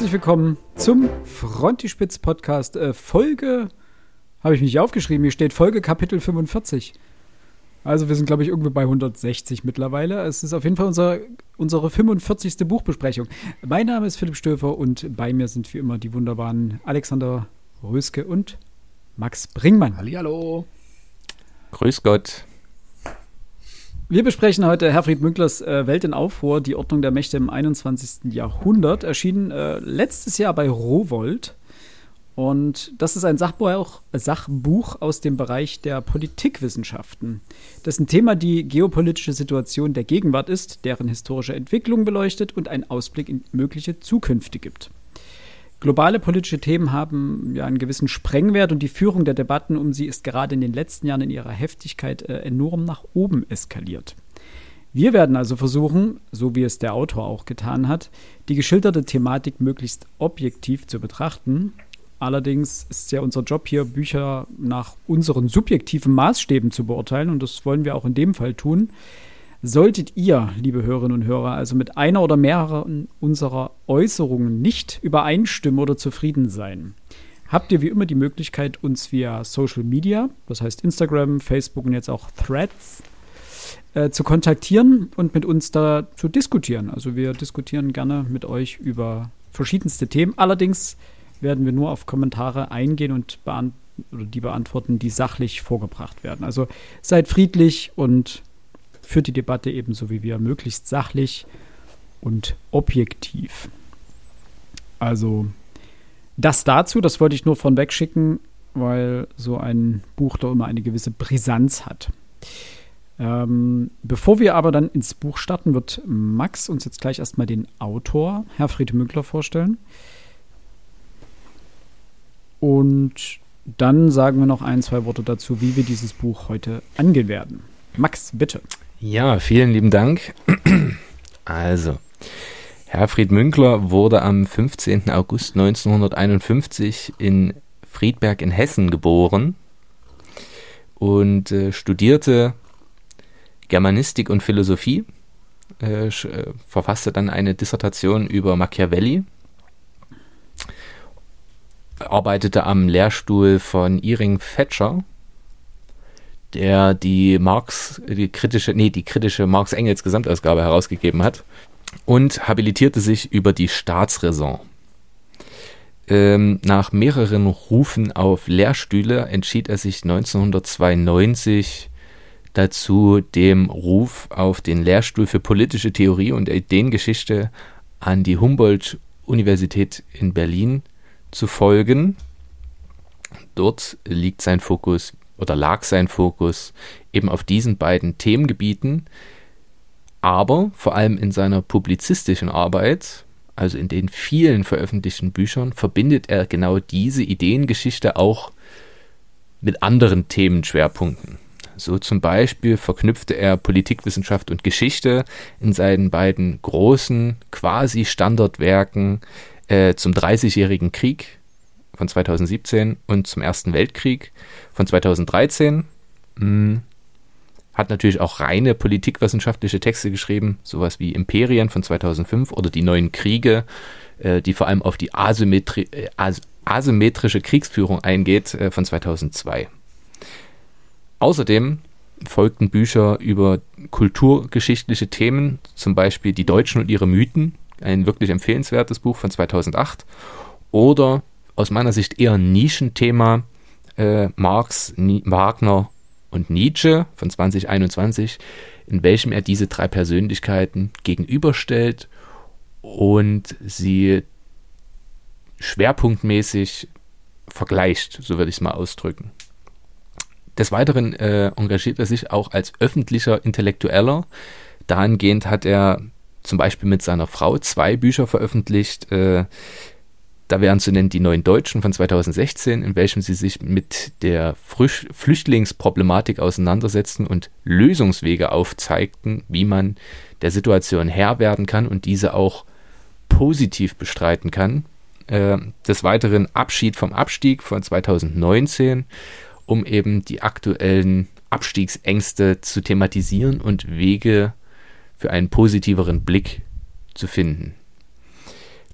Herzlich willkommen zum Frontispitz Podcast. Äh, Folge, habe ich mich aufgeschrieben, hier steht Folge Kapitel 45. Also wir sind, glaube ich, irgendwie bei 160 mittlerweile. Es ist auf jeden Fall unser, unsere 45. Buchbesprechung. Mein Name ist Philipp Stöfer und bei mir sind wie immer die wunderbaren Alexander Röske und Max Bringmann. Hallihallo. Grüß Gott. Wir besprechen heute Herfried Münklers äh, Welt in Aufruhr, die Ordnung der Mächte im 21. Jahrhundert, erschienen äh, letztes Jahr bei Rowold. Und das ist ein Sachbuch, Sachbuch aus dem Bereich der Politikwissenschaften, dessen Thema die geopolitische Situation der Gegenwart ist, deren historische Entwicklung beleuchtet und einen Ausblick in mögliche Zukünfte gibt. Globale politische Themen haben ja einen gewissen Sprengwert und die Führung der Debatten um sie ist gerade in den letzten Jahren in ihrer Heftigkeit äh, enorm nach oben eskaliert. Wir werden also versuchen, so wie es der Autor auch getan hat, die geschilderte Thematik möglichst objektiv zu betrachten. Allerdings ist ja unser Job hier, Bücher nach unseren subjektiven Maßstäben zu beurteilen und das wollen wir auch in dem Fall tun. Solltet ihr, liebe Hörerinnen und Hörer, also mit einer oder mehreren unserer Äußerungen nicht übereinstimmen oder zufrieden sein, habt ihr wie immer die Möglichkeit, uns via Social Media, das heißt Instagram, Facebook und jetzt auch Threads, äh, zu kontaktieren und mit uns da zu diskutieren. Also wir diskutieren gerne mit euch über verschiedenste Themen. Allerdings werden wir nur auf Kommentare eingehen und beant die beantworten, die sachlich vorgebracht werden. Also seid friedlich und führt die Debatte ebenso wie wir möglichst sachlich und objektiv. Also das dazu, das wollte ich nur von wegschicken, weil so ein Buch doch immer eine gewisse Brisanz hat. Ähm, bevor wir aber dann ins Buch starten, wird Max uns jetzt gleich erstmal den Autor, Herfried Münkler, vorstellen. Und dann sagen wir noch ein, zwei Worte dazu, wie wir dieses Buch heute angehen werden. Max, bitte. Ja, vielen lieben Dank. Also, Herfried Münkler wurde am 15. August 1951 in Friedberg in Hessen geboren und äh, studierte Germanistik und Philosophie, äh, äh, verfasste dann eine Dissertation über Machiavelli, arbeitete am Lehrstuhl von Iring Fetscher der die Marx, die kritische, nee, die kritische Marx-Engels Gesamtausgabe herausgegeben hat und habilitierte sich über die Staatsräson. Ähm, nach mehreren Rufen auf Lehrstühle entschied er sich 1992 dazu, dem Ruf auf den Lehrstuhl für politische Theorie und Ideengeschichte an die Humboldt-Universität in Berlin zu folgen. Dort liegt sein Fokus oder lag sein Fokus eben auf diesen beiden Themengebieten, aber vor allem in seiner publizistischen Arbeit, also in den vielen veröffentlichten Büchern, verbindet er genau diese Ideengeschichte auch mit anderen Themenschwerpunkten. So zum Beispiel verknüpfte er Politikwissenschaft und Geschichte in seinen beiden großen, quasi Standardwerken äh, zum Dreißigjährigen Krieg von 2017 und zum Ersten Weltkrieg von 2013. Hm, hat natürlich auch reine politikwissenschaftliche Texte geschrieben, sowas wie Imperien von 2005 oder die neuen Kriege, äh, die vor allem auf die Asymmetri äh, as asymmetrische Kriegsführung eingeht, äh, von 2002. Außerdem folgten Bücher über kulturgeschichtliche Themen, zum Beispiel Die Deutschen und ihre Mythen, ein wirklich empfehlenswertes Buch von 2008, oder aus meiner Sicht eher ein Nischenthema äh, Marx, Ni Wagner und Nietzsche von 2021, in welchem er diese drei Persönlichkeiten gegenüberstellt und sie schwerpunktmäßig vergleicht, so würde ich es mal ausdrücken. Des Weiteren äh, engagiert er sich auch als öffentlicher Intellektueller. Dahingehend hat er zum Beispiel mit seiner Frau zwei Bücher veröffentlicht, äh, da wären zu nennen die Neuen Deutschen von 2016, in welchem sie sich mit der Flüchtlingsproblematik auseinandersetzten und Lösungswege aufzeigten, wie man der Situation Herr werden kann und diese auch positiv bestreiten kann. Äh, des Weiteren Abschied vom Abstieg von 2019, um eben die aktuellen Abstiegsängste zu thematisieren und Wege für einen positiveren Blick zu finden.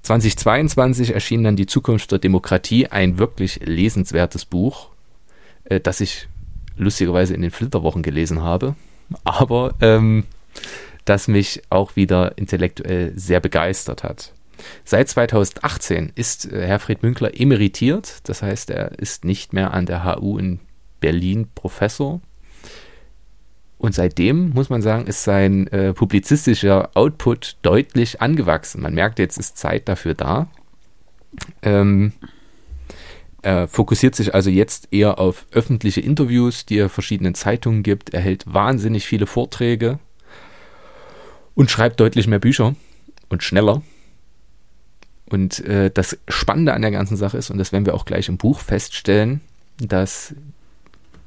2022 erschien dann Die Zukunft der Demokratie, ein wirklich lesenswertes Buch, äh, das ich lustigerweise in den Flitterwochen gelesen habe, aber ähm, das mich auch wieder intellektuell sehr begeistert hat. Seit 2018 ist äh, Herfried Münkler emeritiert, das heißt, er ist nicht mehr an der HU in Berlin Professor. Und seitdem, muss man sagen, ist sein äh, publizistischer Output deutlich angewachsen. Man merkt, jetzt ist Zeit dafür da. Ähm, er fokussiert sich also jetzt eher auf öffentliche Interviews, die er verschiedenen Zeitungen gibt. Er hält wahnsinnig viele Vorträge und schreibt deutlich mehr Bücher und schneller. Und äh, das Spannende an der ganzen Sache ist, und das werden wir auch gleich im Buch feststellen, dass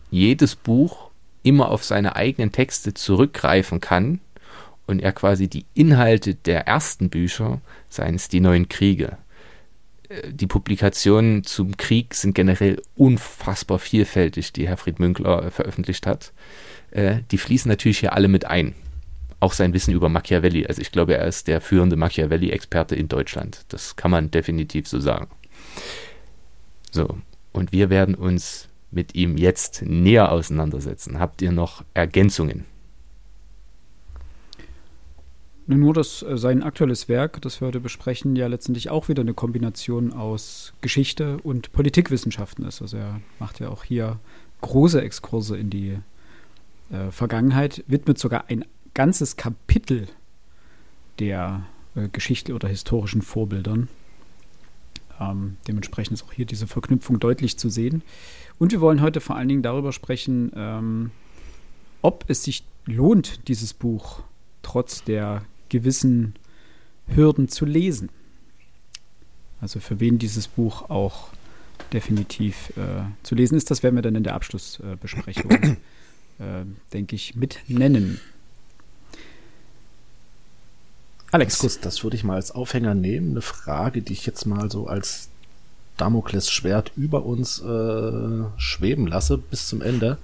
jedes Buch immer auf seine eigenen Texte zurückgreifen kann und er quasi die Inhalte der ersten Bücher, seien es die neuen Kriege, äh, die Publikationen zum Krieg sind generell unfassbar vielfältig, die Herfried Münkler äh, veröffentlicht hat. Äh, die fließen natürlich hier alle mit ein auch sein Wissen über Machiavelli. Also ich glaube, er ist der führende Machiavelli-Experte in Deutschland. Das kann man definitiv so sagen. So, und wir werden uns mit ihm jetzt näher auseinandersetzen. Habt ihr noch Ergänzungen? Nur, dass äh, sein aktuelles Werk, das wir heute besprechen, ja letztendlich auch wieder eine Kombination aus Geschichte und Politikwissenschaften ist. Also er macht ja auch hier große Exkurse in die äh, Vergangenheit, widmet sogar ein ganzes Kapitel der äh, Geschichte oder historischen Vorbildern. Ähm, dementsprechend ist auch hier diese Verknüpfung deutlich zu sehen. Und wir wollen heute vor allen Dingen darüber sprechen, ähm, ob es sich lohnt, dieses Buch trotz der gewissen Hürden zu lesen. Also für wen dieses Buch auch definitiv äh, zu lesen ist, das werden wir dann in der Abschlussbesprechung, äh, denke ich, mit nennen. Alex. Das würde ich mal als Aufhänger nehmen. Eine Frage, die ich jetzt mal so als Damoklesschwert über uns äh, schweben lasse bis zum Ende.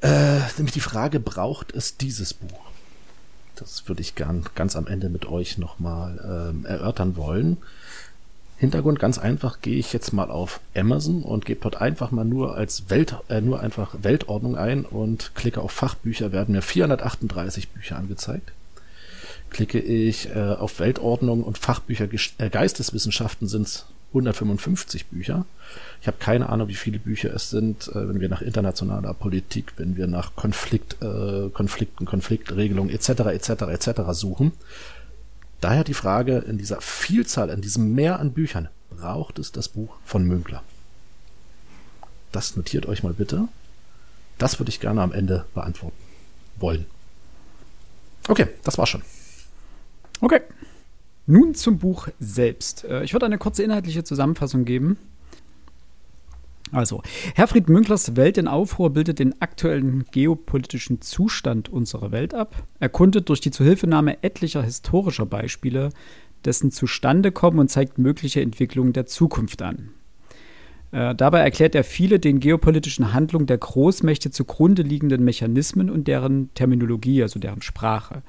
Äh, nämlich die Frage, braucht es dieses Buch? Das würde ich gern ganz am Ende mit euch nochmal ähm, erörtern wollen. Hintergrund ganz einfach, gehe ich jetzt mal auf Amazon und gebe dort einfach mal nur als Welt, äh, nur einfach Weltordnung ein und klicke auf Fachbücher, werden mir 438 Bücher angezeigt. Klicke ich äh, auf Weltordnung und Fachbücher äh, Geisteswissenschaften sind 155 Bücher. Ich habe keine Ahnung, wie viele Bücher es sind, äh, wenn wir nach internationaler Politik, wenn wir nach Konflikt, äh, Konflikten, Konfliktregelungen etc. etc. etc. suchen. Daher die Frage in dieser Vielzahl, in diesem Meer an Büchern, braucht es das Buch von Münkler? Das notiert euch mal bitte. Das würde ich gerne am Ende beantworten wollen. Okay, das war schon. Okay. Nun zum Buch selbst. Äh, ich würde eine kurze inhaltliche Zusammenfassung geben. Also, Herfried Münklers Welt in Aufruhr bildet den aktuellen geopolitischen Zustand unserer Welt ab, erkundet durch die Zuhilfenahme etlicher historischer Beispiele dessen Zustandekommen und zeigt mögliche Entwicklungen der Zukunft an. Äh, dabei erklärt er viele den geopolitischen Handlungen der Großmächte zugrunde liegenden Mechanismen und deren Terminologie, also deren Sprache.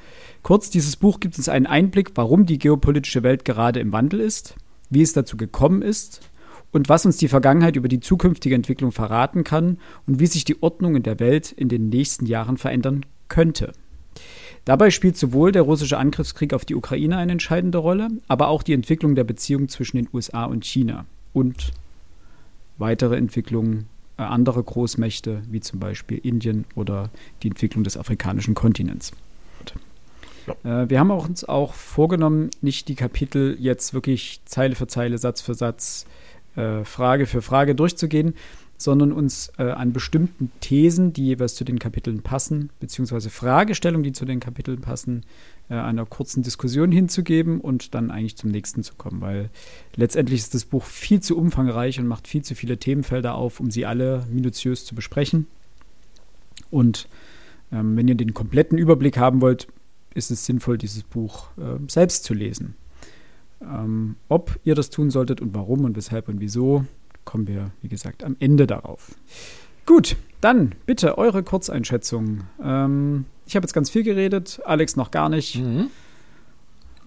Kurz, dieses Buch gibt uns einen Einblick, warum die geopolitische Welt gerade im Wandel ist, wie es dazu gekommen ist und was uns die Vergangenheit über die zukünftige Entwicklung verraten kann und wie sich die Ordnung in der Welt in den nächsten Jahren verändern könnte. Dabei spielt sowohl der russische Angriffskrieg auf die Ukraine eine entscheidende Rolle, aber auch die Entwicklung der Beziehung zwischen den USA und China und weitere Entwicklungen äh, anderer Großmächte, wie zum Beispiel Indien oder die Entwicklung des afrikanischen Kontinents. Ja. Äh, wir haben auch uns auch vorgenommen, nicht die Kapitel jetzt wirklich Zeile für Zeile, Satz für Satz, äh, Frage für Frage durchzugehen, sondern uns äh, an bestimmten Thesen, die jeweils zu den Kapiteln passen, beziehungsweise Fragestellungen, die zu den Kapiteln passen, äh, einer kurzen Diskussion hinzugeben und dann eigentlich zum nächsten zu kommen, weil letztendlich ist das Buch viel zu umfangreich und macht viel zu viele Themenfelder auf, um sie alle minutiös zu besprechen. Und ähm, wenn ihr den kompletten Überblick haben wollt, ist es sinnvoll, dieses Buch äh, selbst zu lesen. Ähm, ob ihr das tun solltet und warum und weshalb und wieso, kommen wir, wie gesagt, am Ende darauf. Gut, dann bitte eure Kurzeinschätzung. Ähm, ich habe jetzt ganz viel geredet, Alex noch gar nicht. Mhm.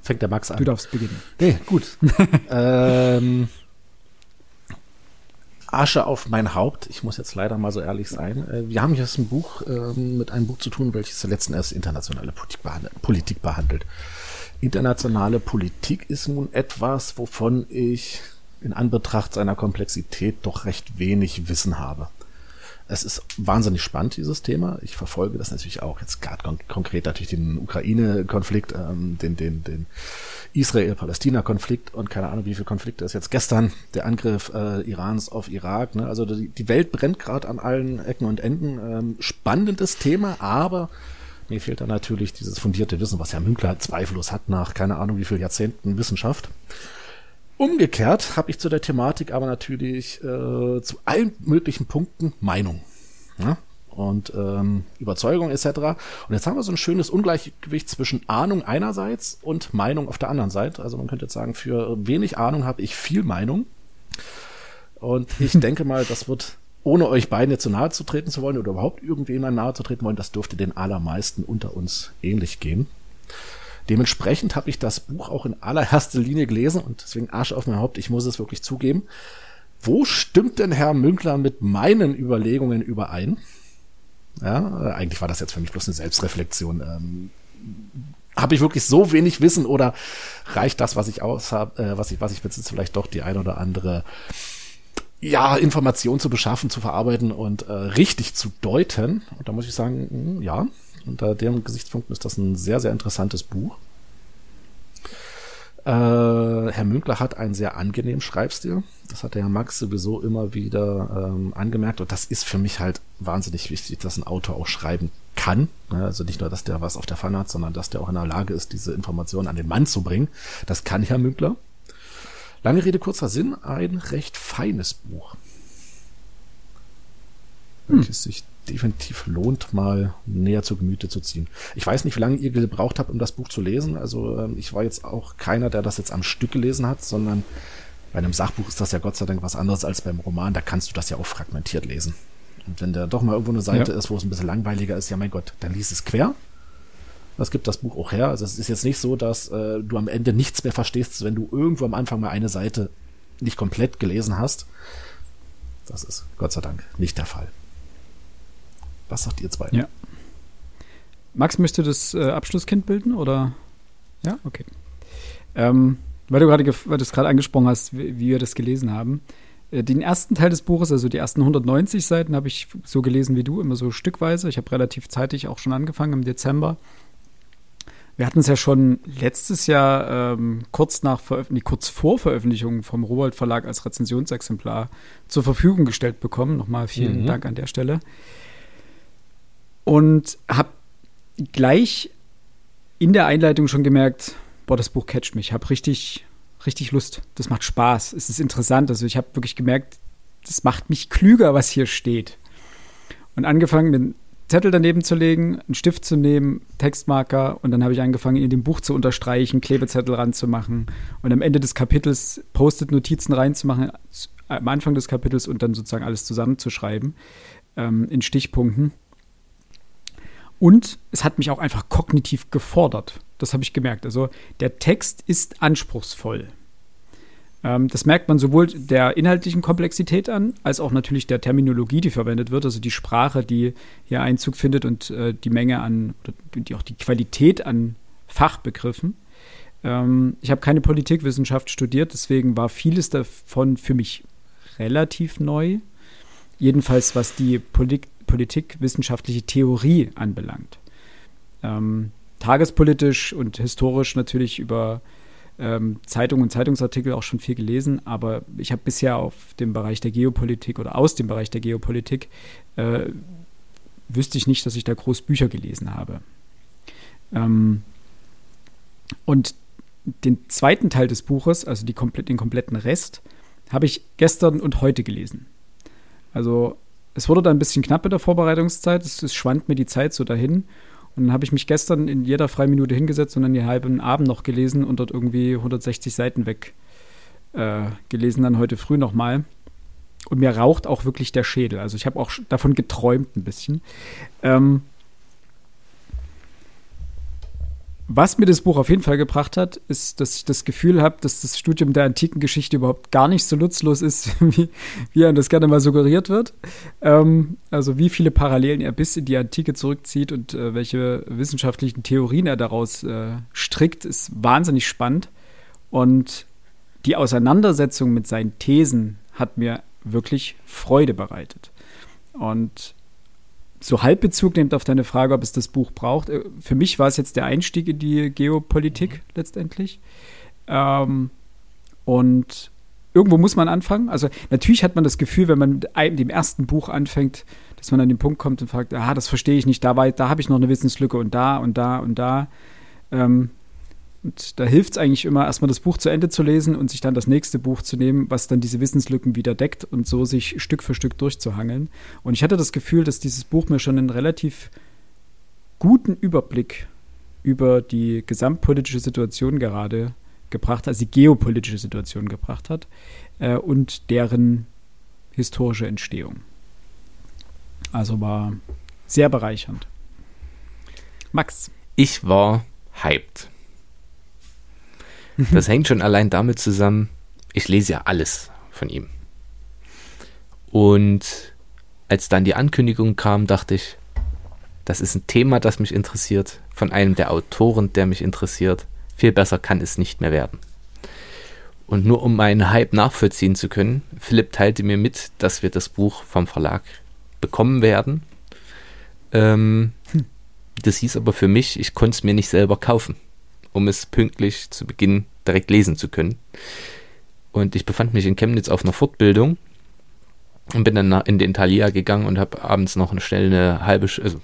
fängt der Max an. Du darfst beginnen. Nee, gut. ähm, Asche auf mein Haupt. Ich muss jetzt leider mal so ehrlich sein. Äh, wir haben hier ein Buch äh, mit einem Buch zu tun, welches letzten Endes internationale Politik behandelt, Politik behandelt. Internationale Politik ist nun etwas, wovon ich in Anbetracht seiner Komplexität doch recht wenig Wissen habe. Es ist wahnsinnig spannend, dieses Thema. Ich verfolge das natürlich auch. Jetzt gerade kon konkret natürlich den Ukraine-Konflikt, ähm, den, den, den Israel-Palästina-Konflikt und keine Ahnung, wie viele Konflikte ist jetzt gestern der Angriff äh, Irans auf Irak. Ne? Also die, die Welt brennt gerade an allen Ecken und Enden. Ähm, spannendes Thema, aber mir fehlt da natürlich dieses fundierte Wissen, was Herr Münkler zweifellos hat nach keine Ahnung wie viel Jahrzehnten Wissenschaft. Umgekehrt habe ich zu der Thematik aber natürlich äh, zu allen möglichen Punkten Meinung. Ja? Und ähm, Überzeugung etc. Und jetzt haben wir so ein schönes Ungleichgewicht zwischen Ahnung einerseits und Meinung auf der anderen Seite. Also man könnte jetzt sagen, für wenig Ahnung habe ich viel Meinung. Und ich denke mal, das wird, ohne euch beiden jetzt zu nahe zu treten zu wollen oder überhaupt irgendjemand nahe zu treten wollen, das dürfte den allermeisten unter uns ähnlich gehen. Dementsprechend habe ich das Buch auch in allererster Linie gelesen und deswegen Arsch auf mein Haupt, ich muss es wirklich zugeben. Wo stimmt denn Herr Münkler mit meinen Überlegungen überein? Ja, äh, eigentlich war das jetzt für mich bloß eine Selbstreflexion. Ähm, habe ich wirklich so wenig Wissen oder reicht das, was ich aus hab, äh, was ich was ich besitze, vielleicht doch die ein oder andere ja Information zu beschaffen, zu verarbeiten und äh, richtig zu deuten? Und da muss ich sagen, mh, hm, ja, unter dem Gesichtspunkt ist das ein sehr, sehr interessantes Buch. Äh, Herr Münkler hat einen sehr angenehmen Schreibstil. Das hat der Herr Max sowieso immer wieder ähm, angemerkt. Und das ist für mich halt wahnsinnig wichtig, dass ein Autor auch schreiben kann. Also nicht nur, dass der was auf der Pfanne hat, sondern dass der auch in der Lage ist, diese Informationen an den Mann zu bringen. Das kann Herr Münkler. Lange Rede, kurzer Sinn, ein recht feines Buch. Hm. Welches sich definitiv lohnt, mal näher zu Gemüte zu ziehen. Ich weiß nicht, wie lange ihr gebraucht habt, um das Buch zu lesen. Also ähm, ich war jetzt auch keiner, der das jetzt am Stück gelesen hat, sondern bei einem Sachbuch ist das ja Gott sei Dank was anderes als beim Roman. Da kannst du das ja auch fragmentiert lesen. Und wenn da doch mal irgendwo eine Seite ja. ist, wo es ein bisschen langweiliger ist, ja mein Gott, dann liest es quer. Das gibt das Buch auch her. Also es ist jetzt nicht so, dass äh, du am Ende nichts mehr verstehst, wenn du irgendwo am Anfang mal eine Seite nicht komplett gelesen hast. Das ist Gott sei Dank nicht der Fall. Was sagt ihr zwei? Ja. Max, möchte das äh, Abschlusskind bilden oder? Ja, okay. Ähm, weil du gerade weil du es gerade angesprochen hast, wie, wie, wir das gelesen haben. Äh, den ersten Teil des Buches, also die ersten 190 Seiten, habe ich so gelesen wie du, immer so stückweise. Ich habe relativ zeitig auch schon angefangen im Dezember. Wir hatten es ja schon letztes Jahr ähm, kurz nach nee, kurz vor Veröffentlichung vom Rowold Verlag als Rezensionsexemplar zur Verfügung gestellt bekommen. Nochmal vielen mhm. Dank an der Stelle und habe gleich in der Einleitung schon gemerkt, boah, das Buch catcht mich. Ich habe richtig, richtig Lust. Das macht Spaß. Es ist interessant. Also ich habe wirklich gemerkt, das macht mich klüger, was hier steht. Und angefangen, den Zettel daneben zu legen, einen Stift zu nehmen, Textmarker und dann habe ich angefangen, in dem Buch zu unterstreichen, Klebezettel ranzumachen und am Ende des Kapitels Post-it-Notizen reinzumachen, am Anfang des Kapitels und dann sozusagen alles zusammenzuschreiben ähm, in Stichpunkten. Und es hat mich auch einfach kognitiv gefordert. Das habe ich gemerkt. Also der Text ist anspruchsvoll. Ähm, das merkt man sowohl der inhaltlichen Komplexität an, als auch natürlich der Terminologie, die verwendet wird. Also die Sprache, die hier Einzug findet und äh, die Menge an, die, auch die Qualität an Fachbegriffen. Ähm, ich habe keine Politikwissenschaft studiert, deswegen war vieles davon für mich relativ neu. Jedenfalls was die Polit politikwissenschaftliche Theorie anbelangt. Ähm, tagespolitisch und historisch natürlich über ähm, Zeitungen und Zeitungsartikel auch schon viel gelesen, aber ich habe bisher auf dem Bereich der Geopolitik oder aus dem Bereich der Geopolitik äh, wüsste ich nicht, dass ich da groß Bücher gelesen habe. Ähm, und den zweiten Teil des Buches, also die, den kompletten Rest, habe ich gestern und heute gelesen. Also es wurde dann ein bisschen knapp mit der Vorbereitungszeit. Es, es schwand mir die Zeit so dahin. Und dann habe ich mich gestern in jeder freien Minute hingesetzt und dann den halben Abend noch gelesen und dort irgendwie 160 Seiten weg äh, gelesen, dann heute früh nochmal. Und mir raucht auch wirklich der Schädel. Also ich habe auch davon geträumt ein bisschen. Ähm Was mir das Buch auf jeden Fall gebracht hat, ist, dass ich das Gefühl habe, dass das Studium der antiken Geschichte überhaupt gar nicht so nutzlos ist, wie, wie einem das gerne mal suggeriert wird. Ähm, also wie viele Parallelen er bis in die Antike zurückzieht und äh, welche wissenschaftlichen Theorien er daraus äh, strickt, ist wahnsinnig spannend. Und die Auseinandersetzung mit seinen Thesen hat mir wirklich Freude bereitet. Und so halb Bezug nimmt auf deine Frage, ob es das Buch braucht. Äh, für mich war es jetzt der Einstieg in die Geopolitik mhm. letztendlich. Ähm, und irgendwo muss man anfangen. Also natürlich hat man das Gefühl, wenn man mit einem, dem ersten Buch anfängt, dass man an den Punkt kommt und fragt, ah, das verstehe ich nicht, da, da habe ich noch eine Wissenslücke und da und da und da. Ähm, und da hilft es eigentlich immer, erstmal das Buch zu Ende zu lesen und sich dann das nächste Buch zu nehmen, was dann diese Wissenslücken wieder deckt und so sich Stück für Stück durchzuhangeln. Und ich hatte das Gefühl, dass dieses Buch mir schon einen relativ guten Überblick über die gesamtpolitische Situation gerade gebracht hat, also die geopolitische Situation gebracht hat äh, und deren historische Entstehung. Also war sehr bereichernd. Max. Ich war hyped. Das hängt schon allein damit zusammen, ich lese ja alles von ihm. Und als dann die Ankündigung kam, dachte ich, das ist ein Thema, das mich interessiert, von einem der Autoren, der mich interessiert. Viel besser kann es nicht mehr werden. Und nur um meinen Hype nachvollziehen zu können, Philipp teilte mir mit, dass wir das Buch vom Verlag bekommen werden. Ähm, hm. das hieß aber für mich, ich konnte es mir nicht selber kaufen um es pünktlich zu Beginn direkt lesen zu können. Und ich befand mich in Chemnitz auf einer Fortbildung und bin dann in den Thalia gegangen und habe abends noch eine schnell eine halbe, also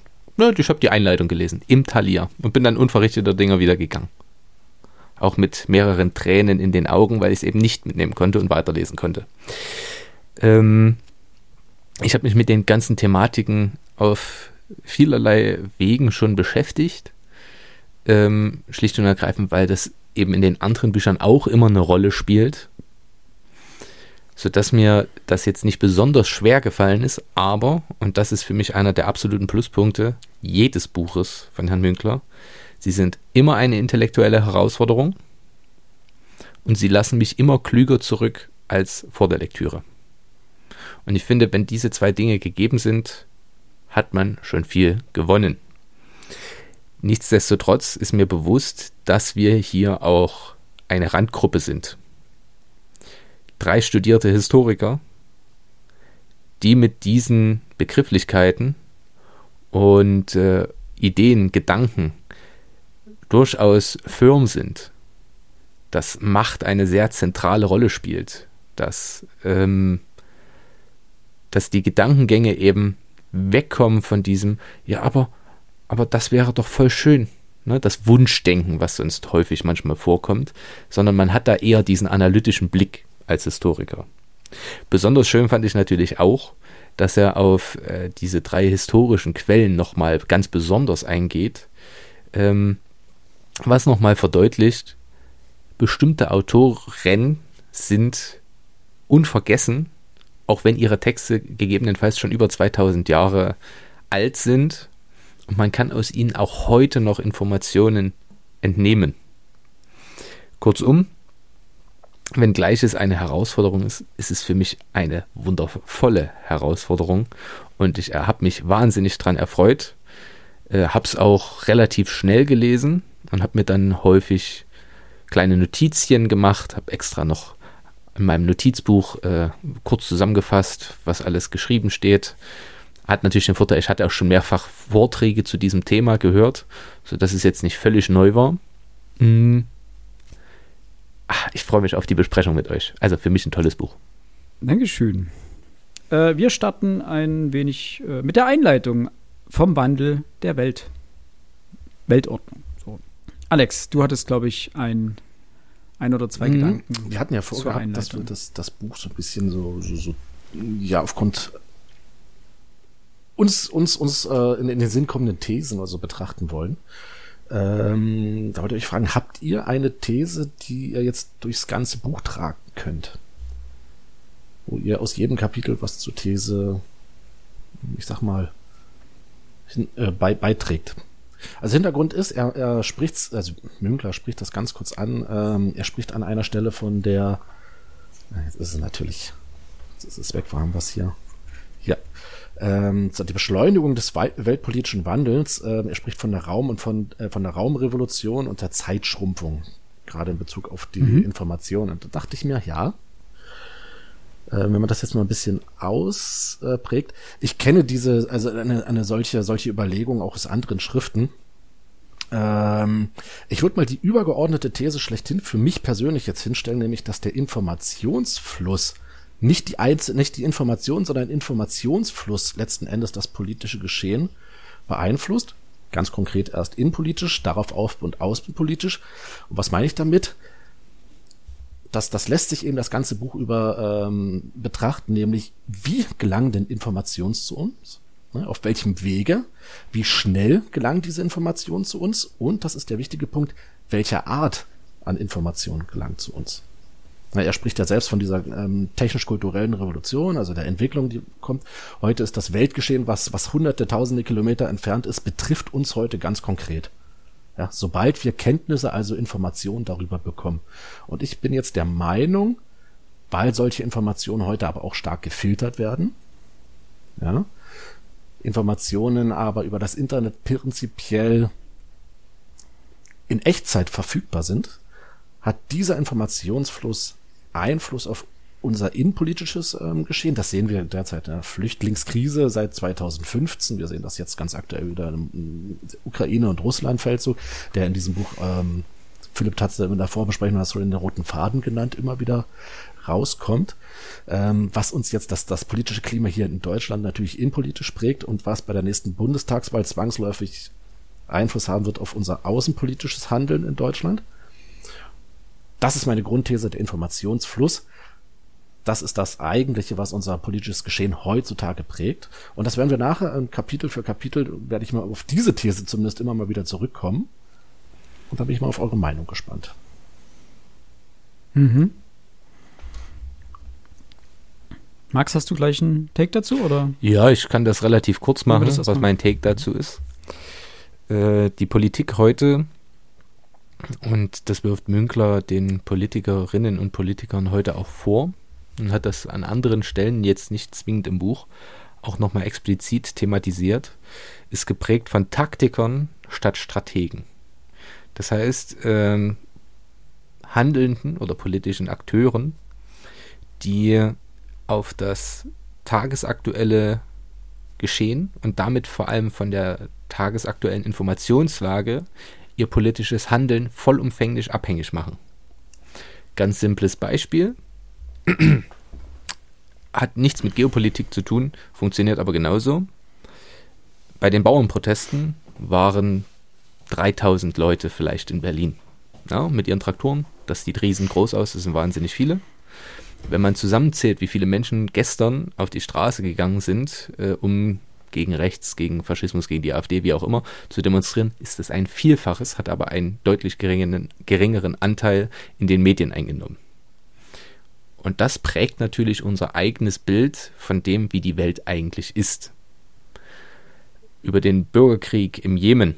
ich habe die Einleitung gelesen im Thalia und bin dann unverrichteter Dinger wieder gegangen. Auch mit mehreren Tränen in den Augen, weil ich es eben nicht mitnehmen konnte und weiterlesen konnte. Ähm, ich habe mich mit den ganzen Thematiken auf vielerlei Wegen schon beschäftigt ähm, schlicht und ergreifend, weil das eben in den anderen Büchern auch immer eine Rolle spielt. Sodass mir das jetzt nicht besonders schwer gefallen ist, aber, und das ist für mich einer der absoluten Pluspunkte jedes Buches von Herrn Münkler, sie sind immer eine intellektuelle Herausforderung und sie lassen mich immer klüger zurück als vor der Lektüre. Und ich finde, wenn diese zwei Dinge gegeben sind, hat man schon viel gewonnen. Nichtsdestotrotz ist mir bewusst, dass wir hier auch eine Randgruppe sind. Drei studierte Historiker, die mit diesen Begrifflichkeiten und äh, Ideen, Gedanken durchaus firm sind, dass Macht eine sehr zentrale Rolle spielt, dass, ähm, dass die Gedankengänge eben wegkommen von diesem, ja, aber aber das wäre doch voll schön. Ne? Das Wunschdenken, was sonst häufig manchmal vorkommt, sondern man hat da eher diesen analytischen Blick als Historiker. Besonders schön fand ich natürlich auch, dass er auf äh, diese drei historischen Quellen nochmal ganz besonders eingeht, ähm, was nochmal verdeutlicht, bestimmte Autoren sind unvergessen, auch wenn ihre Texte gegebenenfalls schon über 2000 Jahre alt sind und man kann aus ihnen auch heute noch Informationen entnehmen. Kurzum, wenngleich es eine Herausforderung ist, ist es für mich eine wundervolle Herausforderung und ich habe mich wahnsinnig dran erfreut. Äh, habe es auch relativ schnell gelesen und habe mir dann häufig kleine Notizien gemacht, habe extra noch in meinem Notizbuch äh, kurz zusammengefasst, was alles geschrieben steht hat natürlich den Vorteil, ich hatte auch schon mehrfach Vorträge zu diesem Thema gehört, sodass es jetzt nicht völlig neu war. Mhm. Ach, ich freue mich auf die Besprechung mit euch. Also für mich ein tolles Buch. Dankeschön. Äh, wir starten ein wenig äh, mit der Einleitung vom Wandel der Welt. Weltordnung. So. Alex, du hattest, glaube ich, ein, ein oder zwei mhm. Gedanken. Wir hatten ja vorgehabt, dass wir das, das Buch so ein bisschen so, so, so ja, aufgrund uns, uns, uns äh, in, in den Sinn kommenden Thesen oder so betrachten wollen. Ähm, da wollte ich euch fragen, habt ihr eine These, die ihr jetzt durchs ganze Buch tragen könnt? Wo ihr aus jedem Kapitel was zur These, ich sag mal, hin, äh, bei, beiträgt. Also Hintergrund ist, er, er spricht, also Münkler spricht das ganz kurz an, ähm, er spricht an einer Stelle von der, jetzt ist es natürlich, jetzt ist es weg, wo haben wir es hier? Ähm, die Beschleunigung des weltpolitischen Wandels, äh, er spricht von der Raum- und von, äh, von der Raumrevolution und der Zeitschrumpfung, gerade in Bezug auf die mhm. Information. Und da dachte ich mir, ja, äh, wenn man das jetzt mal ein bisschen ausprägt. Ich kenne diese, also eine, eine solche, solche Überlegung auch aus anderen Schriften. Ähm, ich würde mal die übergeordnete These schlechthin für mich persönlich jetzt hinstellen, nämlich, dass der Informationsfluss nicht die Einzel nicht die Information, sondern Informationsfluss letzten Endes das politische Geschehen beeinflusst. Ganz konkret erst innenpolitisch, darauf auf und außenpolitisch. Und was meine ich damit? Das, das lässt sich eben das ganze Buch über ähm, betrachten, nämlich wie gelangen denn Informationen zu uns? Ne, auf welchem Wege? Wie schnell gelangen diese Informationen zu uns? Und, das ist der wichtige Punkt, welcher Art an Informationen gelangt zu uns? Er spricht ja selbst von dieser ähm, technisch-kulturellen Revolution, also der Entwicklung, die kommt. Heute ist das Weltgeschehen, was, was hunderte, tausende Kilometer entfernt ist, betrifft uns heute ganz konkret. Ja, sobald wir Kenntnisse, also Informationen darüber bekommen. Und ich bin jetzt der Meinung, weil solche Informationen heute aber auch stark gefiltert werden, ja, Informationen aber über das Internet prinzipiell in Echtzeit verfügbar sind, hat dieser Informationsfluss Einfluss auf unser innenpolitisches ähm, Geschehen. Das sehen wir derzeit in der Flüchtlingskrise seit 2015. Wir sehen das jetzt ganz aktuell wieder im Ukraine- und Russland-Feldzug, der in diesem Buch, ähm, Philipp es in der Vorbesprechung hast du in der roten Faden genannt, immer wieder rauskommt, ähm, was uns jetzt das, das politische Klima hier in Deutschland natürlich innenpolitisch prägt und was bei der nächsten Bundestagswahl zwangsläufig Einfluss haben wird auf unser außenpolitisches Handeln in Deutschland. Das ist meine Grundthese, der Informationsfluss. Das ist das Eigentliche, was unser politisches Geschehen heutzutage prägt. Und das werden wir nachher Kapitel für Kapitel, werde ich mal auf diese These zumindest immer mal wieder zurückkommen. Und da bin ich mal auf eure Meinung gespannt. Mhm. Max, hast du gleich einen Take dazu, oder? Ja, ich kann das relativ kurz machen, was machen? mein Take dazu ist. Äh, die Politik heute und das wirft Münkler den Politikerinnen und Politikern heute auch vor und hat das an anderen Stellen, jetzt nicht zwingend im Buch, auch nochmal explizit thematisiert, ist geprägt von Taktikern statt Strategen. Das heißt, äh, handelnden oder politischen Akteuren, die auf das tagesaktuelle Geschehen und damit vor allem von der tagesaktuellen Informationslage ihr politisches Handeln vollumfänglich abhängig machen. Ganz simples Beispiel. Hat nichts mit Geopolitik zu tun, funktioniert aber genauso. Bei den Bauernprotesten waren 3000 Leute vielleicht in Berlin. Ja, mit ihren Traktoren. Das sieht riesengroß aus, das sind wahnsinnig viele. Wenn man zusammenzählt, wie viele Menschen gestern auf die Straße gegangen sind, äh, um gegen rechts, gegen Faschismus, gegen die AfD, wie auch immer, zu demonstrieren, ist es ein Vielfaches, hat aber einen deutlich geringeren, geringeren Anteil in den Medien eingenommen. Und das prägt natürlich unser eigenes Bild von dem, wie die Welt eigentlich ist. Über den Bürgerkrieg im Jemen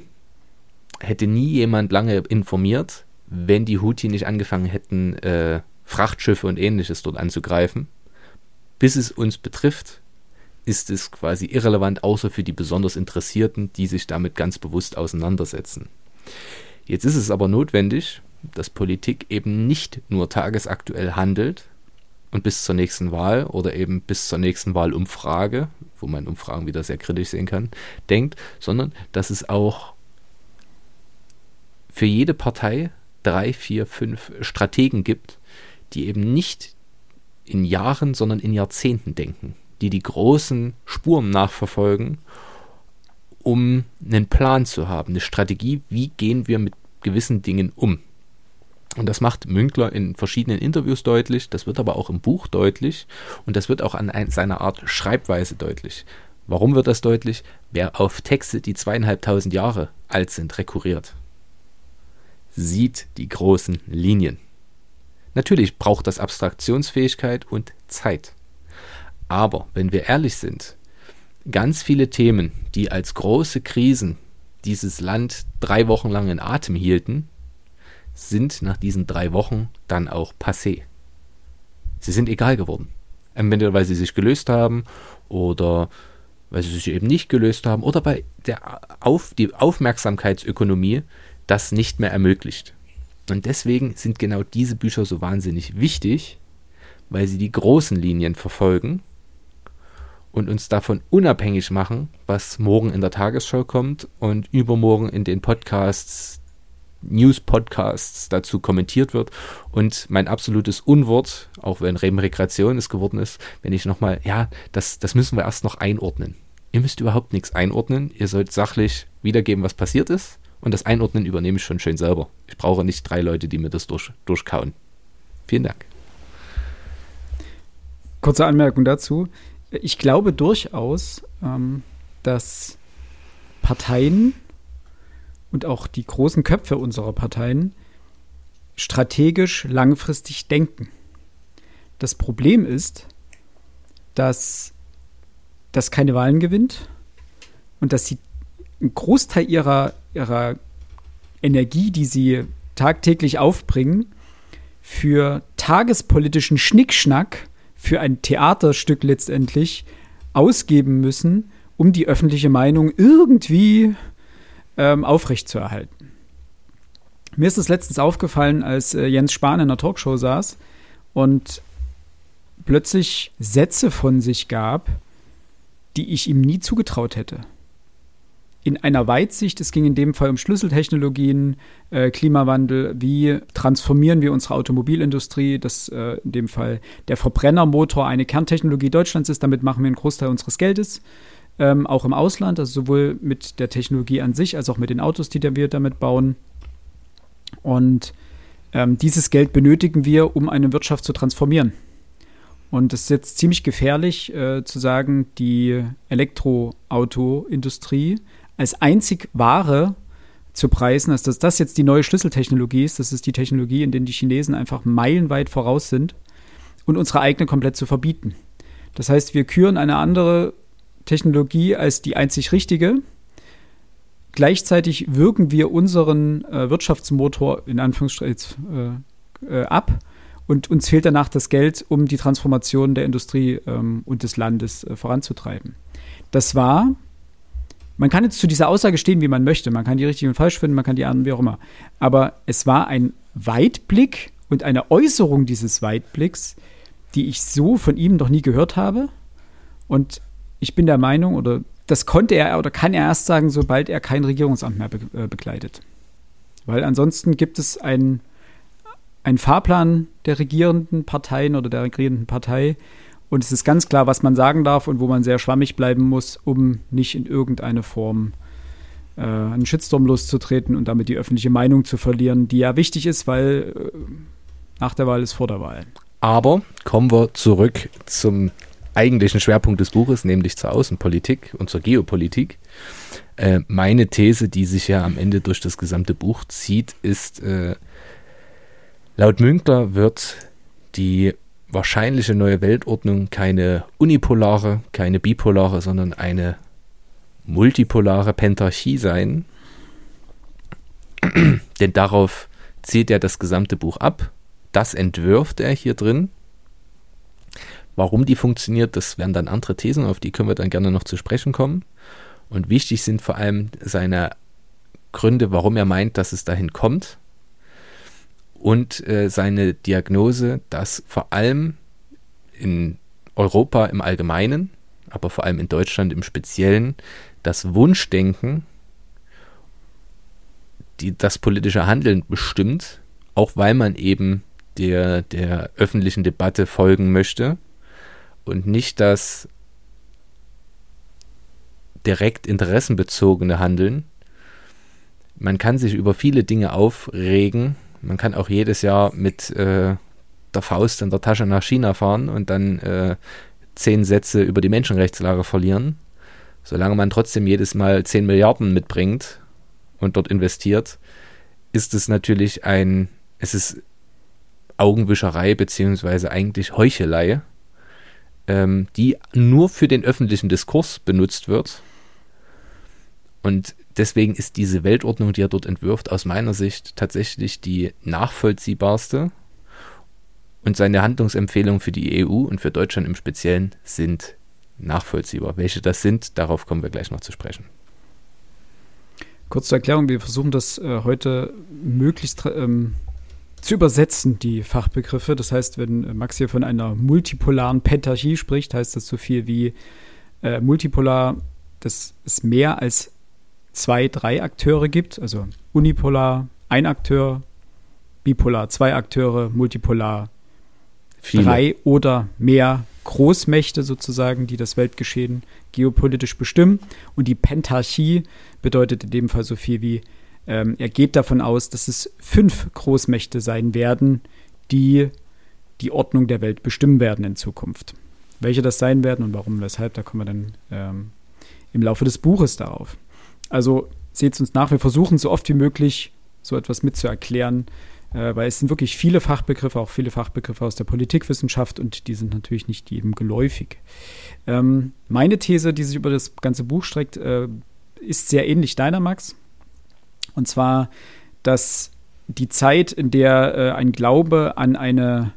hätte nie jemand lange informiert, wenn die Houthi nicht angefangen hätten, äh, Frachtschiffe und ähnliches dort anzugreifen. Bis es uns betrifft, ist es quasi irrelevant, außer für die besonders Interessierten, die sich damit ganz bewusst auseinandersetzen. Jetzt ist es aber notwendig, dass Politik eben nicht nur tagesaktuell handelt und bis zur nächsten Wahl oder eben bis zur nächsten Wahlumfrage, wo man Umfragen wieder sehr kritisch sehen kann, denkt, sondern dass es auch für jede Partei drei, vier, fünf Strategen gibt, die eben nicht in Jahren, sondern in Jahrzehnten denken die die großen Spuren nachverfolgen, um einen Plan zu haben, eine Strategie, wie gehen wir mit gewissen Dingen um. Und das macht Münkler in verschiedenen Interviews deutlich, das wird aber auch im Buch deutlich und das wird auch an seiner Art Schreibweise deutlich. Warum wird das deutlich? Wer auf Texte, die zweieinhalbtausend Jahre alt sind, rekurriert, sieht die großen Linien. Natürlich braucht das Abstraktionsfähigkeit und Zeit. Aber wenn wir ehrlich sind, ganz viele Themen, die als große Krisen dieses Land drei Wochen lang in Atem hielten, sind nach diesen drei Wochen dann auch passé. Sie sind egal geworden. Entweder weil sie sich gelöst haben oder weil sie sich eben nicht gelöst haben oder weil der Auf, die Aufmerksamkeitsökonomie das nicht mehr ermöglicht. Und deswegen sind genau diese Bücher so wahnsinnig wichtig, weil sie die großen Linien verfolgen und uns davon unabhängig machen, was morgen in der Tagesschau kommt und übermorgen in den Podcasts, News-Podcasts dazu kommentiert wird. Und mein absolutes Unwort, auch wenn Reben Rekreation es geworden ist, wenn ich nochmal, ja, das, das müssen wir erst noch einordnen. Ihr müsst überhaupt nichts einordnen. Ihr sollt sachlich wiedergeben, was passiert ist. Und das Einordnen übernehme ich schon schön selber. Ich brauche nicht drei Leute, die mir das durch, durchkauen. Vielen Dank. Kurze Anmerkung dazu. Ich glaube durchaus, ähm, dass Parteien und auch die großen Köpfe unserer Parteien strategisch langfristig denken. Das Problem ist, dass das keine Wahlen gewinnt und dass sie einen Großteil ihrer, ihrer Energie, die sie tagtäglich aufbringen, für tagespolitischen Schnickschnack für ein Theaterstück letztendlich ausgeben müssen, um die öffentliche Meinung irgendwie ähm, aufrechtzuerhalten. Mir ist es letztens aufgefallen, als äh, Jens Spahn in einer Talkshow saß und plötzlich Sätze von sich gab, die ich ihm nie zugetraut hätte in einer Weitsicht, es ging in dem Fall um Schlüsseltechnologien, äh, Klimawandel, wie transformieren wir unsere Automobilindustrie, dass äh, in dem Fall der Verbrennermotor eine Kerntechnologie Deutschlands ist, damit machen wir einen Großteil unseres Geldes, ähm, auch im Ausland, also sowohl mit der Technologie an sich als auch mit den Autos, die wir damit bauen. Und ähm, dieses Geld benötigen wir, um eine Wirtschaft zu transformieren. Und es ist jetzt ziemlich gefährlich äh, zu sagen, die Elektroautoindustrie als einzig wahre zu preisen, dass das, das jetzt die neue Schlüsseltechnologie ist. Das ist die Technologie, in der die Chinesen einfach meilenweit voraus sind und unsere eigene komplett zu verbieten. Das heißt, wir küren eine andere Technologie als die einzig richtige. Gleichzeitig wirken wir unseren äh, Wirtschaftsmotor in Anführungsstrichen äh, äh, ab und uns fehlt danach das Geld, um die Transformation der Industrie ähm, und des Landes äh, voranzutreiben. Das war man kann jetzt zu dieser Aussage stehen, wie man möchte. Man kann die richtig und falsch finden, man kann die anderen, wie auch immer. Aber es war ein Weitblick und eine Äußerung dieses Weitblicks, die ich so von ihm noch nie gehört habe. Und ich bin der Meinung, oder das konnte er oder kann er erst sagen, sobald er kein Regierungsamt mehr äh, begleitet. Weil ansonsten gibt es einen Fahrplan der regierenden Parteien oder der regierenden Partei, und es ist ganz klar, was man sagen darf und wo man sehr schwammig bleiben muss, um nicht in irgendeine Form äh, einen Shitstorm loszutreten und damit die öffentliche Meinung zu verlieren, die ja wichtig ist, weil äh, nach der Wahl ist vor der Wahl. Aber kommen wir zurück zum eigentlichen Schwerpunkt des Buches, nämlich zur Außenpolitik und zur Geopolitik. Äh, meine These, die sich ja am Ende durch das gesamte Buch zieht, ist, äh, laut Münkler wird die wahrscheinliche neue Weltordnung keine unipolare, keine bipolare, sondern eine multipolare Pentarchie sein. Denn darauf zielt er das gesamte Buch ab. Das entwirft er hier drin. Warum die funktioniert, das wären dann andere Thesen, auf die können wir dann gerne noch zu sprechen kommen. Und wichtig sind vor allem seine Gründe, warum er meint, dass es dahin kommt und äh, seine Diagnose, dass vor allem in Europa im Allgemeinen, aber vor allem in Deutschland im Speziellen, das Wunschdenken die, das politische Handeln bestimmt, auch weil man eben der, der öffentlichen Debatte folgen möchte und nicht das direkt interessenbezogene Handeln. Man kann sich über viele Dinge aufregen, man kann auch jedes Jahr mit äh, der Faust in der Tasche nach China fahren und dann äh, zehn Sätze über die Menschenrechtslage verlieren. Solange man trotzdem jedes Mal 10 Milliarden mitbringt und dort investiert, ist es natürlich ein, es ist Augenwischerei beziehungsweise eigentlich Heuchelei, ähm, die nur für den öffentlichen Diskurs benutzt wird Und deswegen ist diese Weltordnung, die er dort entwirft, aus meiner Sicht tatsächlich die nachvollziehbarste. Und seine Handlungsempfehlungen für die EU und für Deutschland im Speziellen sind nachvollziehbar. Welche das sind, darauf kommen wir gleich noch zu sprechen. Kurz zur Erklärung, wir versuchen das äh, heute möglichst ähm, zu übersetzen, die Fachbegriffe. Das heißt, wenn Max hier von einer multipolaren Pentarchie spricht, heißt das so viel wie äh, multipolar, dass es mehr als zwei, drei Akteure gibt, also unipolar, ein Akteur, bipolar, zwei Akteure, multipolar, Viele. drei oder mehr Großmächte sozusagen, die das Weltgeschehen geopolitisch bestimmen. Und die Pentarchie bedeutet in dem Fall so viel wie, ähm, er geht davon aus, dass es fünf Großmächte sein werden, die die Ordnung der Welt bestimmen werden in Zukunft. Welche das sein werden und warum, weshalb, da kommen wir dann ähm, im Laufe des Buches darauf. Also seht es uns nach, wir versuchen so oft wie möglich so etwas mitzuerklären, äh, weil es sind wirklich viele Fachbegriffe, auch viele Fachbegriffe aus der Politikwissenschaft und die sind natürlich nicht jedem geläufig. Ähm, meine These, die sich über das ganze Buch streckt, äh, ist sehr ähnlich deiner, Max. Und zwar, dass die Zeit, in der äh, ein Glaube an eine,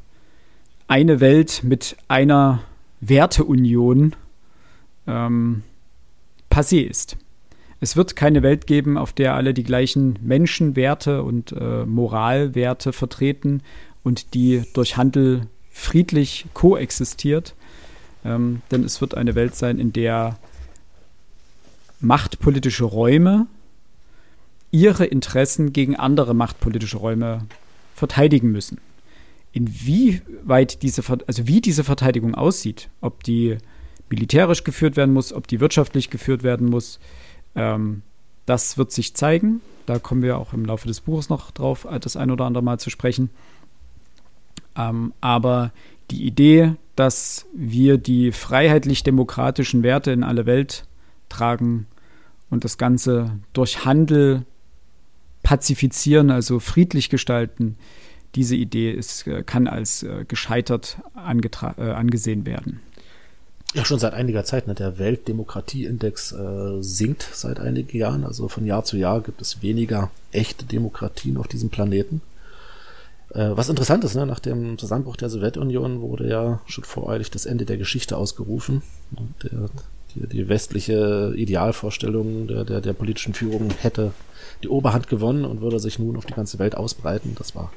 eine Welt mit einer Werteunion ähm, passé ist. Es wird keine Welt geben, auf der alle die gleichen Menschenwerte und äh, Moralwerte vertreten und die durch Handel friedlich koexistiert. Ähm, denn es wird eine Welt sein, in der machtpolitische Räume ihre Interessen gegen andere machtpolitische Räume verteidigen müssen. Inwieweit diese, also wie diese Verteidigung aussieht, ob die militärisch geführt werden muss, ob die wirtschaftlich geführt werden muss, ähm, das wird sich zeigen. Da kommen wir auch im Laufe des Buches noch drauf, das ein oder andere Mal zu sprechen. Ähm, aber die Idee, dass wir die freiheitlich-demokratischen Werte in alle Welt tragen und das Ganze durch Handel pazifizieren, also friedlich gestalten, diese Idee ist, äh, kann als äh, gescheitert äh, angesehen werden. Ja, schon seit einiger Zeit. Ne? Der Weltdemokratieindex äh, sinkt seit einigen Jahren. Also von Jahr zu Jahr gibt es weniger echte Demokratien auf diesem Planeten. Äh, was interessant ist, ne? nach dem Zusammenbruch der Sowjetunion wurde ja schon voreilig das Ende der Geschichte ausgerufen. Der, die, die westliche Idealvorstellung der, der, der politischen Führung hätte die Oberhand gewonnen und würde sich nun auf die ganze Welt ausbreiten. Das war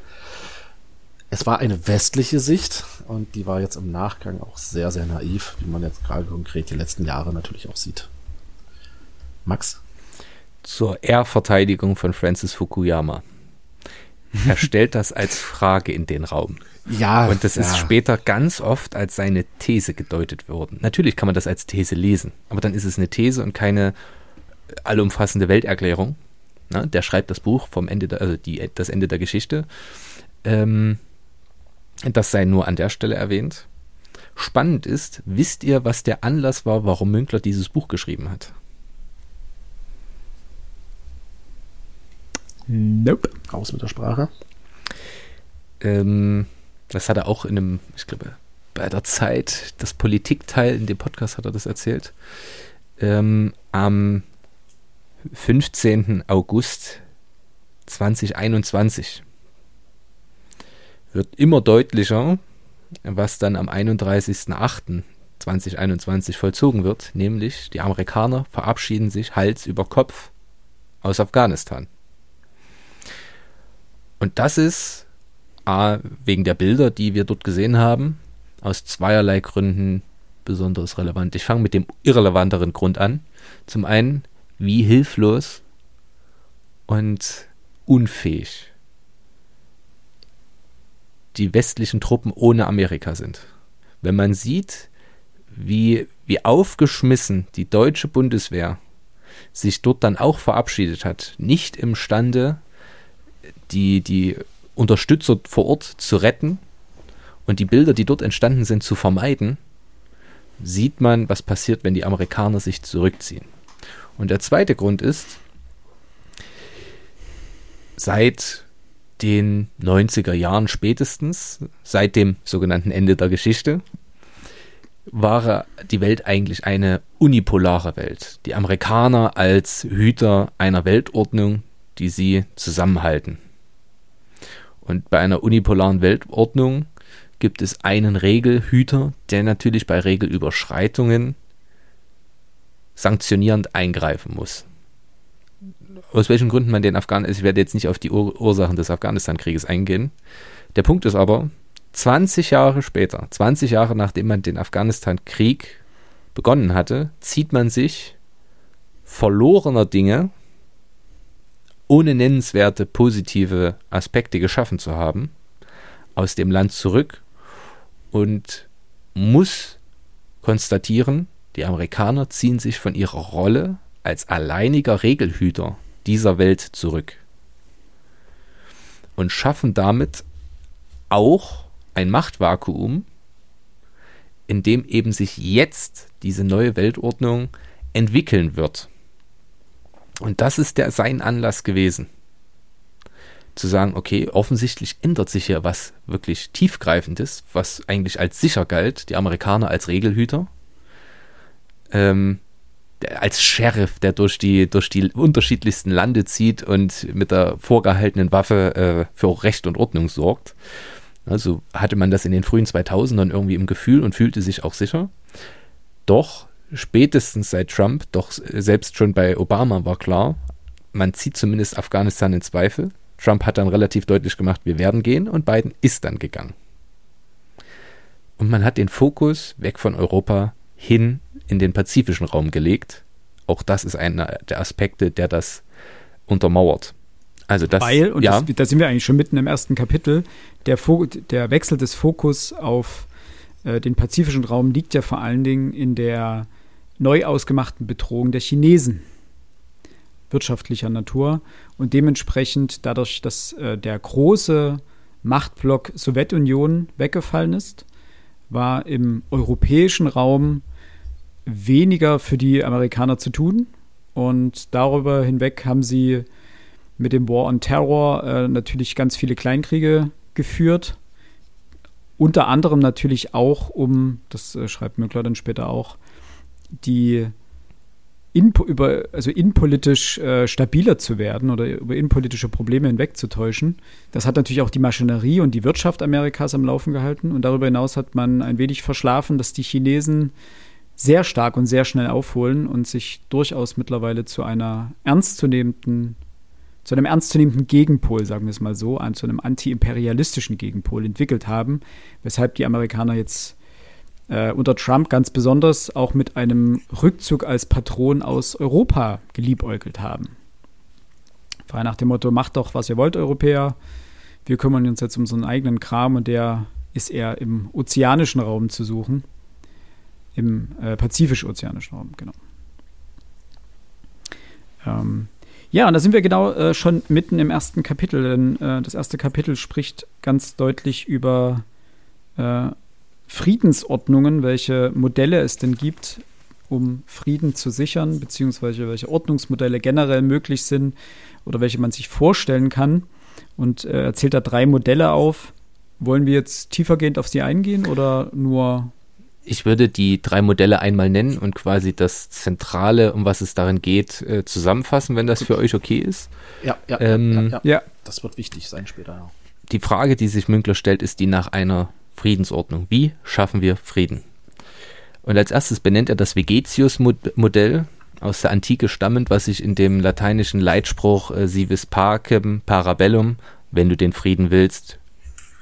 es war eine westliche Sicht und die war jetzt im Nachgang auch sehr, sehr naiv, wie man jetzt gerade konkret die letzten Jahre natürlich auch sieht. Max? Zur Ehrverteidigung von Francis Fukuyama. Er stellt das als Frage in den Raum. Ja. Und das ja. ist später ganz oft als seine These gedeutet worden. Natürlich kann man das als These lesen, aber dann ist es eine These und keine allumfassende Welterklärung. Na, der schreibt das Buch vom Ende, der, also die, das Ende der Geschichte. Ähm, das sei nur an der Stelle erwähnt. Spannend ist, wisst ihr, was der Anlass war, warum Münkler dieses Buch geschrieben hat? Nope. Raus mit der Sprache. Ähm, das hat er auch in einem, ich glaube, bei der Zeit, das Politikteil in dem Podcast hat er das erzählt. Ähm, am 15. August 2021 wird immer deutlicher, was dann am 31.08.2021 vollzogen wird, nämlich die Amerikaner verabschieden sich Hals über Kopf aus Afghanistan. Und das ist A, wegen der Bilder, die wir dort gesehen haben, aus zweierlei Gründen besonders relevant. Ich fange mit dem irrelevanteren Grund an. Zum einen, wie hilflos und unfähig die westlichen Truppen ohne Amerika sind. Wenn man sieht, wie, wie aufgeschmissen die deutsche Bundeswehr sich dort dann auch verabschiedet hat, nicht imstande, die, die Unterstützer vor Ort zu retten und die Bilder, die dort entstanden sind, zu vermeiden, sieht man, was passiert, wenn die Amerikaner sich zurückziehen. Und der zweite Grund ist, seit den 90er Jahren spätestens, seit dem sogenannten Ende der Geschichte, war die Welt eigentlich eine unipolare Welt. Die Amerikaner als Hüter einer Weltordnung, die sie zusammenhalten. Und bei einer unipolaren Weltordnung gibt es einen Regelhüter, der natürlich bei Regelüberschreitungen sanktionierend eingreifen muss. Aus welchen Gründen man den Afghanen, ich werde jetzt nicht auf die Ur Ursachen des Afghanistan-Krieges eingehen. Der Punkt ist aber, 20 Jahre später, 20 Jahre nachdem man den Afghanistan-Krieg begonnen hatte, zieht man sich verlorener Dinge, ohne nennenswerte positive Aspekte geschaffen zu haben, aus dem Land zurück und muss konstatieren, die Amerikaner ziehen sich von ihrer Rolle als alleiniger Regelhüter dieser Welt zurück und schaffen damit auch ein Machtvakuum, in dem eben sich jetzt diese neue Weltordnung entwickeln wird. Und das ist der sein Anlass gewesen. Zu sagen, okay, offensichtlich ändert sich hier was wirklich tiefgreifendes, was eigentlich als sicher galt, die Amerikaner als Regelhüter, ähm, als Sheriff, der durch die, durch die unterschiedlichsten Lande zieht und mit der vorgehaltenen Waffe äh, für Recht und Ordnung sorgt. Also hatte man das in den frühen 2000ern irgendwie im Gefühl und fühlte sich auch sicher. Doch spätestens seit Trump, doch selbst schon bei Obama war klar, man zieht zumindest Afghanistan in Zweifel. Trump hat dann relativ deutlich gemacht, wir werden gehen und Biden ist dann gegangen. Und man hat den Fokus weg von Europa hin in den pazifischen Raum gelegt. Auch das ist einer der Aspekte, der das untermauert. Also das, Weil, und ja. das, da sind wir eigentlich schon mitten im ersten Kapitel, der, der Wechsel des Fokus auf äh, den pazifischen Raum liegt ja vor allen Dingen in der neu ausgemachten Bedrohung der Chinesen wirtschaftlicher Natur und dementsprechend dadurch, dass äh, der große Machtblock Sowjetunion weggefallen ist, war im europäischen Raum weniger für die Amerikaner zu tun und darüber hinweg haben sie mit dem War on Terror äh, natürlich ganz viele Kleinkriege geführt. Unter anderem natürlich auch, um, das äh, schreibt Möckler dann später auch, die in, über, also innenpolitisch äh, stabiler zu werden oder über innenpolitische Probleme hinwegzutäuschen. Das hat natürlich auch die Maschinerie und die Wirtschaft Amerikas am Laufen gehalten. Und darüber hinaus hat man ein wenig verschlafen, dass die Chinesen sehr stark und sehr schnell aufholen und sich durchaus mittlerweile zu einer ernstzunehmenden zu einem ernstzunehmenden Gegenpol, sagen wir es mal so, zu einem anti-imperialistischen Gegenpol entwickelt haben, weshalb die Amerikaner jetzt äh, unter Trump ganz besonders auch mit einem Rückzug als Patron aus Europa geliebäugelt haben. Frei nach dem Motto, macht doch, was ihr wollt, Europäer. Wir kümmern uns jetzt um unseren eigenen Kram und der ist eher im ozeanischen Raum zu suchen. Im äh, pazifisch-ozeanischen Raum, genau. Ähm, ja, und da sind wir genau äh, schon mitten im ersten Kapitel, denn äh, das erste Kapitel spricht ganz deutlich über äh, Friedensordnungen, welche Modelle es denn gibt, um Frieden zu sichern, beziehungsweise welche Ordnungsmodelle generell möglich sind oder welche man sich vorstellen kann. Und äh, er zählt da drei Modelle auf. Wollen wir jetzt tiefergehend auf sie eingehen oder nur ich würde die drei Modelle einmal nennen und quasi das Zentrale, um was es darin geht, äh, zusammenfassen, wenn das für euch okay ist. Ja, ja, ähm, ja, ja, ja, Das wird wichtig sein später. Ja. Die Frage, die sich Münkler stellt, ist die nach einer Friedensordnung. Wie schaffen wir Frieden? Und als erstes benennt er das Vegetius-Modell aus der Antike stammend, was sich in dem lateinischen Leitspruch äh, Sivis Pacem Parabellum, wenn du den Frieden willst,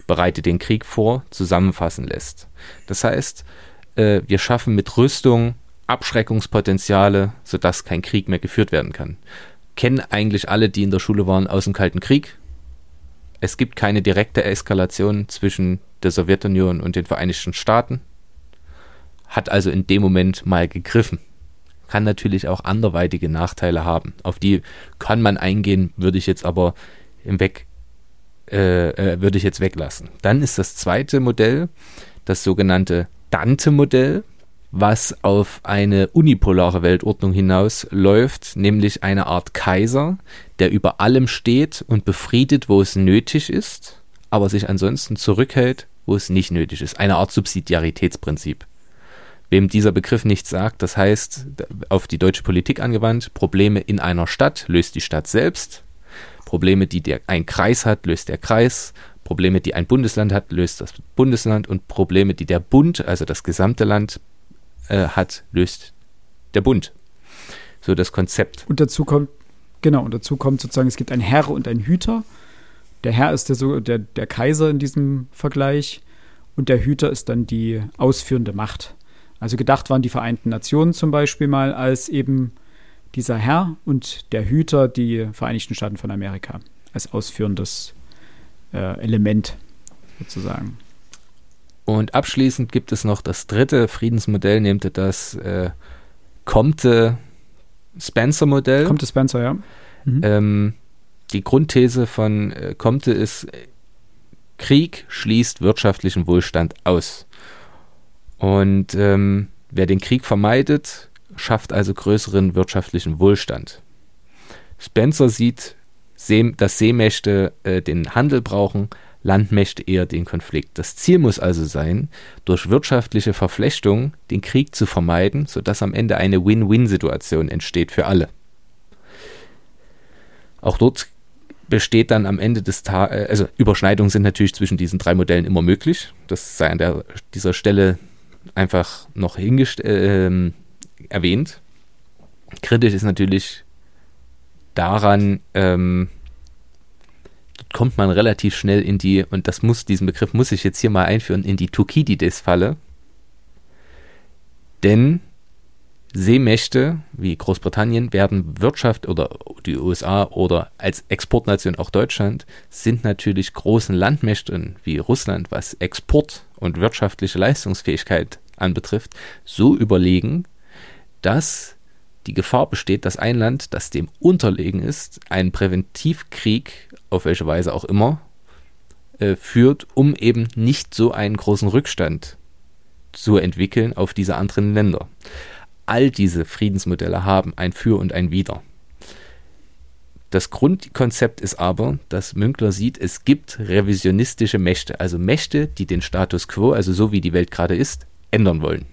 bereite den Krieg vor, zusammenfassen lässt. Das heißt, äh, wir schaffen mit Rüstung Abschreckungspotenziale, sodass kein Krieg mehr geführt werden kann. Kennen eigentlich alle, die in der Schule waren, aus dem Kalten Krieg. Es gibt keine direkte Eskalation zwischen der Sowjetunion und den Vereinigten Staaten. Hat also in dem Moment mal gegriffen. Kann natürlich auch anderweitige Nachteile haben. Auf die kann man eingehen, würde ich jetzt aber im Weg, äh, äh, würde ich jetzt weglassen. Dann ist das zweite Modell, das sogenannte Dante-Modell, was auf eine unipolare Weltordnung hinausläuft, nämlich eine Art Kaiser, der über allem steht und befriedet, wo es nötig ist, aber sich ansonsten zurückhält, wo es nicht nötig ist. Eine Art Subsidiaritätsprinzip. Wem dieser Begriff nichts sagt, das heißt, auf die deutsche Politik angewandt, Probleme in einer Stadt löst die Stadt selbst, Probleme, die der, ein Kreis hat, löst der Kreis, Probleme, die ein Bundesland hat, löst das Bundesland und Probleme, die der Bund, also das gesamte Land äh, hat, löst der Bund. So das Konzept. Und dazu kommt, genau, und dazu kommt sozusagen, es gibt einen Herr und einen Hüter. Der Herr ist der, der, der Kaiser in diesem Vergleich und der Hüter ist dann die ausführende Macht. Also gedacht waren die Vereinten Nationen zum Beispiel mal als eben dieser Herr und der Hüter die Vereinigten Staaten von Amerika als ausführendes äh, Element sozusagen. Und abschließend gibt es noch das dritte Friedensmodell, nehmt das äh, Comte Spencer Modell. Comte Spencer, ja. Mhm. Ähm, die Grundthese von äh, Comte ist, Krieg schließt wirtschaftlichen Wohlstand aus. Und ähm, wer den Krieg vermeidet, schafft also größeren wirtschaftlichen Wohlstand. Spencer sieht, dass Seemächte äh, den Handel brauchen, Landmächte eher den Konflikt. Das Ziel muss also sein, durch wirtschaftliche Verflechtung den Krieg zu vermeiden, sodass am Ende eine Win-Win-Situation entsteht für alle. Auch dort besteht dann am Ende des Tages, äh, also Überschneidungen sind natürlich zwischen diesen drei Modellen immer möglich. Das sei an der, dieser Stelle einfach noch äh, erwähnt. Kritisch ist natürlich daran, ähm, kommt man relativ schnell in die, und das muss, diesen Begriff muss ich jetzt hier mal einführen, in die Thukydides-Falle. Denn Seemächte wie Großbritannien werden Wirtschaft oder die USA oder als Exportnation auch Deutschland sind natürlich großen Landmächten wie Russland, was Export und wirtschaftliche Leistungsfähigkeit anbetrifft, so überlegen, dass die Gefahr besteht, dass ein Land, das dem unterlegen ist, einen Präventivkrieg, auf welche Weise auch immer, äh, führt, um eben nicht so einen großen Rückstand zu entwickeln auf diese anderen Länder. All diese Friedensmodelle haben ein Für und ein Wider. Das Grundkonzept ist aber, dass Münkler sieht, es gibt revisionistische Mächte, also Mächte, die den Status quo, also so wie die Welt gerade ist, ändern wollen.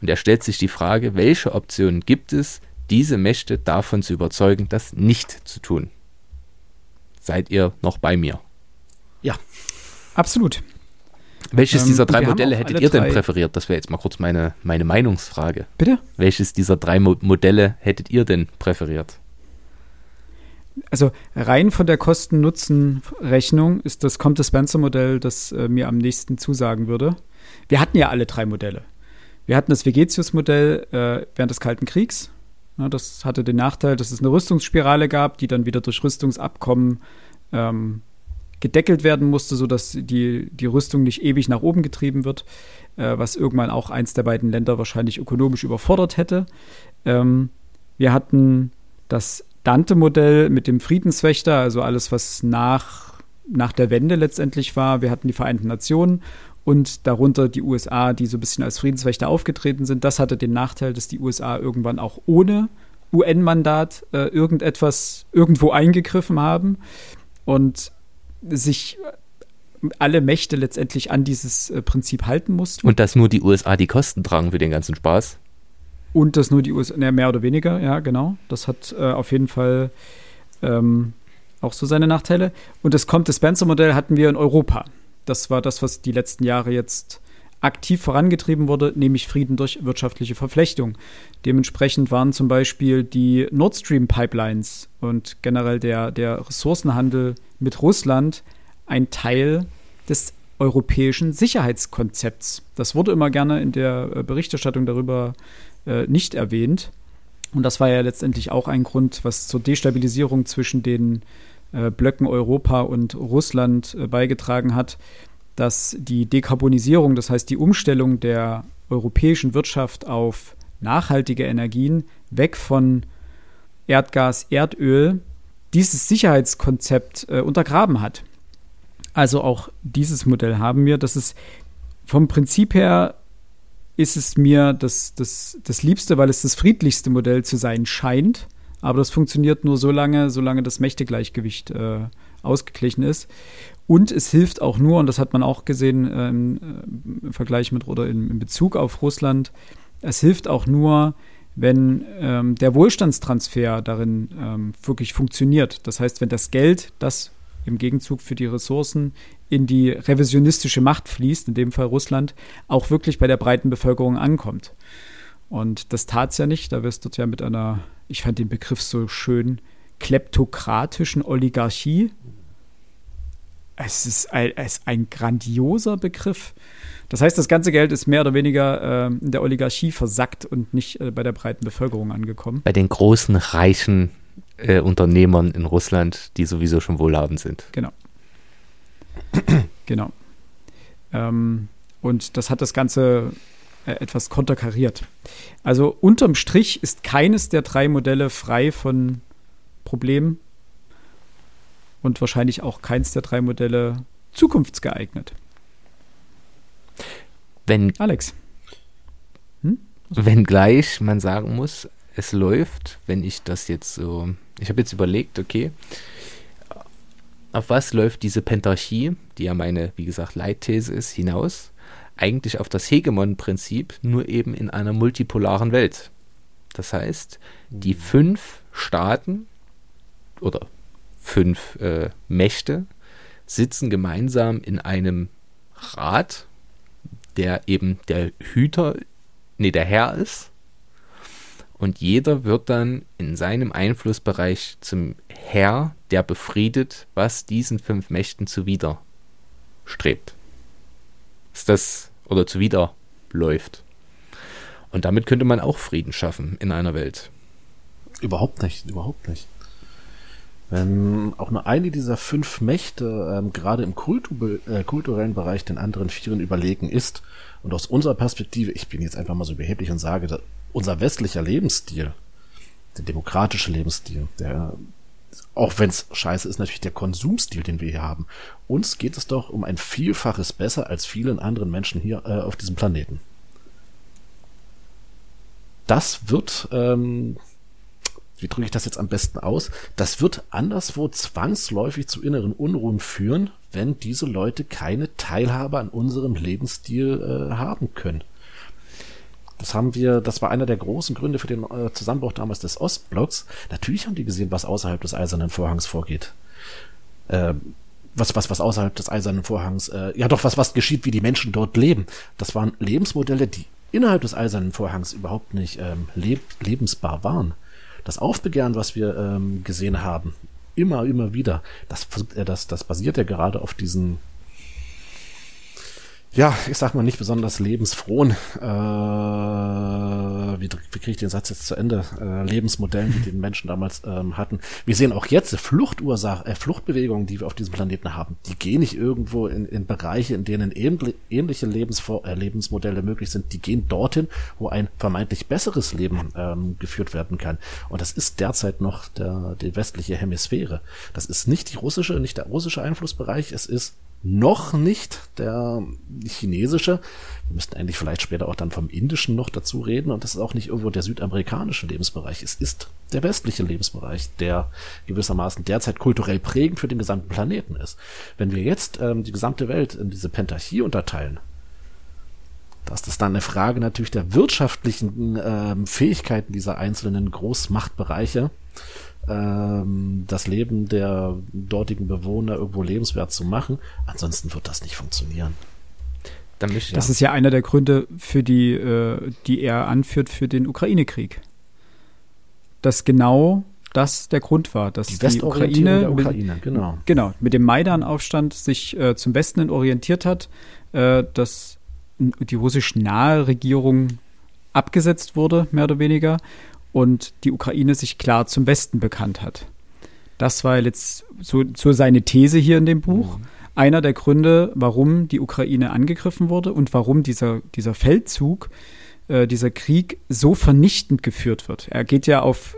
Und er stellt sich die Frage, welche Optionen gibt es, diese Mächte davon zu überzeugen, das nicht zu tun. Seid ihr noch bei mir? Ja, absolut. Welches ähm, dieser drei Modelle hättet ihr denn drei präferiert? Das wäre jetzt mal kurz meine, meine Meinungsfrage. Bitte? Welches dieser drei Mo Modelle hättet ihr denn präferiert? also rein von der Kosten-Nutzen-Rechnung ist das Comte-Spencer-Modell, das äh, mir am nächsten zusagen würde. Wir hatten ja alle drei Modelle. Wir hatten das Vegetius-Modell äh, während des Kalten Kriegs. Ja, das hatte den Nachteil, dass es eine Rüstungsspirale gab, die dann wieder durch Rüstungsabkommen ähm, gedeckelt werden musste, sodass die, die Rüstung nicht ewig nach oben getrieben wird, äh, was irgendwann auch eins der beiden Länder wahrscheinlich ökonomisch überfordert hätte. Ähm, wir hatten das Dante-Modell mit dem Friedenswächter, also alles, was nach, nach der Wende letztendlich war. Wir hatten die Vereinten Nationen und darunter die USA, die so ein bisschen als Friedenswächter aufgetreten sind. Das hatte den Nachteil, dass die USA irgendwann auch ohne UN-Mandat äh, irgendetwas irgendwo eingegriffen haben und sich alle Mächte letztendlich an dieses äh, Prinzip halten mussten. Und dass nur die USA die Kosten tragen für den ganzen Spaß? Und dass nur die USA, ne, mehr oder weniger, ja, genau. Das hat äh, auf jeden Fall ähm, auch so seine Nachteile. Und das kommt, das Spencer-Modell hatten wir in Europa. Das war das, was die letzten Jahre jetzt aktiv vorangetrieben wurde, nämlich Frieden durch wirtschaftliche Verflechtung. Dementsprechend waren zum Beispiel die Nord Stream Pipelines und generell der, der Ressourcenhandel mit Russland ein Teil des europäischen Sicherheitskonzepts. Das wurde immer gerne in der äh, Berichterstattung darüber äh, nicht erwähnt. Und das war ja letztendlich auch ein Grund, was zur Destabilisierung zwischen den äh, Blöcken Europa und Russland äh, beigetragen hat, dass die Dekarbonisierung, das heißt die Umstellung der europäischen Wirtschaft auf nachhaltige Energien, weg von Erdgas, Erdöl, dieses Sicherheitskonzept äh, untergraben hat. Also auch dieses Modell haben wir. Das ist vom Prinzip her ist es mir das, das, das Liebste, weil es das friedlichste Modell zu sein scheint. Aber das funktioniert nur so lange, solange das Mächtegleichgewicht äh, ausgeglichen ist. Und es hilft auch nur, und das hat man auch gesehen ähm, äh, im Vergleich mit oder in, in, Bezug auf Russland, es hilft auch nur, wenn ähm, der Wohlstandstransfer darin ähm, wirklich funktioniert. Das heißt, wenn das Geld, das im Gegenzug für die Ressourcen in die revisionistische Macht fließt, in dem Fall Russland, auch wirklich bei der breiten Bevölkerung ankommt. Und das tat es ja nicht. Da wirst du ja mit einer, ich fand den Begriff so schön, kleptokratischen Oligarchie. Es ist ein, es ist ein grandioser Begriff. Das heißt, das ganze Geld ist mehr oder weniger äh, in der Oligarchie versackt und nicht äh, bei der breiten Bevölkerung angekommen. Bei den großen, reichen äh, Unternehmern in Russland, die sowieso schon wohlhabend sind. Genau. genau. Ähm, und das hat das Ganze etwas konterkariert. Also unterm Strich ist keines der drei Modelle frei von Problemen und wahrscheinlich auch keins der drei Modelle zukunftsgeeignet. Wenn, Alex. Hm? Wenngleich man sagen muss, es läuft, wenn ich das jetzt so. Ich habe jetzt überlegt, okay, auf was läuft diese Pentarchie, die ja meine, wie gesagt, Leitthese ist, hinaus? Eigentlich auf das Hegemon-Prinzip, nur eben in einer multipolaren Welt. Das heißt, die mhm. fünf Staaten oder fünf äh, Mächte sitzen gemeinsam in einem Rat, der eben der Hüter, nee, der Herr ist. Und jeder wird dann in seinem Einflussbereich zum Herr, der befriedet, was diesen fünf Mächten zuwider strebt. Ist das oder zuwider läuft. Und damit könnte man auch Frieden schaffen in einer Welt. Überhaupt nicht, überhaupt nicht. Wenn auch nur eine dieser fünf Mächte ähm, gerade im Kultu äh, kulturellen Bereich den anderen Vieren überlegen ist, und aus unserer Perspektive, ich bin jetzt einfach mal so beheblich und sage, unser westlicher Lebensstil, der demokratische Lebensstil, der, auch wenn es scheiße ist, natürlich der Konsumstil, den wir hier haben. Uns geht es doch um ein Vielfaches besser als vielen anderen Menschen hier äh, auf diesem Planeten. Das wird ähm, wie drücke ich das jetzt am besten aus? Das wird anderswo zwangsläufig zu inneren Unruhen führen, wenn diese Leute keine Teilhabe an unserem Lebensstil äh, haben können. Das haben wir, das war einer der großen Gründe für den äh, Zusammenbruch damals des Ostblocks. Natürlich haben die gesehen, was außerhalb des Eisernen Vorhangs vorgeht. Äh, was, was, was außerhalb des Eisernen Vorhangs, äh, ja doch, was, was geschieht, wie die Menschen dort leben. Das waren Lebensmodelle, die innerhalb des Eisernen Vorhangs überhaupt nicht ähm, leb lebensbar waren das Aufbegehren, was wir ähm, gesehen haben, immer, immer wieder, das, das, das basiert ja gerade auf diesen ja, ich sag mal nicht besonders lebensfrohen, äh, wie, wie kriege ich den Satz jetzt zu Ende, äh, Lebensmodellen, die die Menschen damals ähm, hatten. Wir sehen auch jetzt Fluchtursachen, äh, Fluchtbewegungen, die wir auf diesem Planeten haben. Die gehen nicht irgendwo in, in Bereiche, in denen ähnliche Lebensvor äh, Lebensmodelle möglich sind. Die gehen dorthin, wo ein vermeintlich besseres Leben ähm, geführt werden kann. Und das ist derzeit noch der, die westliche Hemisphäre. Das ist nicht die russische, nicht der russische Einflussbereich. Es ist noch nicht der chinesische. Wir müssten eigentlich vielleicht später auch dann vom indischen noch dazu reden. Und das ist auch nicht irgendwo der südamerikanische Lebensbereich. Es ist der westliche Lebensbereich, der gewissermaßen derzeit kulturell prägend für den gesamten Planeten ist. Wenn wir jetzt ähm, die gesamte Welt in diese Pentarchie unterteilen, da ist das dann eine Frage natürlich der wirtschaftlichen ähm, Fähigkeiten dieser einzelnen Großmachtbereiche ähm, das Leben der dortigen Bewohner irgendwo lebenswert zu machen. Ansonsten wird das nicht funktionieren. das ja. ist ja einer der Gründe, für die, äh, die er anführt für den Ukraine-Krieg. Dass genau das der Grund war, dass die, die Ukraine, der Ukraine mit, genau. genau, mit dem Maidan-Aufstand sich äh, zum Westen orientiert hat, äh, dass die russisch nahe Regierung abgesetzt wurde, mehr oder weniger, und die Ukraine sich klar zum Westen bekannt hat. Das war jetzt so, so seine These hier in dem Buch. Mhm. Einer der Gründe, warum die Ukraine angegriffen wurde und warum dieser, dieser Feldzug, äh, dieser Krieg so vernichtend geführt wird. Er geht ja auf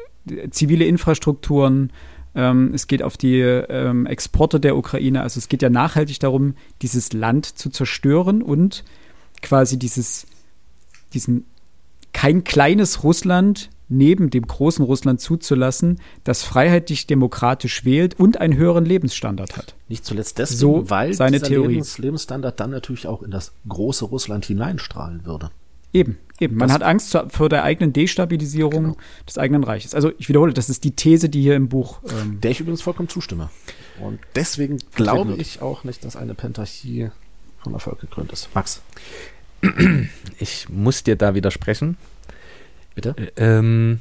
zivile Infrastrukturen, ähm, es geht auf die ähm, Exporte der Ukraine. Also es geht ja nachhaltig darum, dieses Land zu zerstören und quasi dieses, diesen kein kleines Russland neben dem großen Russland zuzulassen, das freiheitlich-demokratisch wählt und einen höheren Lebensstandard hat. Nicht zuletzt deswegen, So weil seine dieser Theorie. Lebens Lebensstandard dann natürlich auch in das große Russland hineinstrahlen würde. Eben, eben. Man Das- hat Angst vor der eigenen Destabilisierung Genau. des eigenen Reiches. Also ich wiederhole, das ist die These, die hier im Buch ähm, Der ich übrigens vollkommen zustimme. Und deswegen glaube ich auch nicht, dass eine Pentarchie von Erfolg gekrönt ist. Max, Ich muss dir da widersprechen. Bitte? Ähm,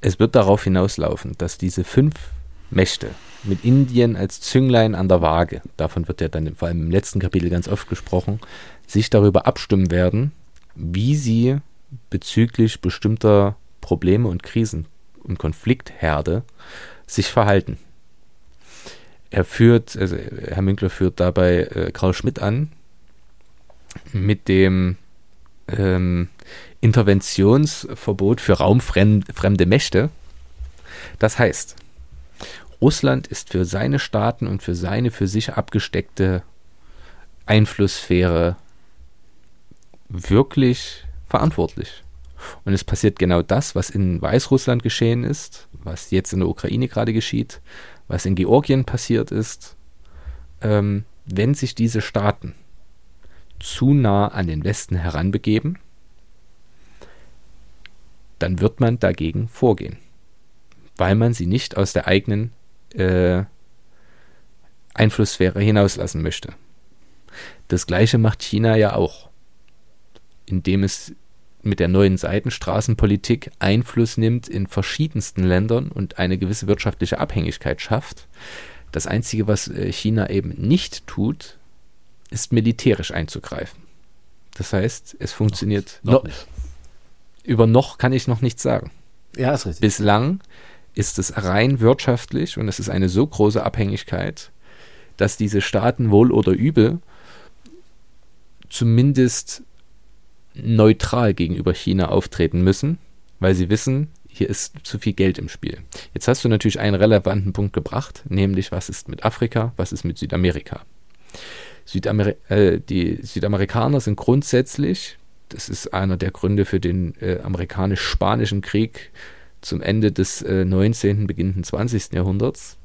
es wird darauf hinauslaufen, dass diese fünf Mächte mit Indien als Zünglein an der Waage, davon wird ja dann vor allem im letzten Kapitel ganz oft gesprochen, sich darüber abstimmen werden, wie sie bezüglich bestimmter Probleme und Krisen und Konfliktherde sich verhalten. Er führt, also Herr Münkler führt dabei äh, Karl Schmidt an mit dem ähm, Interventionsverbot für raumfremde Mächte. Das heißt, Russland ist für seine Staaten und für seine für sich abgesteckte Einflusssphäre wirklich verantwortlich. Und es passiert genau das, was in Weißrussland geschehen ist, was jetzt in der Ukraine gerade geschieht, was in Georgien passiert ist. Ähm, wenn sich diese Staaten zu nah an den Westen heranbegeben, dann wird man dagegen vorgehen, weil man sie nicht aus der eigenen äh, Einflusssphäre hinauslassen möchte. Das gleiche macht China ja auch, indem es mit der neuen Seitenstraßenpolitik Einfluss nimmt in verschiedensten Ländern und eine gewisse wirtschaftliche Abhängigkeit schafft. Das Einzige, was äh, China eben nicht tut, ist militärisch einzugreifen. Das heißt, es funktioniert Noch noch, nicht. Über noch kann ich noch nichts sagen. Ja, ist richtig. Bislang ist es rein wirtschaftlich und es ist eine so große Abhängigkeit, dass diese Staaten wohl oder übel zumindest neutral gegenüber China auftreten müssen, weil sie wissen, hier ist zu viel Geld im Spiel. Jetzt hast du natürlich einen relevanten Punkt gebracht, nämlich was ist mit Afrika, was ist mit Südamerika. Südamer äh, die Südamerikaner sind grundsätzlich, das ist einer der Gründe für den äh, amerikanisch-spanischen Krieg zum Ende des äh, 19., beginnenden 20. Jahrhunderts,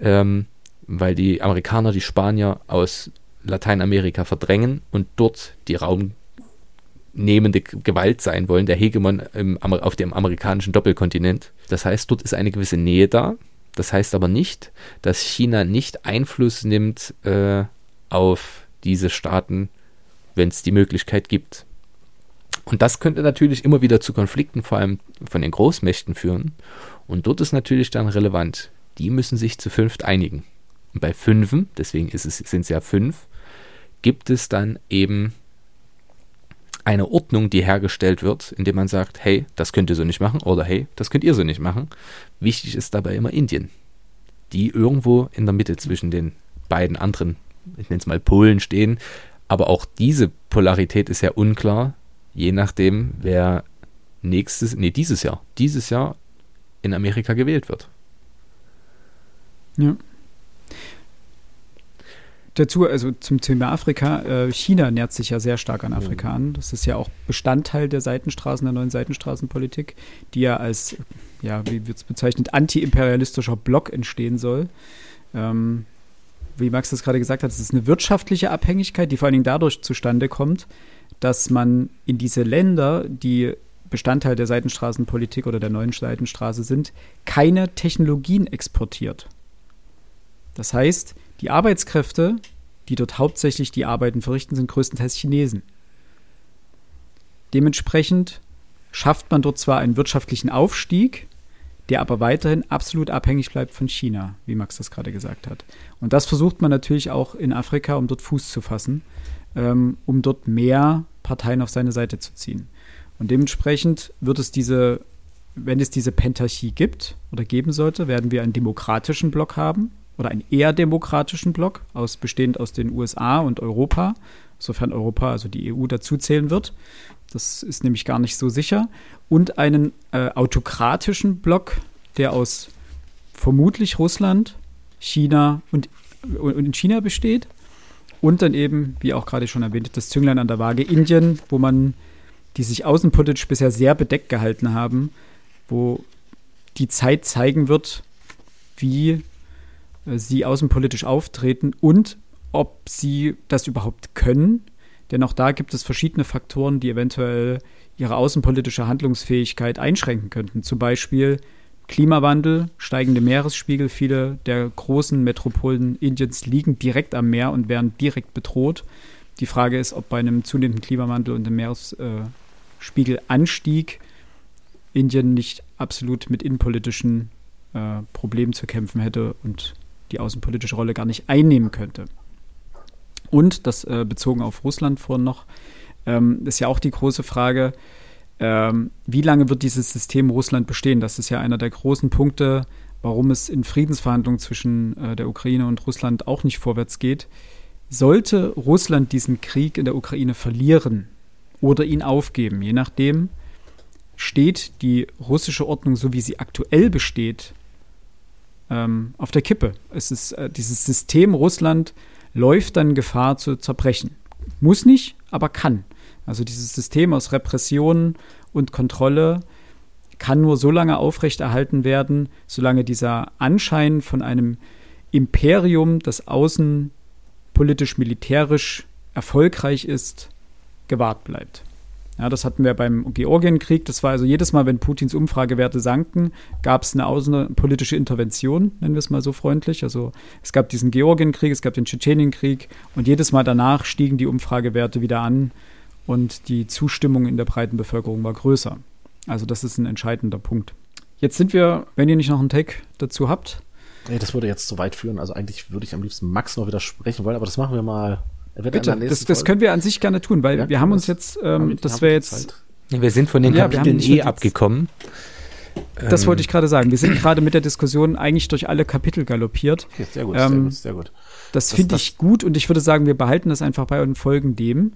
ähm, weil die Amerikaner die Spanier aus Lateinamerika verdrängen und dort die raumnehmende Gewalt sein wollen, der Hegemon im, auf dem amerikanischen Doppelkontinent. Das heißt, dort ist eine gewisse Nähe da. Das heißt aber nicht, dass China nicht Einfluss nimmt äh, auf diese Staaten, wenn es die Möglichkeit gibt. Und das könnte natürlich immer wieder zu Konflikten, vor allem von den Großmächten führen. Und dort ist natürlich dann relevant, die müssen sich zu fünft einigen. Und bei fünfen, deswegen sind es ja fünf, gibt es dann eben eine Ordnung, die hergestellt wird, indem man sagt, hey, das könnt ihr so nicht machen oder hey, das könnt ihr so nicht machen. Wichtig ist dabei immer Indien, die irgendwo in der Mitte zwischen den beiden anderen, ich nenne es mal Polen stehen. Aber auch diese Polarität ist ja unklar, je nachdem, wer nächstes, nee, dieses Jahr, dieses Jahr in Amerika gewählt wird. Ja. Dazu, also zum Thema Afrika, äh, China nähert sich ja sehr stark an Afrika an. Das ist ja auch Bestandteil der Seitenstraßen, der neuen Seitenstraßenpolitik, die ja als, ja, wie wird es bezeichnet, anti-imperialistischer Block entstehen soll. Ähm, wie Max das gerade gesagt hat, es ist eine wirtschaftliche Abhängigkeit, die vor allen Dingen dadurch zustande kommt, dass man in diese Länder, die Bestandteil der Seitenstraßenpolitik oder der neuen Seitenstraße sind, keine Technologien exportiert. Das heißt, die Arbeitskräfte, die dort hauptsächlich die Arbeiten verrichten, sind größtenteils Chinesen. Dementsprechend schafft man dort zwar einen wirtschaftlichen Aufstieg, der aber weiterhin absolut abhängig bleibt von China, wie Max das gerade gesagt hat. Und das versucht man natürlich auch in Afrika, um dort Fuß zu fassen, ähm, um dort mehr Parteien auf seine Seite zu ziehen. Und dementsprechend wird es diese, wenn es diese Pentarchie gibt oder geben sollte, werden wir einen demokratischen Block haben oder einen eher demokratischen Block, aus, bestehend aus den USA und Europa, sofern Europa, also die EU, dazu zählen wird. Das ist nämlich gar nicht so sicher. Und einen äh, autokratischen Block, der aus vermutlich Russland, China und, und in China besteht. Und dann eben, wie auch gerade schon erwähnt, das Zünglein an der Waage Indien, wo man die sich außenpolitisch bisher sehr bedeckt gehalten haben, wo die Zeit zeigen wird, wie äh, sie außenpolitisch auftreten und ob sie das überhaupt können. Denn auch da gibt es verschiedene Faktoren, die eventuell ihre außenpolitische Handlungsfähigkeit einschränken könnten. Zum Beispiel Klimawandel, steigende Meeresspiegel. Viele der großen Metropolen Indiens liegen direkt am Meer und werden direkt bedroht. Die Frage ist, ob bei einem zunehmenden Klimawandel und dem Meeresspiegelanstieg Indien nicht absolut mit innenpolitischen äh, Problemen zu kämpfen hätte und die außenpolitische Rolle gar nicht einnehmen könnte. Und das äh, bezogen auf Russland vorhin noch, ähm, ist ja auch die große Frage, ähm, wie lange wird dieses System Russland bestehen? Das ist ja einer der großen Punkte, warum es in Friedensverhandlungen zwischen äh, der Ukraine und Russland auch nicht vorwärts geht. Sollte Russland diesen Krieg in der Ukraine verlieren oder ihn aufgeben, je nachdem, steht die russische Ordnung, so wie sie aktuell besteht, ähm, auf der Kippe. Es ist äh, dieses System Russland läuft dann Gefahr zu zerbrechen. Muss nicht, aber kann. Also dieses System aus Repression und Kontrolle kann nur so lange aufrechterhalten werden, solange dieser Anschein von einem Imperium, das außenpolitisch militärisch erfolgreich ist, gewahrt bleibt. Ja, das hatten wir beim Georgienkrieg. Das war also jedes Mal, wenn Putins Umfragewerte sanken, gab es eine außenpolitische Intervention, nennen wir es mal so freundlich. Also es gab diesen Georgienkrieg, es gab den Tschetschenienkrieg und jedes Mal danach stiegen die Umfragewerte wieder an und die Zustimmung in der breiten Bevölkerung war größer. Also das ist ein entscheidender Punkt. Jetzt sind wir, wenn ihr nicht noch einen Take dazu habt. Nee, das würde jetzt zu weit führen. Also eigentlich würde ich am liebsten Max noch widersprechen wollen, aber das machen wir mal Bitte, das, das können wir an sich gerne tun, weil ja, wir haben uns jetzt, ähm, das wäre jetzt. Ja, wir sind von den ja, Kapiteln eh abgekommen. Das wollte ich gerade sagen. Wir sind gerade mit der Diskussion eigentlich durch alle Kapitel galoppiert. Okay, sehr gut, ähm, sehr gut, sehr gut. Das, das finde ich gut und ich würde sagen, wir behalten das einfach bei und folgen dem.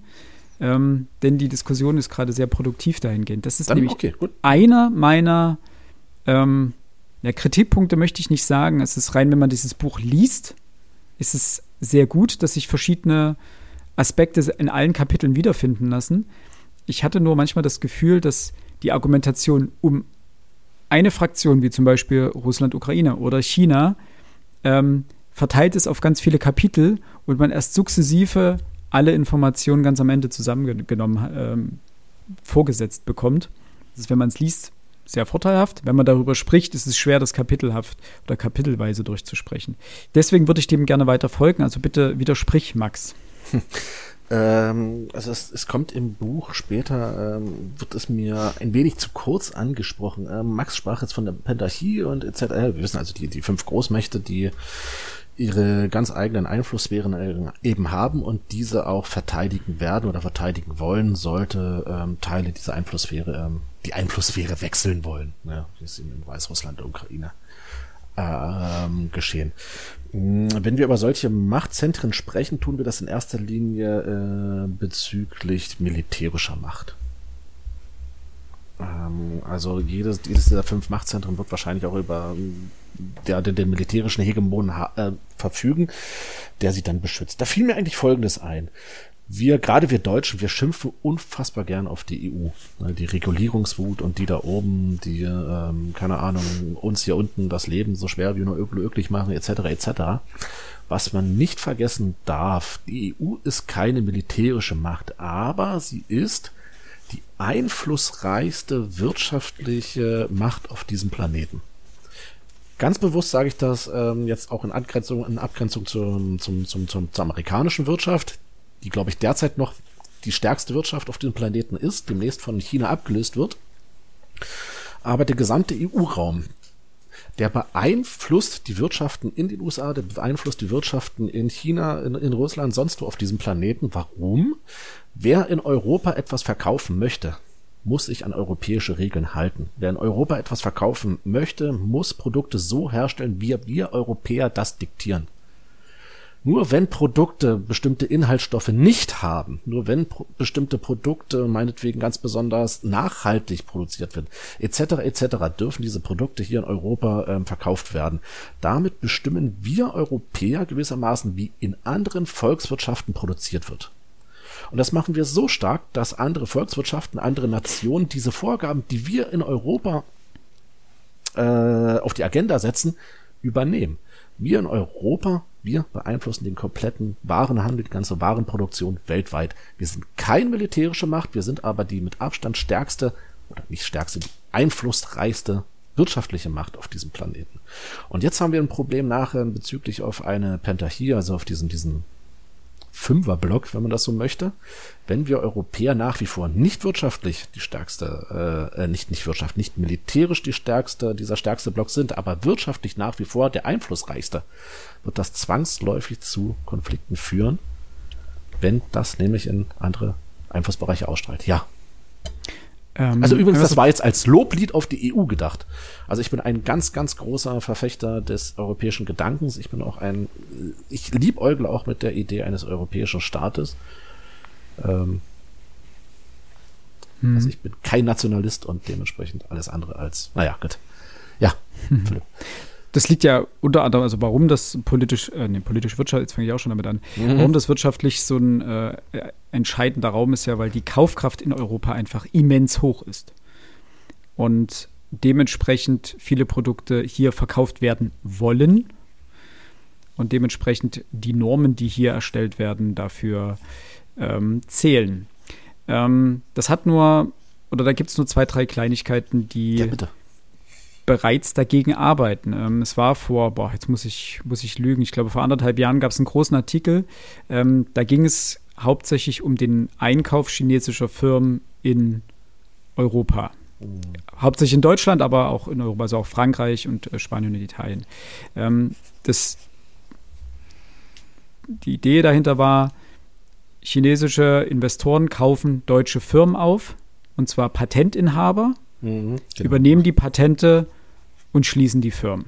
Ähm, denn die Diskussion ist gerade sehr produktiv dahingehend. Das ist Dann, nämlich okay, einer meiner ähm, ja, Kritikpunkte, möchte ich nicht sagen. Es ist rein, wenn man dieses Buch liest, ist es sehr gut, dass sich verschiedene Aspekte in allen Kapiteln wiederfinden lassen. Ich hatte nur manchmal das Gefühl, dass die Argumentation um eine Fraktion, wie zum Beispiel Russland, Ukraine oder China, ähm, verteilt ist auf ganz viele Kapitel und man erst sukzessive alle Informationen ganz am Ende zusammengenommen ähm, vorgesetzt bekommt. Das ist, wenn man es liest, sehr vorteilhaft. Wenn man darüber spricht, ist es schwer, das kapitelhaft oder kapitelweise durchzusprechen. Deswegen würde ich dem gerne weiter folgen. Also bitte widersprich, Max. Ähm, also es, es, kommt im Buch später, ähm, wird es mir ein wenig zu kurz angesprochen. Ähm, Max sprach jetzt von der Pentarchie und etc. Wir wissen also die, die fünf Großmächte, die ihre ganz eigenen Einflusssphären eben haben und diese auch verteidigen werden oder verteidigen wollen, sollte ähm, Teile dieser Einflusssphäre, ähm, die Einflusssphäre wechseln wollen, ne, wie es in Weißrussland und Ukraine ähm, geschehen. Hm, wenn wir über solche Machtzentren sprechen, tun wir das in erster Linie äh, bezüglich militärischer Macht. Ähm, also jedes, jedes dieser fünf Machtzentren wird wahrscheinlich auch über der, den, den militärischen Hegemon äh, verfügen, der sie dann beschützt. Da fiel mir eigentlich Folgendes ein. Wir, gerade wir Deutschen, wir schimpfen unfassbar gern auf die EU. Ne, die Regulierungswut und die da oben, die, ähm, keine Ahnung, uns hier unten das Leben so schwer wie nur möglich machen, etc., etc. Was man nicht vergessen darf, die EU ist keine militärische Macht, aber sie ist die einflussreichste wirtschaftliche Macht auf diesem Planeten. Ganz bewusst sage ich das ähm, jetzt auch in Abgrenzung, in Abgrenzung zum, zum, zum, zum, zur amerikanischen Wirtschaft, die, glaube ich, derzeit noch die stärkste Wirtschaft auf dem Planeten ist, demnächst von China abgelöst wird. Aber der gesamte EU-Raum, der beeinflusst die Wirtschaften in den USA, der beeinflusst die Wirtschaften in China, in, in Russland, sonst wo auf diesem Planeten. Warum? Wer in Europa etwas verkaufen möchte, muss sich an europäische Regeln halten. Wer in Europa etwas verkaufen möchte, muss Produkte so herstellen, wie wir Europäer das diktieren. Nur wenn Produkte bestimmte Inhaltsstoffe nicht haben, nur wenn pro bestimmte Produkte meinetwegen ganz besonders nachhaltig produziert werden, etc. etc. dürfen diese Produkte hier in Europa ähm, verkauft werden. Damit bestimmen wir Europäer gewissermaßen, wie in anderen Volkswirtschaften produziert wird. Und das machen wir so stark, dass andere Volkswirtschaften, andere Nationen diese Vorgaben, die wir in Europa äh, auf die Agenda setzen, übernehmen. Wir in Europa, wir beeinflussen den kompletten Warenhandel, die ganze Warenproduktion weltweit. Wir sind keine militärische Macht, wir sind aber die mit Abstand stärkste oder nicht stärkste, die einflussreichste wirtschaftliche Macht auf diesem Planeten. Und jetzt haben wir ein Problem nachher bezüglich auf eine Pentahie, also auf diesen, diesen Fünferblock, wenn man das so möchte. Wenn wir Europäer nach wie vor nicht wirtschaftlich die stärkste, äh, äh, nicht, nicht Wirtschaft, nicht militärisch die stärkste, dieser stärkste Block sind, aber wirtschaftlich nach wie vor der einflussreichste, wird das zwangsläufig zu Konflikten führen, wenn das nämlich in andere Einflussbereiche ausstrahlt. Ja. Ähm, also übrigens, das war jetzt als Loblied auf die EU gedacht. Also ich bin ein ganz, ganz großer Verfechter des europäischen Gedankens. Ich bin auch ein, ich liebäugle auch mit der Idee eines europäischen Staates. Ähm, hm. Also ich bin kein Nationalist und dementsprechend alles andere als, naja, gut. Ja, Philipp. Das liegt ja unter anderem, also warum das politisch, äh, nee, politisch Wirtschaft, jetzt fange ich auch schon damit an, mhm. warum das wirtschaftlich so ein äh, entscheidender Raum ist ja, weil die Kaufkraft in Europa einfach immens hoch ist. Und dementsprechend viele Produkte hier verkauft werden wollen und dementsprechend die Normen, die hier erstellt werden, dafür ähm, zählen. Ähm, das hat nur, oder da gibt es nur zwei, drei Kleinigkeiten, die. Ja, bitte bereits dagegen arbeiten. Ähm, es war vor, boah, jetzt muss ich, muss ich lügen, ich glaube vor anderthalb Jahren gab es einen großen Artikel, ähm, da ging es hauptsächlich um den Einkauf chinesischer Firmen in Europa. Mhm. Hauptsächlich in Deutschland, aber auch in Europa, also auch Frankreich und äh, Spanien und Italien. Ähm, das, die Idee dahinter war, chinesische Investoren kaufen deutsche Firmen auf, und zwar Patentinhaber, Mhm, genau. übernehmen die Patente und schließen die Firmen.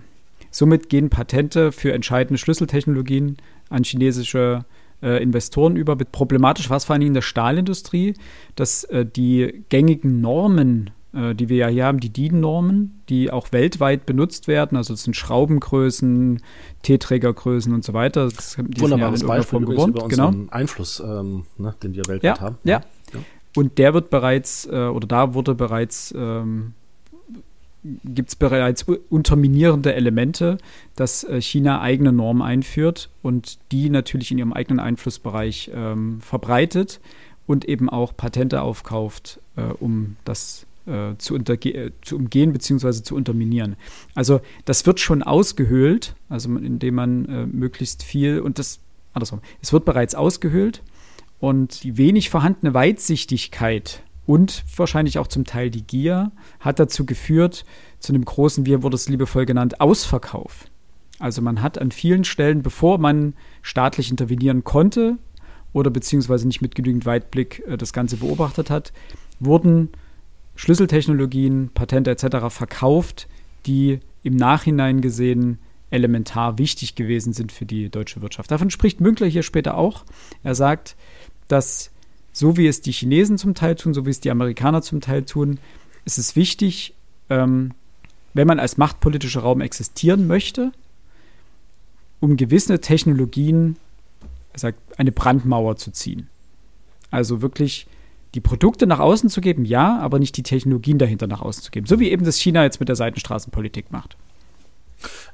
Somit gehen Patente für entscheidende Schlüsseltechnologien an chinesische äh, Investoren über. Problematisch war es vor allem in der Stahlindustrie, dass äh, die gängigen Normen, äh, die wir ja hier haben, die DIN-Normen, die auch weltweit benutzt werden, also das sind Schraubengrößen, T-Trägergrößen und so weiter. Das, die Wunderbares ja Beispiel über genau. Einfluss, ähm, ne, den wir weltweit ja, haben. Ja, ja. Und der wird bereits, äh, oder da wurde bereits, ähm, gibt es bereits unterminierende Elemente, dass äh, China eigene Normen einführt und die natürlich in ihrem eigenen Einflussbereich ähm, verbreitet und eben auch Patente aufkauft, äh, um das äh, zu, äh, zu, umgehen bzw. zu unterminieren. Also das wird schon ausgehöhlt, also indem man äh, möglichst viel und das andersrum, es wird bereits ausgehöhlt und die wenig vorhandene Weitsichtigkeit und wahrscheinlich auch zum Teil die Gier hat dazu geführt, zu einem großen, wie wurde es liebevoll genannt, Ausverkauf. Also man hat an vielen Stellen, bevor man staatlich intervenieren konnte oder beziehungsweise nicht mit genügend Weitblick äh, das Ganze beobachtet hat, wurden Schlüsseltechnologien, Patente etc. verkauft, die im Nachhinein gesehen elementar wichtig gewesen sind für die deutsche Wirtschaft. Davon spricht Münkler hier später auch. Er sagt, dass so wie es die Chinesen zum Teil tun, so wie es die Amerikaner zum Teil tun, ist es wichtig, ähm, wenn man als machtpolitischer Raum existieren möchte, um gewisse Technologien, sagt, eine Brandmauer zu ziehen. Also wirklich die Produkte nach außen zu geben, ja, aber nicht die Technologien dahinter nach außen zu geben. So wie eben das China jetzt mit der Seitenstraßenpolitik macht.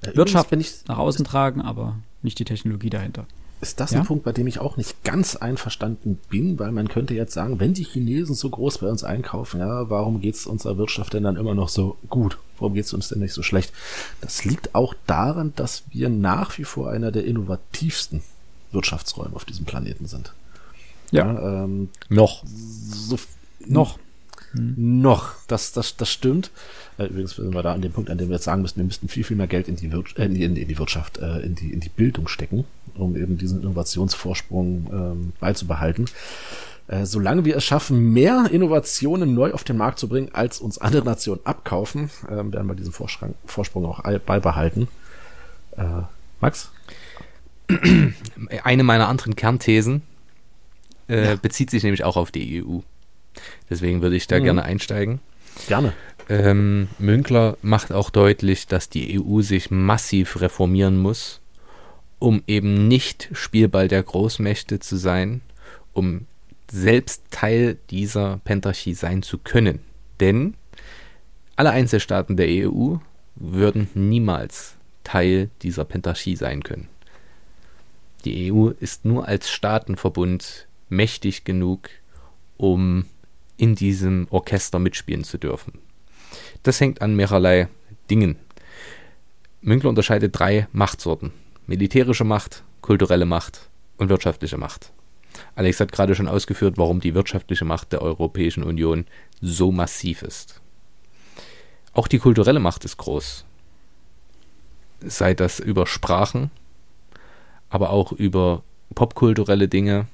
Äh, Wirtschaft nach außen tragen, aber nicht die Technologie dahinter ist das ja? ein Punkt, bei dem ich auch nicht ganz einverstanden bin, weil man könnte jetzt sagen, wenn die Chinesen so groß bei uns einkaufen, ja, warum geht es unserer Wirtschaft denn dann immer noch so gut? Warum geht es uns denn nicht so schlecht? Das liegt auch daran, dass wir nach wie vor einer der innovativsten Wirtschaftsräume auf diesem Planeten sind. Ja. ja ähm, noch. So, noch. Hm. Noch, das, das, das stimmt. Äh, übrigens sind wir da an dem Punkt, an dem wir jetzt sagen müssen, wir müssten viel, viel mehr Geld in die, Wir äh, in die, in die Wirtschaft, äh, in, die, in die Bildung stecken, um eben diesen Innovationsvorsprung ähm, beizubehalten. Äh, solange wir es schaffen, mehr Innovationen neu auf den Markt zu bringen, als uns andere Nationen abkaufen, äh, werden wir diesen Vorsprung, Vorsprung auch beibehalten. Äh, Max? Eine meiner anderen Kernthesen äh, ja. bezieht sich nämlich auch auf die EU. Deswegen würde ich da mhm. gerne einsteigen. Gerne. Ähm, Münkler macht auch deutlich, dass die EU sich massiv reformieren muss, um eben nicht Spielball der Großmächte zu sein, um selbst Teil dieser Pentarchie sein zu können. Denn alle Einzelstaaten der EU würden niemals Teil dieser Pentarchie sein können. Die EU ist nur als Staatenverbund mächtig genug, um in diesem Orchester mitspielen zu dürfen. Das hängt an mehrerlei Dingen. Münkler unterscheidet drei Machtsorten. Militärische Macht, kulturelle Macht und wirtschaftliche Macht. Alex hat gerade schon ausgeführt, warum die wirtschaftliche Macht der Europäischen Union so massiv ist. Auch die kulturelle Macht ist groß. Sei das über Sprachen, aber auch über popkulturelle Dinge.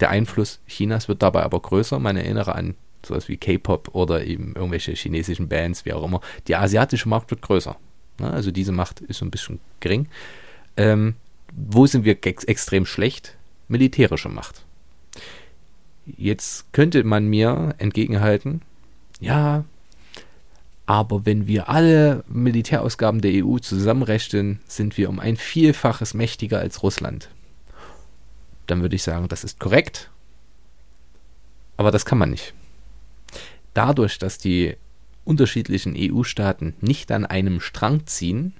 Der Einfluss Chinas wird dabei aber größer. Man erinnere an sowas wie K-Pop oder eben irgendwelche chinesischen Bands, wie auch immer. Die asiatische Macht wird größer. Also diese Macht ist so ein bisschen gering. Ähm, wo sind wir ex extrem schlecht? Militärische Macht. Jetzt könnte man mir entgegenhalten, ja, aber wenn wir alle Militärausgaben der EU zusammenrechnen, sind wir um ein Vielfaches mächtiger als Russland. Dann würde ich sagen, das ist korrekt. Aber das kann man nicht. Dadurch, dass die unterschiedlichen EU-Staaten nicht an einem Strang ziehen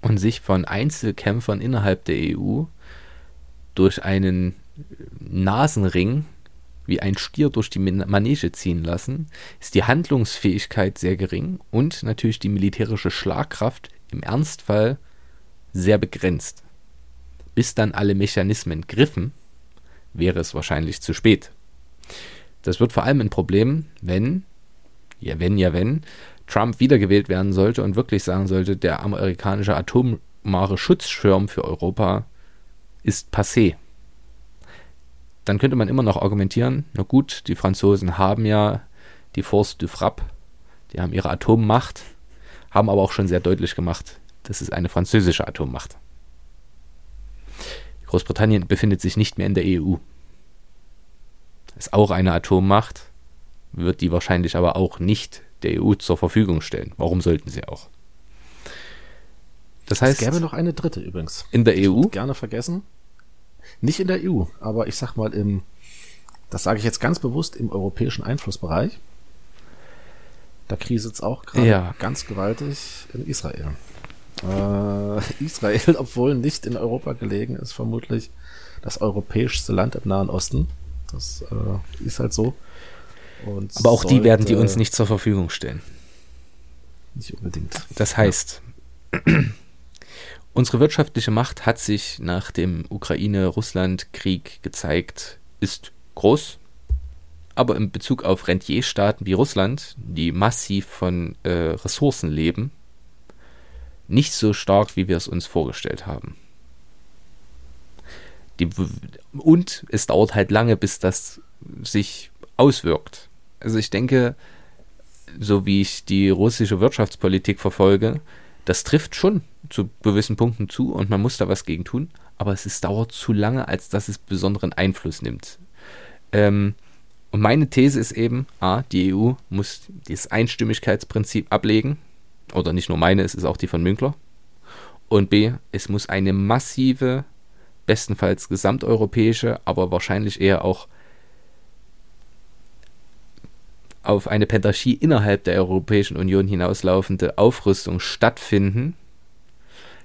und sich von Einzelkämpfern innerhalb der EU durch einen Nasenring wie ein Stier durch die Manege ziehen lassen, ist die Handlungsfähigkeit sehr gering und natürlich die militärische Schlagkraft im Ernstfall sehr begrenzt. Bis dann alle Mechanismen griffen, wäre es wahrscheinlich zu spät. Das wird vor allem ein Problem, wenn, ja wenn, ja wenn, Trump wiedergewählt werden sollte und wirklich sagen sollte, der amerikanische atomare Schutzschirm für Europa ist passé dann könnte man immer noch argumentieren, na gut, die Franzosen haben ja die Force du Frappe, die haben ihre Atommacht, haben aber auch schon sehr deutlich gemacht, das ist eine französische Atommacht. Großbritannien befindet sich nicht mehr in der EU. Ist auch eine Atommacht, wird die wahrscheinlich aber auch nicht der EU zur Verfügung stellen. Warum sollten sie auch? Das heißt. Es gäbe noch eine dritte übrigens. In der EU? Gerne vergessen. Nicht in der EU, aber ich sag mal im, das sage ich jetzt ganz bewusst, im europäischen Einflussbereich. Da kriselt es auch gerade ja. ganz gewaltig in Israel. Äh, Israel, obwohl nicht in Europa gelegen ist, vermutlich das europäischste Land im Nahen Osten. Das äh, ist halt so. Und Aber auch die werden die uns nicht zur Verfügung stellen. Nicht unbedingt. Das heißt, ja. Unsere wirtschaftliche Macht hat sich nach dem Ukraine-Russland-Krieg gezeigt, ist groß, aber in Bezug auf Rentierstaaten wie Russland, die massiv von äh, Ressourcen leben, nicht so stark, wie wir es uns vorgestellt haben. Die, und es dauert halt lange, bis das sich auswirkt. Also ich denke, so wie ich die russische Wirtschaftspolitik verfolge, das trifft schon zu gewissen Punkten zu und man muss da was gegen tun, aber es ist, dauert zu lange, als dass es besonderen Einfluss nimmt. Ähm, und meine These ist eben, a, die EU muss das Einstimmigkeitsprinzip ablegen, oder nicht nur meine, es ist auch die von Münkler. Und b, es muss eine massive, bestenfalls gesamteuropäische, aber wahrscheinlich eher auch auf eine Pentarchie innerhalb der Europäischen Union hinauslaufende Aufrüstung stattfinden,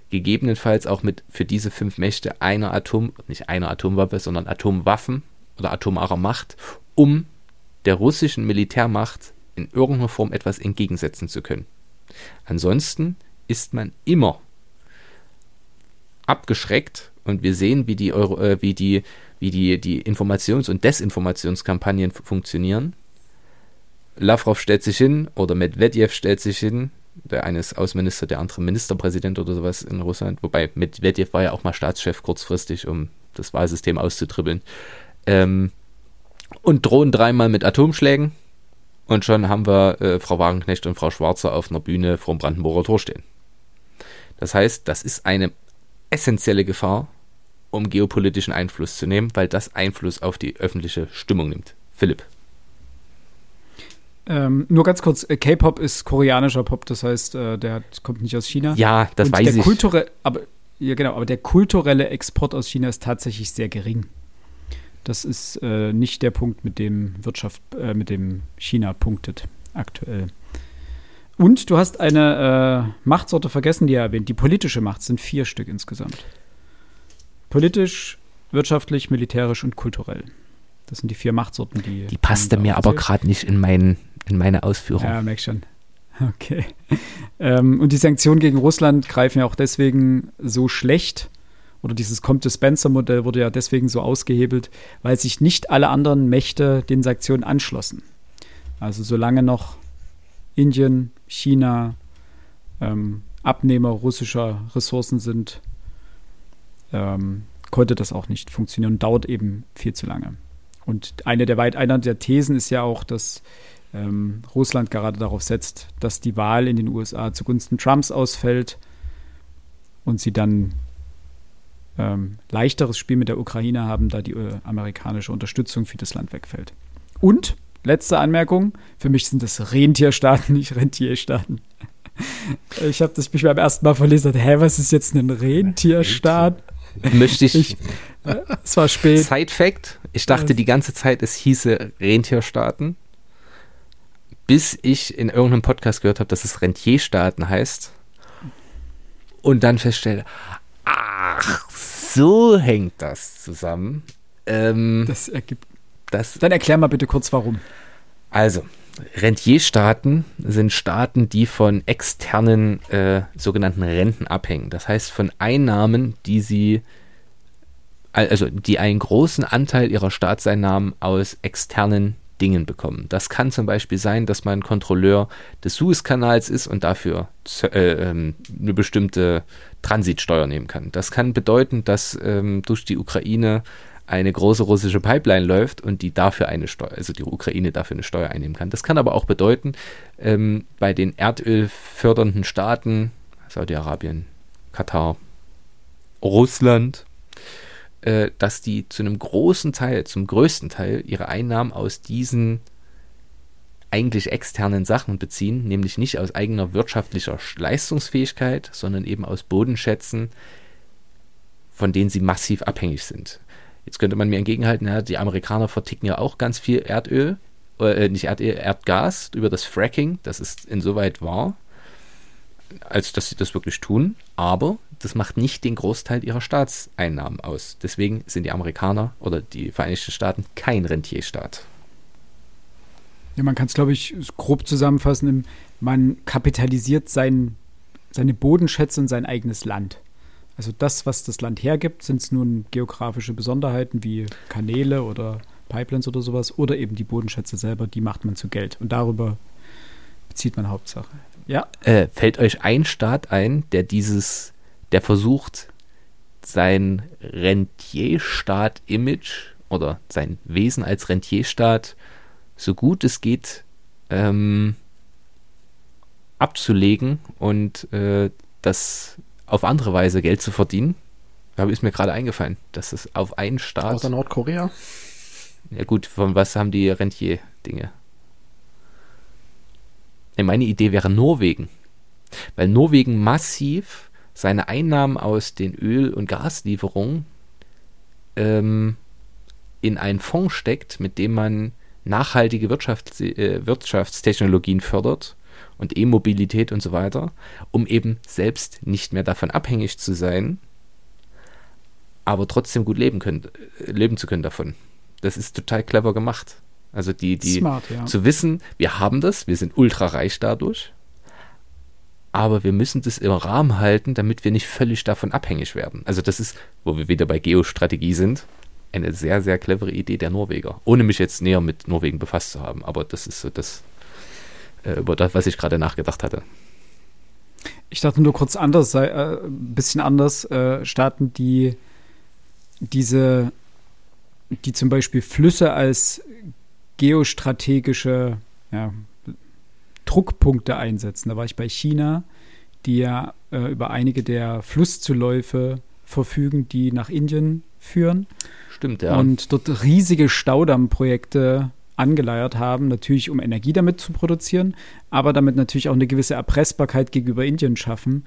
gegebenenfalls auch mit für diese fünf Mächte einer Atom, nicht einer Atomwaffe, sondern Atomwaffen oder atomarer Macht, um der russischen Militärmacht in irgendeiner Form etwas entgegensetzen zu können. Ansonsten ist man immer abgeschreckt und wir sehen, wie die, Euro, äh, wie die, wie die, die Informations- und Desinformationskampagnen funktionieren Lavrov stellt sich hin oder Medvedev stellt sich hin. Der eine ist Außenminister, der andere Ministerpräsident oder sowas in Russland. Wobei Medvedev war ja auch mal Staatschef kurzfristig, um das Wahlsystem auszutribbeln. Ähm, und drohen dreimal mit Atomschlägen. Und schon haben wir äh, Frau Wagenknecht und Frau Schwarzer auf einer Bühne vor dem Brandenburger Tor stehen. Das heißt, das ist eine essentielle Gefahr, um geopolitischen Einfluss zu nehmen, weil das Einfluss auf die öffentliche Stimmung nimmt. Philipp. Ähm, nur ganz kurz, äh, K-Pop ist koreanischer Pop, das heißt, äh, der kommt nicht aus China. Ja, das Und weiß der ich. Kulturelle, aber, ja, genau, aber der kulturelle Export aus China ist tatsächlich sehr gering. Das ist äh, nicht der Punkt, mit dem Wirtschaft, äh, mit dem China punktet aktuell. Und du hast eine äh, Machtsorte vergessen, die er erwähnt. Die politische Macht sind vier Stück insgesamt. Politisch, wirtschaftlich, militärisch und kulturell. Das sind die vier Machtsorten, die. Die passte mir aber gerade nicht in, mein, in meine Ausführung. Ja, merk schon. Okay. ähm, und die Sanktionen gegen Russland greifen ja auch deswegen so schlecht. Oder dieses Comte-Spencer-Modell wurde ja deswegen so ausgehebelt, weil sich nicht alle anderen Mächte den Sanktionen anschlossen. Also solange noch Indien, China ähm, Abnehmer russischer Ressourcen sind, ähm, konnte das auch nicht funktionieren und dauert eben viel zu lange. Und eine der einer der Thesen ist ja auch, dass ähm, Russland gerade darauf setzt, dass die Wahl in den USA zugunsten Trumps ausfällt und sie dann ähm, leichteres Spiel mit der Ukraine haben, da die äh, amerikanische Unterstützung für das Land wegfällt. Und letzte Anmerkung: Für mich sind das Rentierstaaten, nicht Rentierstaaten. Ich habe das mich beim ersten Mal verlesen. Hä, was ist jetzt ein Rentierstaat? Möchte ich. ich äh, es war spät. Side Fact: Ich dachte die ganze Zeit, es hieße Rentierstaaten bis ich in irgendeinem Podcast gehört habe, dass es Rentierstaaten heißt. Und dann feststelle, ach, so hängt das zusammen. Ähm, das ergibt. Das, dann erklär mal bitte kurz, warum. Also, Rentierstaaten sind Staaten, die von externen äh, sogenannten Renten abhängen. Das heißt, von Einnahmen, die sie, also die einen großen Anteil ihrer Staatseinnahmen aus externen Dingen bekommen. Das kann zum Beispiel sein, dass man Kontrolleur des Suezkanals ist und dafür äh, ähm, eine bestimmte Transitsteuer nehmen kann. Das kann bedeuten, dass ähm, durch die Ukraine eine große russische Pipeline läuft und die dafür eine Steuer, also die Ukraine dafür eine Steuer einnehmen kann. Das kann aber auch bedeuten, ähm, bei den erdölfördernden Staaten, Saudi-Arabien, Katar, Russland, äh, dass die zu einem großen Teil, zum größten Teil ihre Einnahmen aus diesen eigentlich externen Sachen beziehen, nämlich nicht aus eigener wirtschaftlicher Leistungsfähigkeit, sondern eben aus Bodenschätzen, von denen sie massiv abhängig sind. Jetzt könnte man mir entgegenhalten, ja, die Amerikaner verticken ja auch ganz viel Erdöl, äh, nicht Erdöl, Erdgas über das Fracking, das ist insoweit wahr, als dass sie das wirklich tun, aber das macht nicht den Großteil ihrer Staatseinnahmen aus. Deswegen sind die Amerikaner oder die Vereinigten Staaten kein Rentierstaat. Ja, man kann es, glaube ich, grob zusammenfassen. Man kapitalisiert sein, seine Bodenschätze und sein eigenes Land. Also das, was das Land hergibt, sind es nun geografische Besonderheiten wie Kanäle oder Pipelines oder sowas oder eben die Bodenschätze selber, die macht man zu Geld. Und darüber bezieht man Hauptsache. Ja. Äh, fällt euch ein Staat ein, der dieses der versucht, sein Rentierstaat-Image oder sein Wesen als Rentierstaat so gut es geht ähm, abzulegen und äh, das auf andere Weise Geld zu verdienen. Da ist mir gerade eingefallen, dass es auf einen Staat. Außer Nordkorea? Ja, gut, von was haben die Rentier-Dinge? Meine Idee wäre Norwegen. Weil Norwegen massiv seine Einnahmen aus den Öl- und Gaslieferungen ähm, in einen Fonds steckt, mit dem man nachhaltige Wirtschafts äh, Wirtschaftstechnologien fördert und E-Mobilität und so weiter, um eben selbst nicht mehr davon abhängig zu sein, aber trotzdem gut leben, können, äh, leben zu können davon. Das ist total clever gemacht. Also die, die Smart, ja. zu wissen, wir haben das, wir sind ultra reich dadurch aber wir müssen das im Rahmen halten, damit wir nicht völlig davon abhängig werden. Also das ist, wo wir wieder bei Geostrategie sind, eine sehr, sehr clevere Idee der Norweger. Ohne mich jetzt näher mit Norwegen befasst zu haben, aber das ist so das, äh, über das, was ich gerade nachgedacht hatte. Ich dachte nur kurz anders, sei, äh, ein bisschen anders, äh, Staaten, die diese, die zum Beispiel Flüsse als geostrategische ja, Druckpunkte einsetzen. Da war ich bei China, die ja äh, über einige der Flusszuläufe verfügen, die nach Indien führen. Stimmt, ja. Und dort riesige Staudammprojekte angeleiert haben, natürlich um Energie damit zu produzieren, aber damit natürlich auch eine gewisse Erpressbarkeit gegenüber Indien schaffen.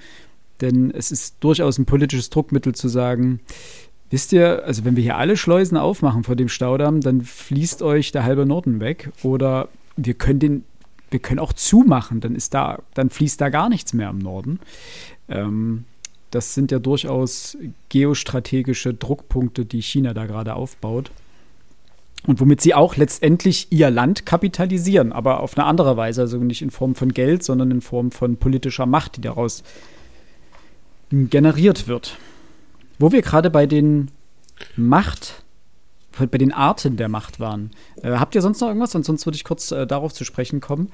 Denn es ist durchaus ein politisches Druckmittel zu sagen, wisst ihr, also wenn wir hier alle Schleusen aufmachen vor dem Staudamm, dann fließt euch der halbe Norden weg. Oder wir können den, wir können auch zumachen, dann ist da, dann fließt da gar nichts mehr im Norden. Ähm, das sind ja durchaus geostrategische Druckpunkte, die China da gerade aufbaut. Und womit sie auch letztendlich ihr Land kapitalisieren, aber auf eine andere Weise, also nicht in Form von Geld, sondern in Form von politischer Macht, die daraus generiert wird. Wo wir gerade bei den Macht, bei den Arten der Macht waren. Äh, habt ihr sonst noch irgendwas? Sonst würde ich kurz äh, darauf zu sprechen kommen.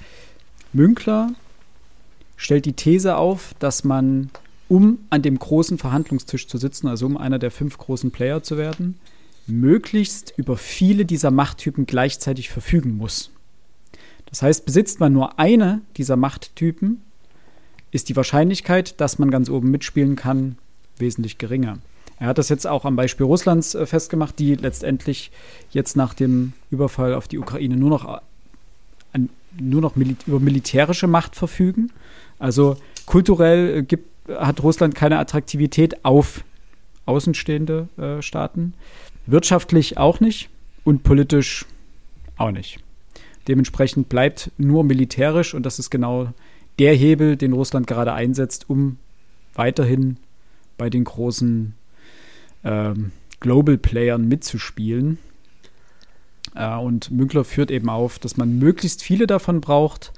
Münkler stellt die These auf, dass man, um an dem großen Verhandlungstisch zu sitzen, also um einer der fünf großen Player zu werden, möglichst über viele dieser Machttypen gleichzeitig verfügen muss. Das heißt, besitzt man nur eine dieser Machttypen, ist die Wahrscheinlichkeit, dass man ganz oben mitspielen kann, wesentlich geringer. Er hat das jetzt auch am Beispiel Russlands äh, festgemacht, die letztendlich jetzt nach dem Überfall auf die Ukraine nur noch, äh, an, nur noch Mil über militärische Macht verfügen. Also kulturell äh, gibt, hat Russland keine Attraktivität auf außenstehende äh, Staaten. Wirtschaftlich auch nicht und politisch auch nicht. Dementsprechend bleibt nur militärisch und das ist genau der Hebel, den Russland gerade einsetzt, um weiterhin bei den großen ähm, Global Playern mitzuspielen. Äh, und Münkler führt eben auf, dass man möglichst viele davon braucht,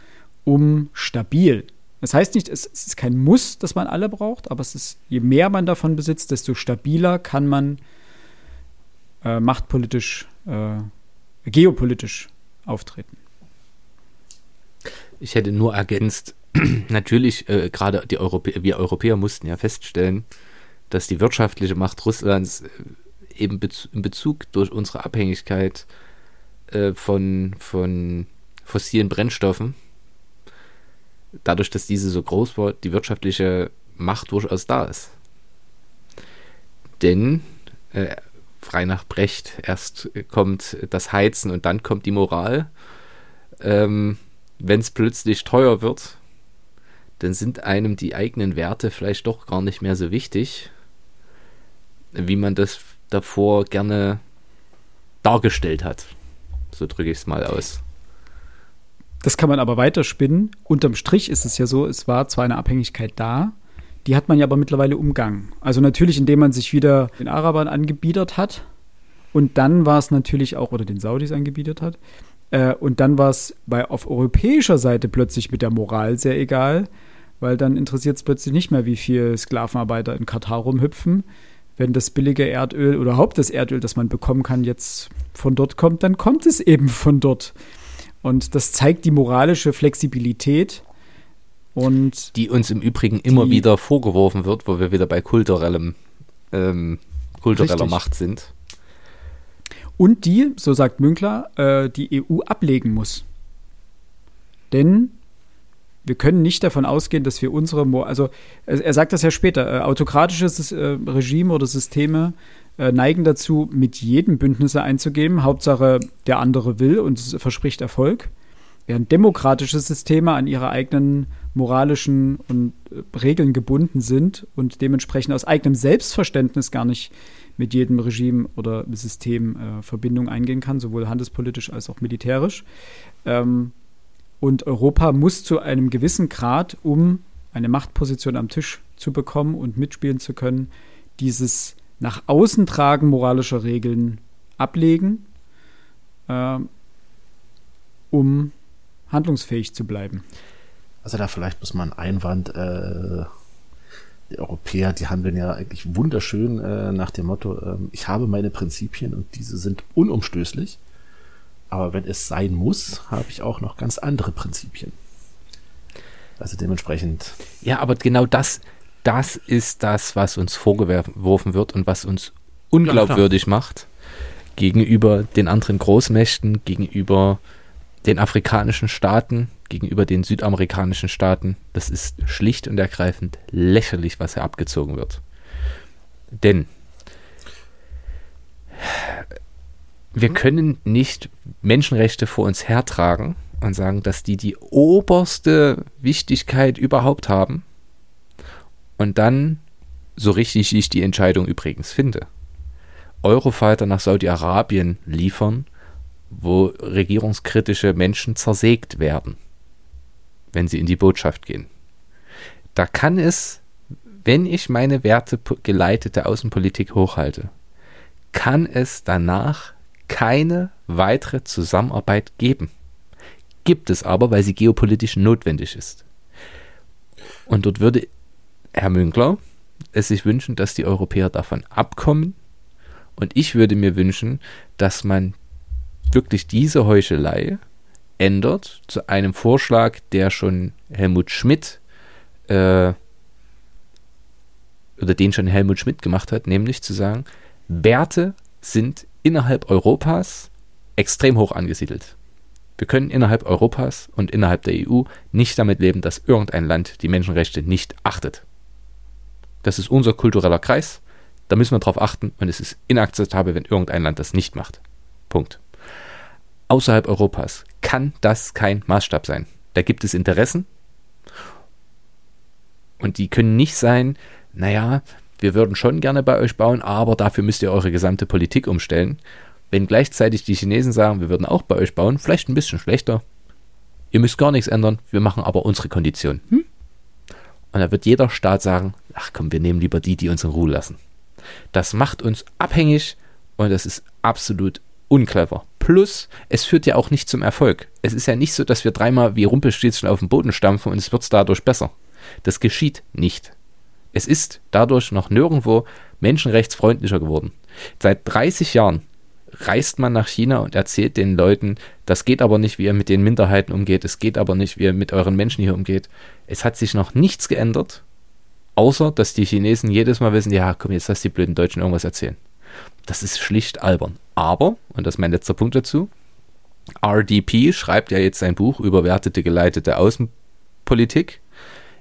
um stabil. Das heißt nicht, es, es ist kein Muss, dass man alle braucht, aber es ist, je mehr man davon besitzt, desto stabiler kann man äh, machtpolitisch, äh, geopolitisch auftreten. Ich hätte nur ergänzt, natürlich, äh, gerade die Europä wir Europäer mussten ja feststellen, dass die wirtschaftliche Macht Russlands äh, eben in Bezug durch unsere Abhängigkeit äh, von, von fossilen Brennstoffen, dadurch, dass diese so groß war, die wirtschaftliche Macht durchaus da ist. Denn äh, frei nach Brecht. Erst kommt das Heizen und dann kommt die Moral. Ähm, Wenn es plötzlich teuer wird, dann sind einem die eigenen Werte vielleicht doch gar nicht mehr so wichtig, wie man das davor gerne dargestellt hat. So drücke ich es mal aus. Das kann man aber weiterspinnen. Unterm Strich ist es ja so, es war zwar eine Abhängigkeit da, die hat man ja aber mittlerweile umgangen. Also natürlich, indem man sich wieder den Arabern angebiedert hat. Und dann war es natürlich auch, oder den Saudis angebietet hat. Äh, und dann war es auf europäischer Seite plötzlich mit der Moral sehr egal, weil dann interessiert es plötzlich nicht mehr, wie viele Sklavenarbeiter in Katar rumhüpfen. Wenn das billige Erdöl oder überhaupt das Erdöl, das man bekommen kann, jetzt von dort kommt, dann kommt es eben von dort. Und das zeigt die moralische Flexibilität, und die uns im Übrigen immer wieder vorgeworfen wird, wo wir wieder bei kulturellem, ähm, kultureller richtig. Macht sind. Und die, so sagt Münkler, äh, die EU ablegen muss. Denn wir können nicht davon ausgehen, dass wir unsere, Mo also er sagt das ja später, äh, autokratisches äh, Regime oder Systeme äh, neigen dazu, mit jedem Bündnisse einzugeben. Hauptsache, der andere will und verspricht Erfolg. Während demokratische Systeme an ihre eigenen moralischen und äh, Regeln gebunden sind und dementsprechend aus eigenem Selbstverständnis gar nicht mit jedem Regime oder System äh, Verbindung eingehen kann, sowohl handelspolitisch als auch militärisch. Ähm, und Europa muss zu einem gewissen Grad, um eine Machtposition am Tisch zu bekommen und mitspielen zu können, dieses nach außen tragen moralischer Regeln ablegen, äh, um handlungsfähig zu bleiben. Also da vielleicht muss man Einwand, äh, die Europäer, die handeln ja eigentlich wunderschön äh, nach dem Motto, äh, ich habe meine Prinzipien und diese sind unumstößlich. Aber wenn es sein muss, habe ich auch noch ganz andere Prinzipien. Also dementsprechend. Ja, aber genau das, das ist das, was uns vorgeworfen wird und was uns unglaubwürdig ja, macht gegenüber den anderen Großmächten, gegenüber den afrikanischen Staaten, gegenüber den südamerikanischen Staaten. Das ist schlicht und ergreifend lächerlich, was hier abgezogen wird. Denn wir können nicht Menschenrechte vor uns hertragen und sagen, dass die die oberste Wichtigkeit überhaupt haben und dann, so richtig ich die Entscheidung übrigens finde, Eurofighter nach Saudi-Arabien liefern, wo regierungskritische Menschen zersägt werden, wenn sie in die Botschaft gehen. Da kann es, wenn ich meine wertegeleitete Außenpolitik hochhalte, kann es danach keine weitere Zusammenarbeit geben. Gibt es aber, weil sie geopolitisch notwendig ist. Und dort würde Herr Münkler es sich wünschen, dass die Europäer davon abkommen. Und ich würde mir wünschen, dass man wirklich diese Heuchelei ändert zu einem Vorschlag, der schon Helmut Schmidt äh, oder den schon Helmut Schmidt gemacht hat, nämlich zu sagen, Werte sind innerhalb Europas extrem hoch angesiedelt. Wir können innerhalb Europas und innerhalb der EU nicht damit leben, dass irgendein Land die Menschenrechte nicht achtet. Das ist unser kultureller Kreis, da müssen wir drauf achten und es ist inakzeptabel, wenn irgendein Land das nicht macht. Punkt. Außerhalb Europas kann das kein Maßstab sein. Da gibt es Interessen und die können nicht sein, naja, wir würden schon gerne bei euch bauen, aber dafür müsst ihr eure gesamte Politik umstellen. Wenn gleichzeitig die Chinesen sagen, wir würden auch bei euch bauen, vielleicht ein bisschen schlechter. Ihr müsst gar nichts ändern, wir machen aber unsere Konditionen. Hm? Und da wird jeder Staat sagen, ach komm, wir nehmen lieber die, die uns in Ruhe lassen. Das macht uns abhängig und das ist absolut unclever. Plus, es führt ja auch nicht zum Erfolg. Es ist ja nicht so, dass wir dreimal wie Rumpelstilzchen auf den Boden stampfen und es wird dadurch besser. Das geschieht nicht. Es ist dadurch noch nirgendwo menschenrechtsfreundlicher geworden. Seit 30 Jahren reist man nach China und erzählt den Leuten, das geht aber nicht, wie ihr mit den Minderheiten umgeht, es geht aber nicht, wie ihr mit euren Menschen hier umgeht. Es hat sich noch nichts geändert, außer dass die Chinesen jedes Mal wissen, ja, komm, jetzt lass die blöden Deutschen irgendwas erzählen. Das ist schlicht albern. Aber, und das ist mein letzter Punkt dazu, RDP schreibt ja jetzt sein Buch Überwertete geleitete Außenpolitik.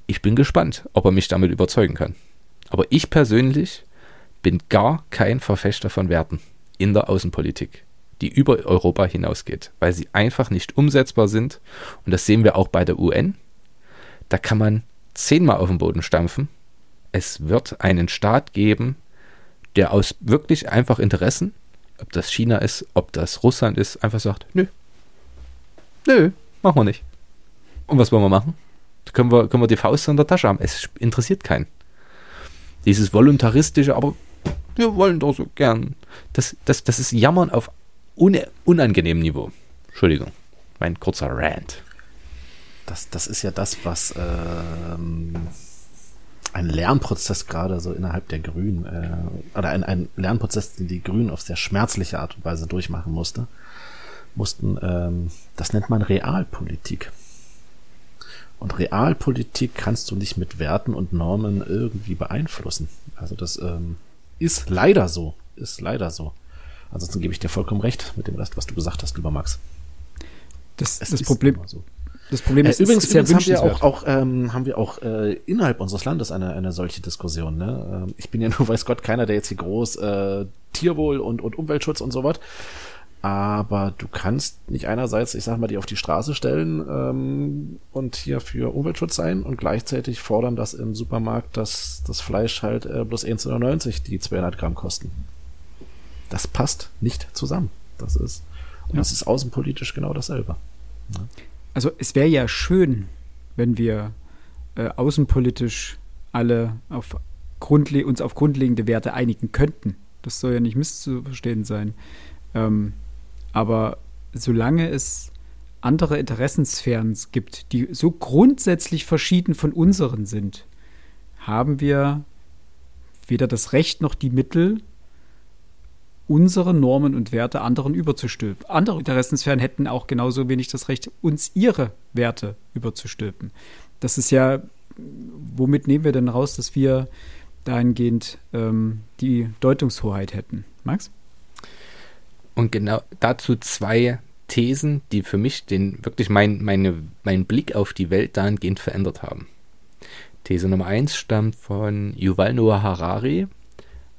Ich bin gespannt, ob er mich damit überzeugen kann. Aber ich persönlich bin gar kein Verfechter von Werten in der Außenpolitik, die über Europa hinausgeht, weil sie einfach nicht umsetzbar sind. Und das sehen wir auch bei der UN. Da kann man zehnmal auf den Boden stampfen. Es wird einen Staat geben, der aus wirklich einfach Interessen, ob das China ist, ob das Russland ist, einfach sagt, nö, nö, machen wir nicht. Und was wollen wir machen? Können wir, können wir die Faust in der Tasche haben? Es interessiert keinen. Dieses voluntaristische, aber wir wollen doch so gern. Das, das, das ist Jammern auf un unangenehmem Niveau. Entschuldigung, mein kurzer Rant. Das, das ist ja das, was ähm, ein Lernprozess gerade so innerhalb der Grünen, äh, oder ein, ein Lernprozess, den die Grünen auf sehr schmerzliche Art und Weise durchmachen musste, mussten, ähm, das nennt man Realpolitik. Und Realpolitik kannst du nicht mit Werten und Normen irgendwie beeinflussen. Also das ähm, ist leider so. Ist leider so. Ansonsten gebe ich dir vollkommen recht mit dem Rest, was du gesagt hast, lieber Max. Das, das Problem, so. das Problem äh, ist, übrigens, ist übrigens haben wir auch, auch, ähm, haben wir auch äh, innerhalb unseres Landes eine, eine solche Diskussion. Ne? Ähm, ich bin ja nur, weiß Gott, keiner, der jetzt hier groß äh, Tierwohl und, und Umweltschutz und so was aber du kannst nicht einerseits, ich sag mal, die auf die Straße stellen ähm, und hier für Umweltschutz sein und gleichzeitig fordern, dass im Supermarkt das, das Fleisch halt äh, bloß 1,99 die 200 Gramm kosten. Das passt nicht zusammen. Das ist, und ja. das ist außenpolitisch genau dasselbe. Ja. Also es wäre ja schön, wenn wir äh, außenpolitisch alle auf Grundle uns auf grundlegende Werte einigen könnten. Das soll ja nicht misszuverstehen sein. Ähm, aber solange es andere Interessensphären gibt, die so grundsätzlich verschieden von unseren sind, haben wir weder das Recht noch die Mittel, unsere Normen und Werte anderen überzustülpen. Andere Interessensphären hätten auch genauso wenig das Recht, uns ihre Werte überzustülpen. Das ist ja, womit nehmen wir denn raus, dass wir dahingehend ähm, die Deutungshoheit hätten? Max? Und genau dazu zwei Thesen, die für mich den wirklich mein, meine, meinen Blick auf die Welt dahingehend verändert haben. These Nummer eins stammt von Yuval Noah Harari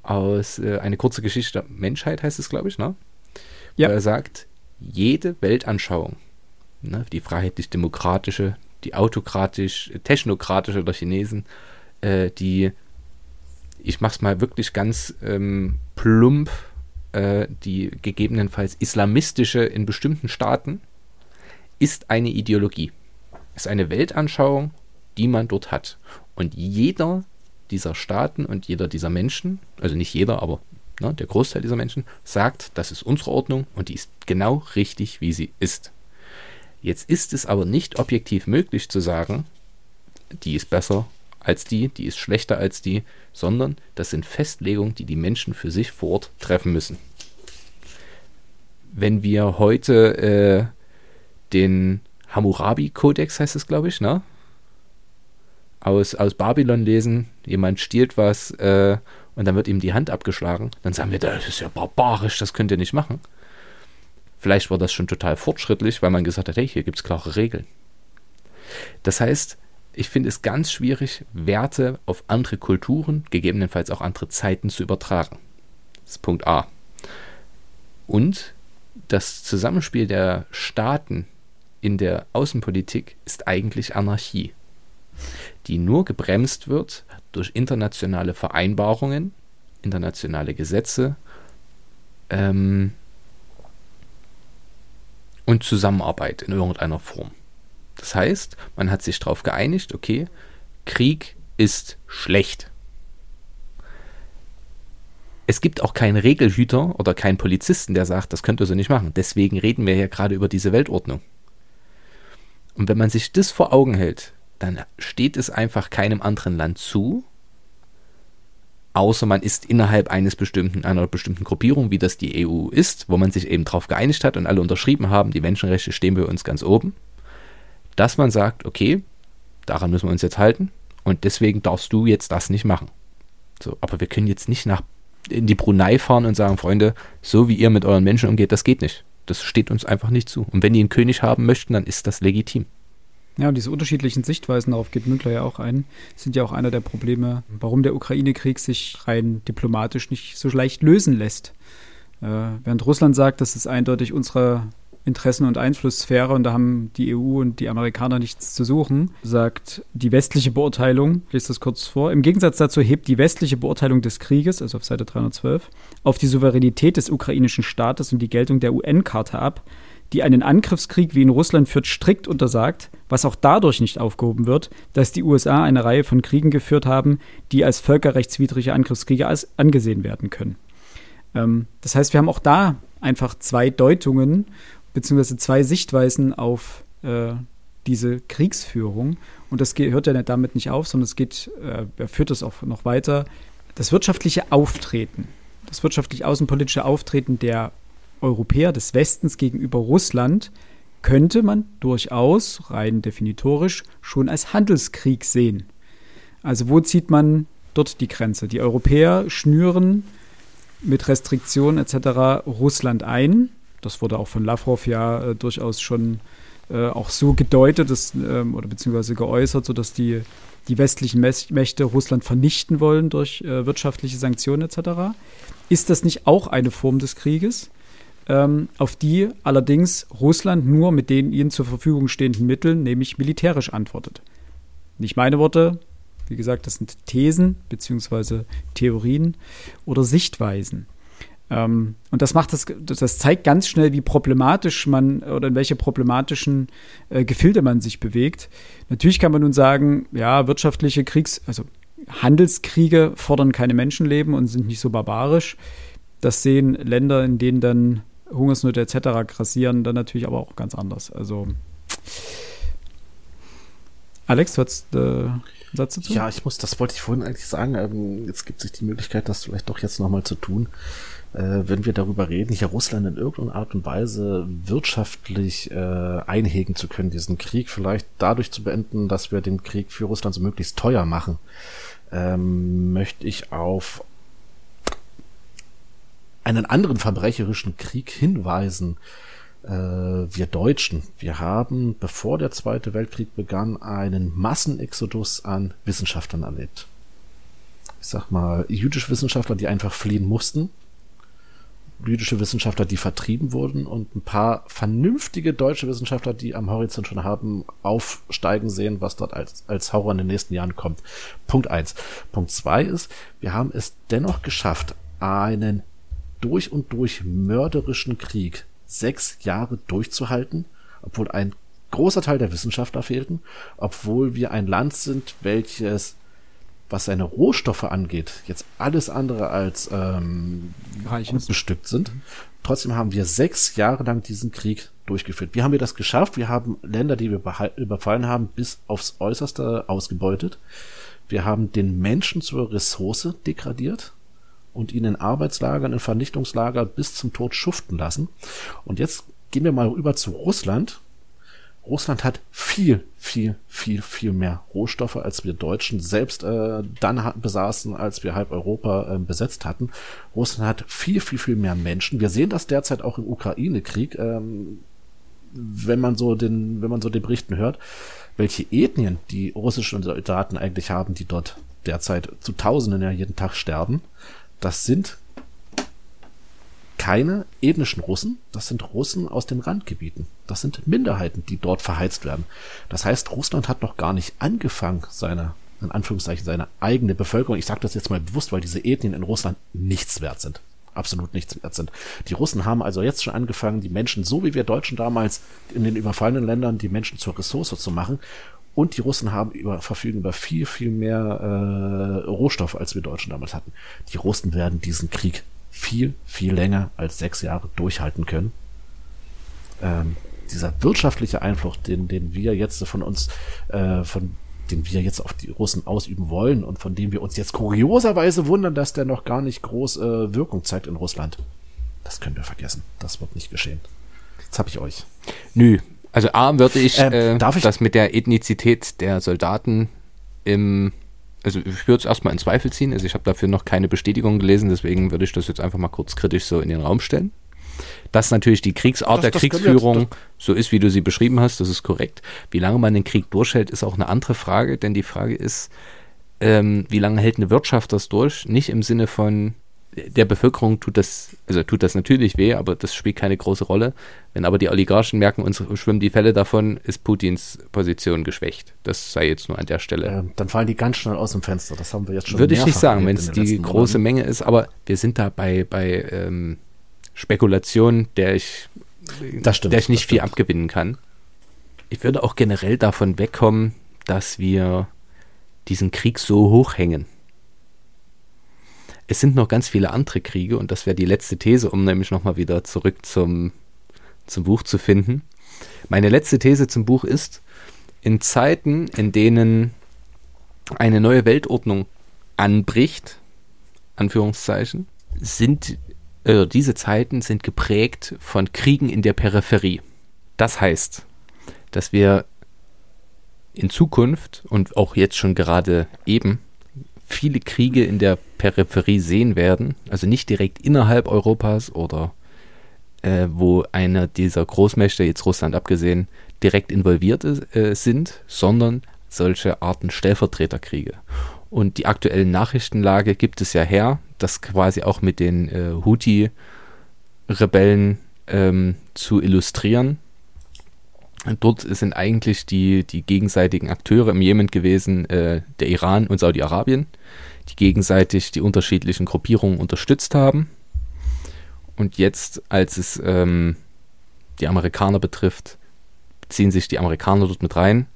aus äh, Eine kurze Geschichte der Menschheit, heißt es, glaube ich, ne? Ja. Wo er sagt, jede Weltanschauung, ne, die freiheitlich-demokratische, die autokratisch, technokratische der Chinesen, äh, die, ich mach's mal wirklich ganz ähm, plump äh, die gegebenenfalls islamistische in bestimmten Staaten, ist eine Ideologie, ist eine Weltanschauung, die man dort hat. Und jeder dieser Staaten und jeder dieser Menschen, also nicht jeder, aber ne, der Großteil dieser Menschen, sagt, das ist unsere Ordnung und die ist genau richtig, wie sie ist. Jetzt ist es aber nicht objektiv möglich zu sagen, die ist besser als die, die ist schlechter als die, sondern das sind Festlegungen, die die Menschen für sich vor Ort treffen müssen. Wenn wir heute äh, den Hammurabi-Kodex, heißt es, glaube ich, ne? Aus, aus Babylon lesen, jemand stiehlt was äh, und dann wird ihm die Hand abgeschlagen, dann sagen wir, das ist ja barbarisch, das könnt ihr nicht machen. Vielleicht war das schon total fortschrittlich, weil man gesagt hat, hey, hier gibt es klare Regeln. Das heißt, ich finde es ganz schwierig, Werte auf andere Kulturen, gegebenenfalls auch andere Zeiten zu übertragen. Das ist Punkt A. Und das Zusammenspiel der Staaten in der Außenpolitik ist eigentlich Anarchie, die nur gebremst wird durch internationale Vereinbarungen, internationale Gesetze ähm, und Zusammenarbeit in irgendeiner Form. Das heißt, man hat sich darauf geeinigt, okay, Krieg ist schlecht. Es gibt auch keinen Regelhüter oder keinen Polizisten, der sagt, das könnt ihr so nicht machen. Deswegen reden wir ja gerade über diese Weltordnung. Und wenn man sich das vor Augen hält, dann steht es einfach keinem anderen Land zu, außer man ist innerhalb eines bestimmten, einer bestimmten Gruppierung, wie das die EU ist, wo man sich eben darauf geeinigt hat und alle unterschrieben haben, die Menschenrechte stehen bei uns ganz oben dass man sagt, okay, daran müssen wir uns jetzt halten und deswegen darfst du jetzt das nicht machen. So, aber wir können jetzt nicht nach in die Brunei fahren und sagen, Freunde, so wie ihr mit euren Menschen umgeht, das geht nicht. Das steht uns einfach nicht zu. Und wenn die einen König haben möchten, dann ist das legitim. Ja, und diese unterschiedlichen Sichtweisen, darauf geht Münkler ja auch ein, sind ja auch einer der Probleme, warum der Ukraine-Krieg sich rein diplomatisch nicht so leicht lösen lässt. Äh, während Russland sagt, das ist eindeutig unsere Interessen- und Einflusssphäre und da haben die EU und die Amerikaner nichts zu suchen, sagt die westliche Beurteilung, ich lese das kurz vor, im Gegensatz dazu hebt die westliche Beurteilung des Krieges, also auf Seite 312, auf die Souveränität des ukrainischen Staates und die Geltung der UN-Karte ab, die einen Angriffskrieg wie in Russland führt, strikt untersagt, was auch dadurch nicht aufgehoben wird, dass die USA eine Reihe von Kriegen geführt haben, die als völkerrechtswidrige Angriffskriege angesehen werden können. Ähm, das heißt, wir haben auch da einfach zwei Deutungen beziehungsweise zwei Sichtweisen auf äh, diese Kriegsführung. Und das hört ja damit nicht auf, sondern es geht, äh, er führt das auch noch weiter. Das wirtschaftliche Auftreten, das wirtschaftlich außenpolitische Auftreten der Europäer des Westens gegenüber Russland könnte man durchaus rein definitorisch schon als Handelskrieg sehen. Also wo zieht man dort die Grenze? Die Europäer schnüren mit Restriktionen etc. Russland ein das wurde auch von Lavrov ja äh, durchaus schon äh, auch so gedeutet dass, ähm, oder beziehungsweise geäußert, sodass die, die westlichen Mächte Russland vernichten wollen durch äh, wirtschaftliche Sanktionen etc. Ist das nicht auch eine Form des Krieges? Ähm, auf die allerdings Russland nur mit den ihnen zur Verfügung stehenden Mitteln, nämlich militärisch antwortet. Nicht meine Worte, wie gesagt, das sind Thesen beziehungsweise Theorien oder Sichtweisen. Ähm, und das macht das, das zeigt ganz schnell, wie problematisch man oder in welche problematischen äh, Gefilde man sich bewegt. Natürlich kann man nun sagen, ja, wirtschaftliche Kriegs-, also Handelskriege fordern keine Menschenleben und sind nicht so barbarisch. Das sehen Länder, in denen dann Hungersnöte etc. grassieren, dann natürlich aber auch ganz anders. Also Alex, du hast äh, einen Satz dazu? Ja, ich muss, das wollte ich vorhin eigentlich sagen. Ähm, jetzt gibt sich die Möglichkeit, das vielleicht doch jetzt nochmal zu tun äh, wenn wir darüber reden, hier Russland in irgendeiner Art und Weise wirtschaftlich äh, einhegen zu können, diesen Krieg vielleicht dadurch zu beenden, dass wir den Krieg für Russland so möglichst teuer machen, ähm, möchte ich auf einen anderen verbrecherischen Krieg hinweisen. Äh, wir Deutschen, wir haben, bevor der Zweite Weltkrieg begann, einen Massenexodus an Wissenschaftlern erlebt. Ich sag mal, jüdische Wissenschaftler, die einfach fliehen mussten, jüdische Wissenschaftler, die vertrieben wurden und ein paar vernünftige deutsche Wissenschaftler, die am Horizont schon haben aufsteigen sehen, was dort als, als Horror in den nächsten Jahren kommt. Punkt eins. Punkt zwei ist, wir haben es dennoch geschafft, einen durch und durch mörderischen Krieg sechs Jahre durchzuhalten, obwohl ein großer Teil der Wissenschaftler fehlten, obwohl wir ein Land sind, welches, was seine Rohstoffe angeht, jetzt alles andere als ähm, gut bestückt sind. Trotzdem haben wir sechs Jahre lang diesen Krieg durchgeführt. Wie haben wir das geschafft? Wir haben Länder, die wir überfallen haben, bis aufs Äußerste ausgebeutet. Wir haben den Menschen zur Ressource degradiert und ihn in Arbeitslagern, in Vernichtungslager bis zum Tod schuften lassen. Und jetzt gehen wir mal rüber zu Russland. Russland hat viel, viel, viel, viel mehr Rohstoffe, als wir Deutschen selbst äh, dann besaßen, als wir halb Europa äh, besetzt hatten. Russland hat viel, viel, viel mehr Menschen. Wir sehen das derzeit auch im Ukraine-Krieg, ähm, wenn man so den, wenn man so den Berichten hört, welche Ethnien die russischen Soldaten eigentlich haben, die dort derzeit zu Tausenden ja jeden Tag sterben das sind keine ethnischen Russen, das sind Russen aus den Randgebieten. Das sind Minderheiten, die dort verheizt werden. Das heißt, Russland hat noch gar nicht angefangen, seine, in Anführungszeichen, seine eigene Bevölkerung, ich sage das jetzt mal bewusst, weil diese Ethnien in Russland nichts wert sind. Absolut nichts wert sind. Die Russen haben also jetzt schon angefangen, die Menschen, so wie wir Deutschen damals in den überfallenen Ländern, die Menschen zur Ressource zu machen. Und die Russen haben über, verfügen über viel, viel mehr äh, Rohstoff, als wir Deutschen damals hatten. Die Russen werden diesen Krieg viel, viel länger als sechs Jahre durchhalten können. Ähm, dieser wirtschaftliche Einfluss, den, den wir jetzt von uns, äh, von den wir jetzt auf die Russen ausüben wollen und von dem wir uns jetzt kurioserweise wundern, dass der noch gar nicht groß äh, Wirkung zeigt in Russland. Das können wir vergessen. Das wird nicht geschehen. Jetzt habe ich euch. Nö, also A würde ich, ähm, äh, ich das mit der Ethnizität der Soldaten im, also ich würde es erstmal in Zweifel ziehen. Also ich habe dafür noch keine Bestätigung gelesen, deswegen würde ich das jetzt einfach mal kurz kritisch so in den Raum stellen. Dass natürlich die Kriegsart das, der Kriegsführung so ist, wie du sie beschrieben hast, das ist korrekt. Wie lange man den Krieg durchhält, ist auch eine andere Frage, denn die Frage ist, ähm, wie lange hält eine Wirtschaft das durch? Nicht im Sinne von, der Bevölkerung tut das, also tut das natürlich weh, aber das spielt keine große Rolle. Wenn aber die Oligarchen merken, uns schwimmen die Fälle davon, ist Putins Position geschwächt. Das sei jetzt nur an der Stelle. Ähm, dann fallen die ganz schnell aus dem Fenster. Das haben wir jetzt schon. Würde ich nicht sagen, wenn es die große Monaten. Menge ist, aber wir sind da bei, bei ähm, Spekulation, der ich, stimmt, der ich nicht viel abgewinnen kann. Ich würde auch generell davon wegkommen, dass wir diesen Krieg so hochhängen es sind noch ganz viele andere Kriege und das wäre die letzte These, um nämlich nochmal wieder zurück zum, zum Buch zu finden. Meine letzte These zum Buch ist, in Zeiten, in denen eine neue Weltordnung anbricht, Anführungszeichen, sind äh, diese Zeiten sind geprägt von Kriegen in der Peripherie. Das heißt, dass wir in Zukunft und auch jetzt schon gerade eben viele Kriege in der Peripherie sehen werden, also nicht direkt innerhalb Europas oder äh, wo einer dieser Großmächte, jetzt Russland abgesehen, direkt involviert äh, sind, sondern solche Arten Stellvertreterkriege. Und die aktuelle Nachrichtenlage gibt es ja her, das quasi auch mit den äh, Houthi-Rebellen ähm, zu illustrieren. Dort sind eigentlich die, die gegenseitigen Akteure im Jemen gewesen, äh, der Iran und Saudi-Arabien, die gegenseitig die unterschiedlichen Gruppierungen unterstützt haben. Und jetzt, als es ähm, die Amerikaner betrifft, ziehen sich die Amerikaner dort mit rein.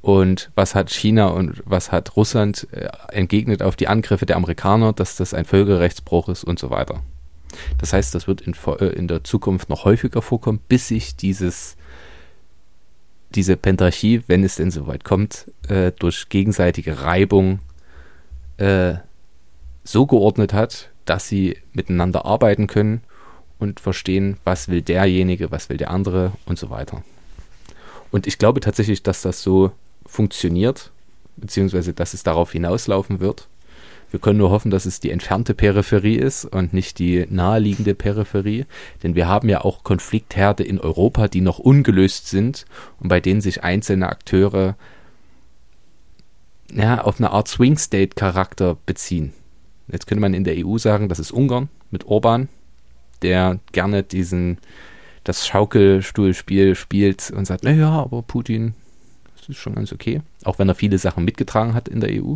Und was hat China und was hat Russland äh, entgegnet auf die Angriffe der Amerikaner, dass das ein Völkerrechtsbruch ist und so weiter. Das heißt, das wird in, äh, in der Zukunft noch häufiger vorkommen, bis sich dieses diese Pentarchie, wenn es denn soweit kommt, äh, durch gegenseitige Reibung äh, so geordnet hat, dass sie miteinander arbeiten können und verstehen, was will derjenige, was will der andere und so weiter. Und ich glaube tatsächlich, dass das so funktioniert, beziehungsweise dass es darauf hinauslaufen wird. Wir können nur hoffen, dass es die entfernte Peripherie ist und nicht die naheliegende Peripherie, denn wir haben ja auch Konfliktherde in Europa, die noch ungelöst sind und bei denen sich einzelne Akteure ja, auf eine Art Swing State Charakter beziehen. Jetzt könnte man in der EU sagen, das ist Ungarn mit Orban, der gerne diesen das Schaukelstuhlspiel spielt und sagt, naja, aber Putin, das ist schon ganz okay, auch wenn er viele Sachen mitgetragen hat in der EU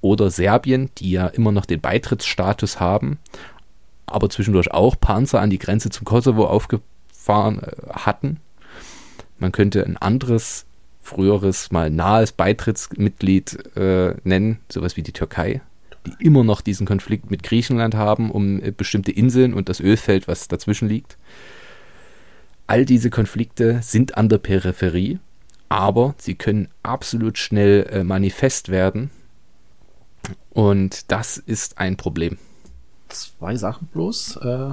oder Serbien, die ja immer noch den Beitrittsstatus haben, aber zwischendurch auch Panzer an die Grenze zum Kosovo aufgefahren äh, hatten. Man könnte ein anderes, früheres, mal nahes Beitrittsmitglied äh, nennen, sowas wie die Türkei, die immer noch diesen Konflikt mit Griechenland haben um äh, bestimmte Inseln und das Ölfeld, was dazwischen liegt. All diese Konflikte sind an der Peripherie, aber sie können absolut schnell äh, manifest werden. Und das ist ein Problem. Zwei Sachen bloß. Äh,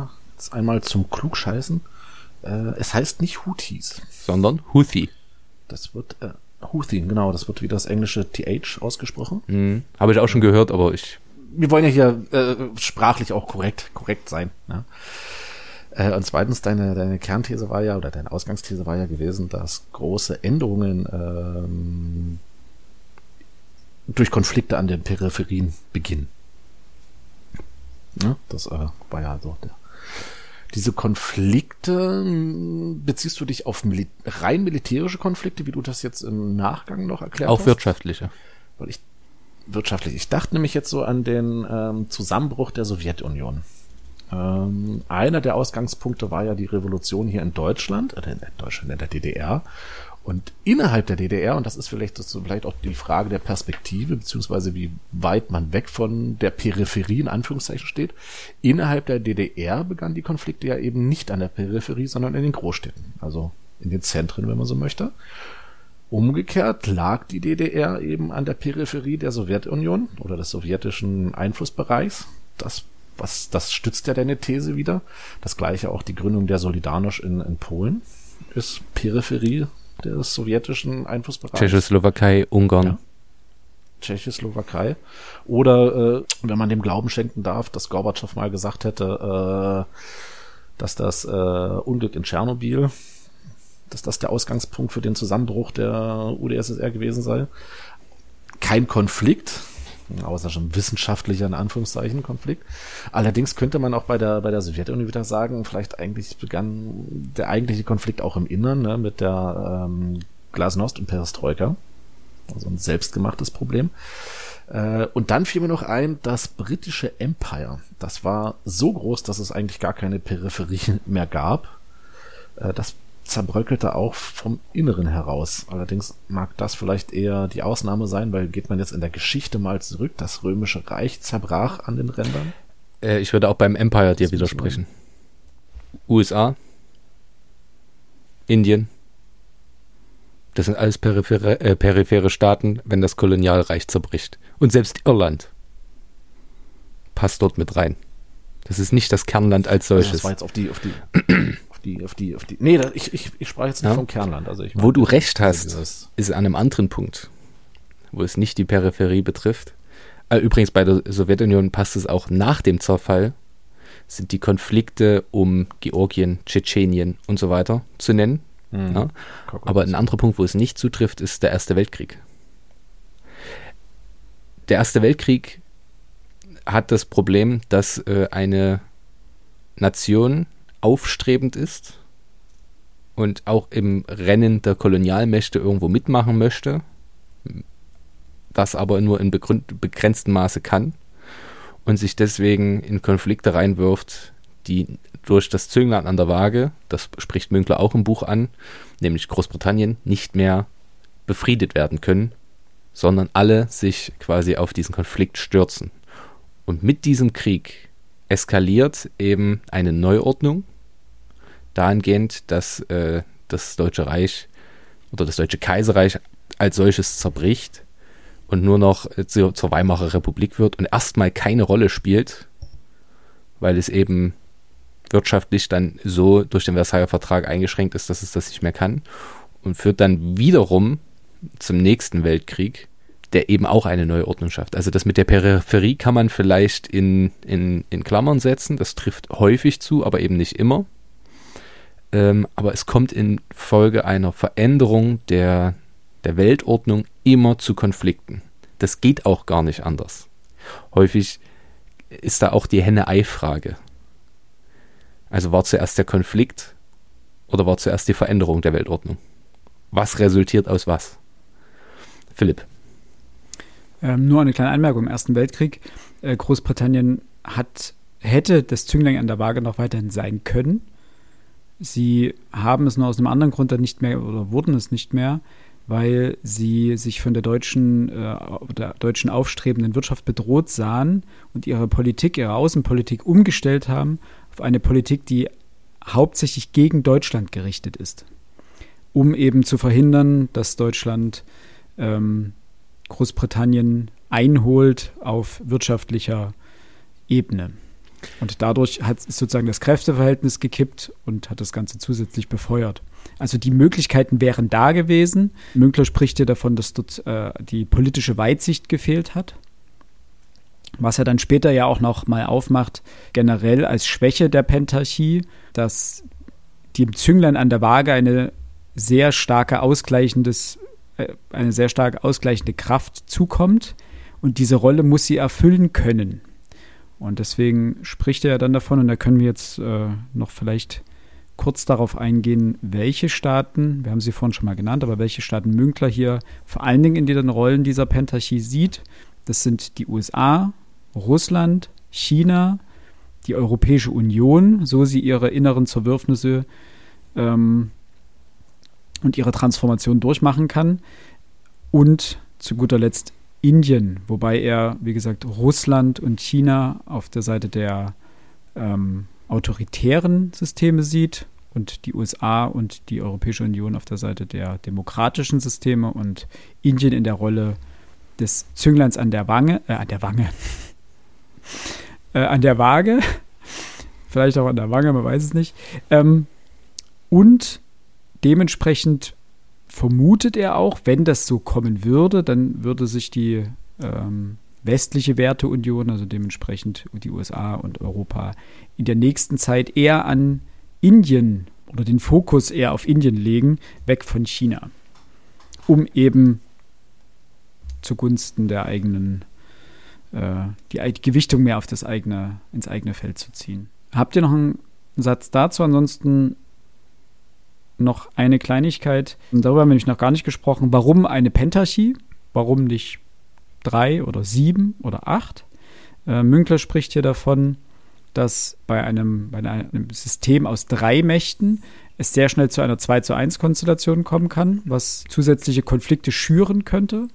einmal zum Klugscheißen. Äh, es heißt nicht Houthis. Sondern Houthi. Das wird äh, Houthi, genau. Das wird wie das englische TH ausgesprochen. Mhm. Habe ich auch schon gehört, aber ich. Wir wollen ja hier äh, sprachlich auch korrekt, korrekt sein. Ne? Äh, und zweitens, deine, deine Kernthese war ja, oder deine Ausgangsthese war ja gewesen, dass große Änderungen ähm, durch Konflikte an den Peripherien beginnen. Ja, das äh, war ja so der. Diese Konflikte, hm, beziehst du dich auf Mil rein militärische Konflikte, wie du das jetzt im Nachgang noch erklärt Auch hast? wirtschaftliche. Weil ich wirtschaftlich. Ich dachte nämlich jetzt so an den ähm, Zusammenbruch der Sowjetunion. Ähm, einer der Ausgangspunkte war ja die Revolution hier in Deutschland, äh, in Deutschland, in der DDR. Und innerhalb der DDR, und das ist vielleicht, das ist vielleicht auch die Frage der Perspektive, beziehungsweise wie weit man weg von der Peripherie in Anführungszeichen steht, innerhalb der DDR begannen die Konflikte ja eben nicht an der Peripherie, sondern in den Großstädten, also in den Zentren, wenn man so möchte. Umgekehrt lag die DDR eben an der Peripherie der Sowjetunion oder des sowjetischen Einflussbereichs. Das was, das stützt ja deine These wieder. Das gleiche auch die Gründung der Solidarność in, in Polen ist Peripherie des sowjetischen Einflussbereichs. Tschechoslowakei, Ungarn. Ja. Tschechoslowakei. Oder, äh, wenn man dem Glauben schenken darf, dass Gorbatschow mal gesagt hätte, äh, dass das äh, Unglück in Tschernobyl, dass das der Ausgangspunkt für den Zusammenbruch der UdSSR gewesen sei. Kein Konflikt, außer schon wissenschaftlicher in Anführungszeichen Konflikt. Allerdings könnte man auch bei der bei der Sowjetunion wieder sagen, vielleicht eigentlich begann der eigentliche Konflikt auch im Innern ne, mit der ähm, Glasnost und Perestroika, also ein selbstgemachtes Problem. Äh, und dann fiel mir noch ein, das britische Empire. Das war so groß, dass es eigentlich gar keine Peripherie mehr gab. Äh, das zerbröckelte auch vom Inneren heraus. Allerdings mag das vielleicht eher die Ausnahme sein, weil geht man jetzt in der Geschichte mal zurück, das römische Reich zerbrach an den Rändern. Äh, ich würde auch beim Empire dir widersprechen. USA, Indien, das sind alles periphere, äh, periphere Staaten, wenn das Kolonialreich zerbricht. Und selbst Irland passt dort mit rein. Das ist nicht das Kernland als solches. Also das war jetzt auf die, auf die die, auf die, auf die. Nee, ich, ich, ich sprach jetzt nicht ja. vom Kernland. Also ich Wo du recht hast, ist an einem anderen Punkt, wo es nicht die Peripherie betrifft. Äh, übrigens, bei der Sowjetunion passt es auch nach dem Zerfall, sind die Konflikte um Georgien, Tschetschenien und so weiter zu nennen. Mhm. Ja. Aber ein anderer Punkt, wo es nicht zutrifft, ist der Erste Weltkrieg. Der Erste Weltkrieg hat das Problem, dass äh, eine Nation aufstrebend ist und auch im Rennen der Kolonialmächte irgendwo mitmachen möchte, das aber nur in begrenztem Maße kann und sich deswegen in Konflikte reinwirft, die durch das Zünglein an der Waage, das spricht Münkler auch im Buch an, nämlich Großbritannien, nicht mehr befriedet werden können, sondern alle sich quasi auf diesen Konflikt stürzen. Und mit diesem Krieg eskaliert eben eine Neuordnung, dahingehend, dass äh, das Deutsche Reich oder das Deutsche Kaiserreich als solches zerbricht und nur noch äh, zur, zur Weimarer Republik wird und erstmal keine Rolle spielt, weil es eben wirtschaftlich dann so durch den Versailler Vertrag eingeschränkt ist, dass es das nicht mehr kann und führt dann wiederum zum nächsten Weltkrieg, der eben auch eine neue Ordnung schafft. Also das mit der Peripherie kann man vielleicht in, in, in Klammern setzen, das trifft häufig zu, aber eben nicht immer. Ähm, aber es kommt in Folge einer Veränderung der, der Weltordnung immer zu Konflikten. Das geht auch gar nicht anders. Häufig ist da auch die Henne-Ei-Frage. Also war zuerst der Konflikt oder war zuerst die Veränderung der Weltordnung? Was resultiert aus was? Philipp. Ähm, nur eine kleine Anmerkung im Ersten Weltkrieg. Äh, Großbritannien hat hätte das Zünglein an der Waage noch weiterhin sein können. Sie haben es nur aus einem anderen Grund dann nicht mehr oder wurden es nicht mehr, weil sie sich von der deutschen, äh, der deutschen aufstrebenden Wirtschaft bedroht sahen und ihre Politik, ihre Außenpolitik umgestellt haben auf eine Politik, die hauptsächlich gegen Deutschland gerichtet ist, um eben zu verhindern, dass Deutschland ähm, Großbritannien einholt auf wirtschaftlicher Ebene. Und dadurch hat sozusagen das Kräfteverhältnis gekippt und hat das Ganze zusätzlich befeuert. Also die Möglichkeiten wären da gewesen. Münkler spricht ja davon, dass dort äh, die politische Weitsicht gefehlt hat. Was er dann später ja auch noch mal aufmacht, generell als Schwäche der Pentarchie, dass dem Zünglein an der Waage eine sehr starke ausgleichendes, äh, eine sehr stark ausgleichende Kraft zukommt. Und diese Rolle muss sie erfüllen können. Und deswegen spricht er ja dann davon, und da können wir jetzt äh, noch vielleicht kurz darauf eingehen, welche Staaten, wir haben sie vorhin schon mal genannt, aber welche Staaten Münkler hier vor allen Dingen in den Rollen dieser Pentarchie sieht. Das sind die USA, Russland, China, die Europäische Union, so sie ihre inneren Zerwürfnisse ähm, und ihre Transformation durchmachen kann. Und zu guter Letzt Indien, wobei er, wie gesagt, Russland und China auf der Seite der ähm, autoritären Systeme sieht und die USA und die Europäische Union auf der Seite der demokratischen Systeme und Indien in der Rolle des Züngleins an der Wange, äh, an der Wange, äh, an der Waage, vielleicht auch an der Wange, man weiß es nicht. Ähm, und dementsprechend vermutet er auch, wenn das so kommen würde, dann würde sich die ähm, westliche Werteunion, also dementsprechend die USA und Europa, in der nächsten Zeit eher an Indien oder den Fokus eher auf Indien legen, weg von China, um eben zugunsten der eigenen, äh, die, die Gewichtung mehr auf das eigene, ins eigene Feld zu ziehen. Habt ihr noch einen Satz dazu? Ansonsten noch eine Kleinigkeit. Darüber haben wir nämlich noch gar nicht gesprochen. Warum eine Pentarchie? Warum nicht drei oder sieben oder acht? Äh, Münkler spricht hier davon, dass bei einem, bei einem System aus drei Mächten es sehr schnell zu einer 2 zu 1 Konstellation kommen kann, was zusätzliche Konflikte schüren könnte.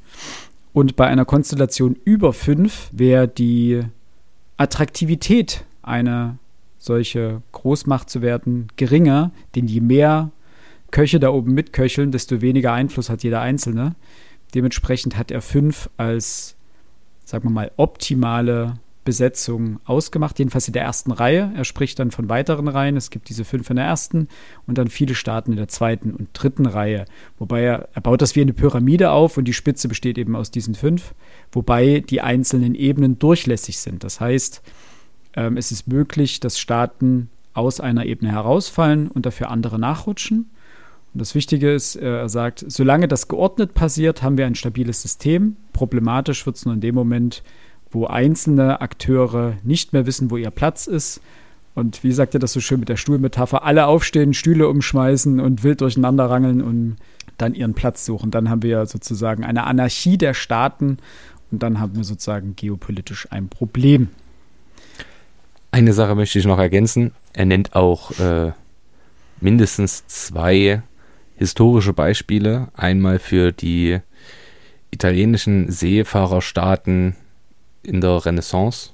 Und bei einer Konstellation über fünf wäre die Attraktivität, eine solche Großmacht zu werden, geringer, denn je mehr Köche da oben mitköcheln, desto weniger Einfluss hat jeder Einzelne. Dementsprechend hat er fünf als, sagen wir mal, optimale Besetzung ausgemacht, jedenfalls in der ersten Reihe. Er spricht dann von weiteren Reihen. Es gibt diese fünf in der ersten und dann viele Staaten in der zweiten und dritten Reihe. Wobei er, er baut das wie eine Pyramide auf und die Spitze besteht eben aus diesen fünf, wobei die einzelnen Ebenen durchlässig sind. Das heißt, ähm, es ist möglich, dass Staaten aus einer Ebene herausfallen und dafür andere nachrutschen. Und das Wichtige ist, äh, er sagt, solange das geordnet passiert, haben wir ein stabiles System. Problematisch wird es nur in dem Moment, wo einzelne Akteure nicht mehr wissen, wo ihr Platz ist. Und wie sagt er das so schön mit der Stuhlmetapher? Alle aufstehen, Stühle umschmeißen und wild durcheinander rangeln und dann ihren Platz suchen. Dann haben wir sozusagen eine Anarchie der Staaten und dann haben wir sozusagen geopolitisch ein Problem. Eine Sache möchte ich noch ergänzen. Er nennt auch äh, mindestens zwei historische Beispiele. Einmal für die italienischen Seefahrerstaaten in der Renaissance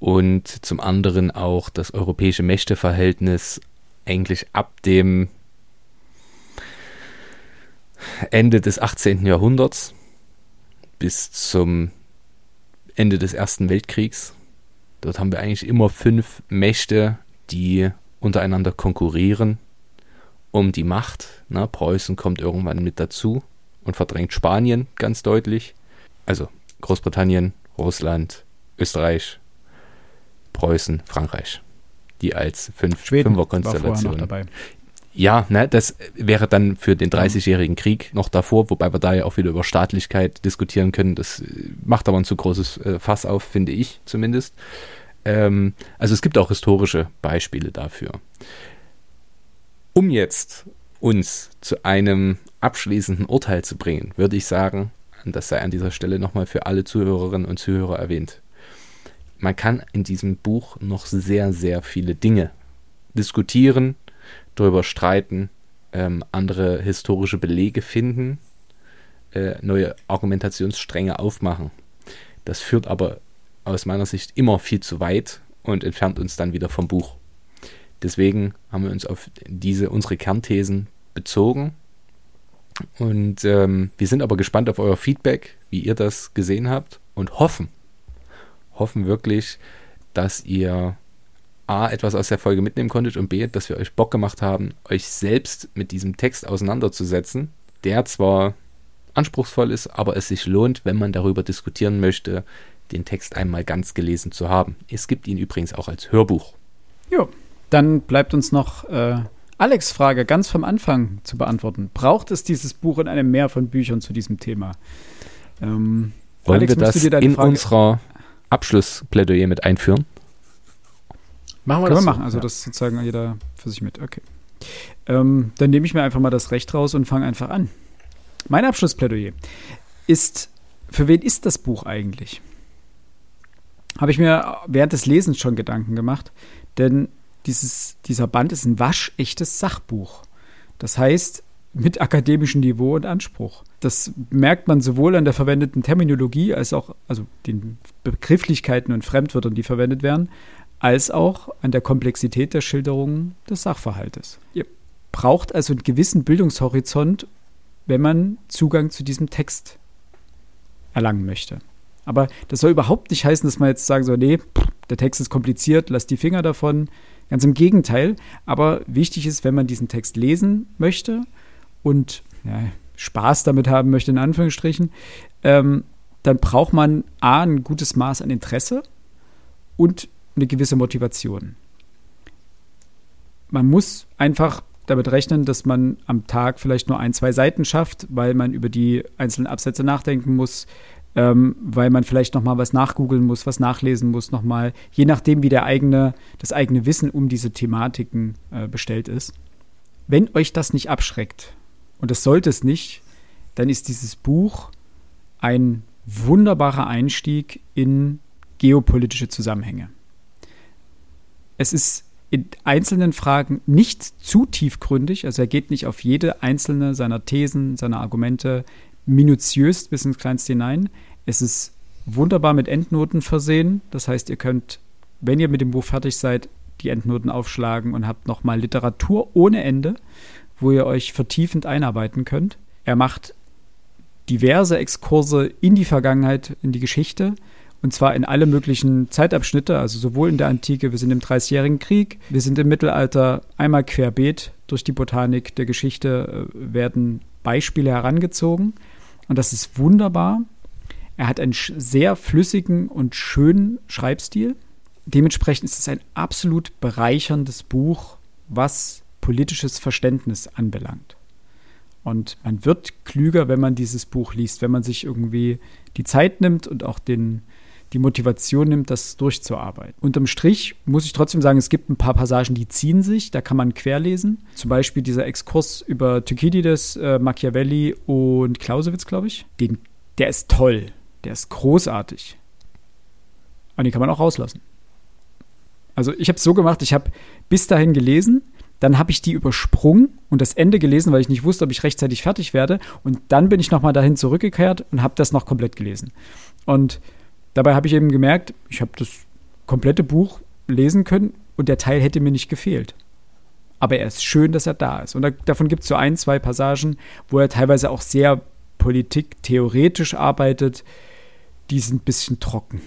und zum anderen auch das europäische Mächteverhältnis eigentlich ab dem Ende des 18. Jahrhunderts bis zum Ende des Ersten Weltkriegs. Dort haben wir eigentlich immer fünf Mächte, die untereinander konkurrieren um die Macht. Ne? Preußen kommt irgendwann mit dazu und verdrängt Spanien ganz deutlich. Also Großbritannien, Russland, Österreich, Preußen, Frankreich. Die als fünf Fünfer-Konstellation. Ja, ne, das wäre dann für den 30-jährigen Krieg noch davor, wobei wir da ja auch wieder über Staatlichkeit diskutieren können. Das äh, macht aber ein zu großes äh, Fass auf, finde ich zumindest. Ähm, also es gibt auch historische Beispiele dafür. Um jetzt uns zu einem abschließenden Urteil zu bringen, würde ich sagen, und das sei an dieser Stelle nochmal für alle Zuhörerinnen und Zuhörer erwähnt, man kann in diesem Buch noch sehr, sehr viele Dinge diskutieren, darüber streiten, ähm, andere historische Belege finden, äh, neue Argumentationsstränge aufmachen. Das führt aber aus meiner Sicht immer viel zu weit und entfernt uns dann wieder vom Buch. Deswegen haben wir uns auf diese unsere Kernthesen bezogen. Und ähm, wir sind aber gespannt auf euer Feedback, wie ihr das gesehen habt und hoffen, hoffen wirklich, dass ihr A, etwas aus der Folge mitnehmen konntet und B, dass wir euch Bock gemacht haben, euch selbst mit diesem Text auseinanderzusetzen, der zwar anspruchsvoll ist, aber es sich lohnt, wenn man darüber diskutieren möchte, den Text einmal ganz gelesen zu haben. Es gibt ihn übrigens auch als Hörbuch. Jo, dann bleibt uns noch äh, Alex' Frage ganz vom Anfang zu beantworten. Braucht es dieses Buch in einem Mehr von Büchern zu diesem Thema? Ähm, Wollen Alex, wir das in Frage unserer Abschlussplädoyer mit einführen? Machen wir Können das. Wir machen, also ja. das sozusagen jeder für sich mit. Okay. Ähm, dann nehme ich mir einfach mal das Recht raus und fange einfach an. Mein Abschlussplädoyer ist, für wen ist das Buch eigentlich? Habe ich mir während des Lesens schon Gedanken gemacht, denn dieses, dieser Band ist ein waschechtes Sachbuch. Das heißt, mit akademischem Niveau und Anspruch. Das merkt man sowohl an der verwendeten Terminologie als auch also den Begrifflichkeiten und Fremdwörtern, die verwendet werden, als auch an der Komplexität der Schilderungen des Sachverhaltes. Ihr braucht also einen gewissen Bildungshorizont, wenn man Zugang zu diesem Text erlangen möchte. Aber das soll überhaupt nicht heißen, dass man jetzt sagen soll, nee, der Text ist kompliziert, lass die Finger davon. Ganz im Gegenteil. Aber wichtig ist, wenn man diesen Text lesen möchte und ja, Spaß damit haben möchte, in Anführungsstrichen, ähm, dann braucht man A, ein gutes Maß an Interesse und eine gewisse Motivation. Man muss einfach damit rechnen, dass man am Tag vielleicht nur ein, zwei Seiten schafft, weil man über die einzelnen Absätze nachdenken muss, ähm, weil man vielleicht noch mal was nachgoogeln muss, was nachlesen muss, noch mal, je nachdem, wie der eigene, das eigene Wissen um diese Thematiken äh, bestellt ist. Wenn euch das nicht abschreckt, und das sollte es nicht, dann ist dieses Buch ein wunderbarer Einstieg in geopolitische Zusammenhänge. Es ist in einzelnen Fragen nicht zu tiefgründig, also er geht nicht auf jede einzelne seiner Thesen, seiner Argumente minutiös bis ins Kleinste hinein. Es ist wunderbar mit Endnoten versehen, das heißt, ihr könnt, wenn ihr mit dem Buch fertig seid, die Endnoten aufschlagen und habt nochmal Literatur ohne Ende, wo ihr euch vertiefend einarbeiten könnt. Er macht diverse Exkurse in die Vergangenheit, in die Geschichte und zwar in alle möglichen Zeitabschnitte, also sowohl in der Antike, wir sind im Dreißigjährigen Krieg, wir sind im Mittelalter, einmal querbeet durch die Botanik der Geschichte äh, werden Beispiele herangezogen. Und das ist wunderbar. Er hat einen sehr flüssigen und schönen Schreibstil. Dementsprechend ist es ein absolut bereicherndes Buch, was politisches Verständnis anbelangt. Und man wird klüger, wenn man dieses Buch liest, wenn man sich irgendwie die Zeit nimmt und auch den, die Motivation nimmt, das durchzuarbeiten. Unterm Strich muss ich trotzdem sagen, es gibt ein paar Passagen, die ziehen sich, da kann man querlesen. Zum Beispiel dieser Exkurs über Thukydides, äh, Machiavelli und Clausewitz, glaube ich. Den, der ist toll, der ist großartig. Und den kann man auch rauslassen. Also ich habe es so gemacht, ich habe bis dahin gelesen, dann habe ich die übersprungen und das Ende gelesen, weil ich nicht wusste, ob ich rechtzeitig fertig werde. Und dann bin ich nochmal dahin zurückgekehrt und habe das noch komplett gelesen. Und Dabei habe ich eben gemerkt, ich habe das komplette Buch lesen können und der Teil hätte mir nicht gefehlt. Aber er ist schön, dass er da ist. Und da, davon gibt es so ein, zwei Passagen, wo er teilweise auch sehr politiktheoretisch arbeitet. Die sind ein bisschen trocken.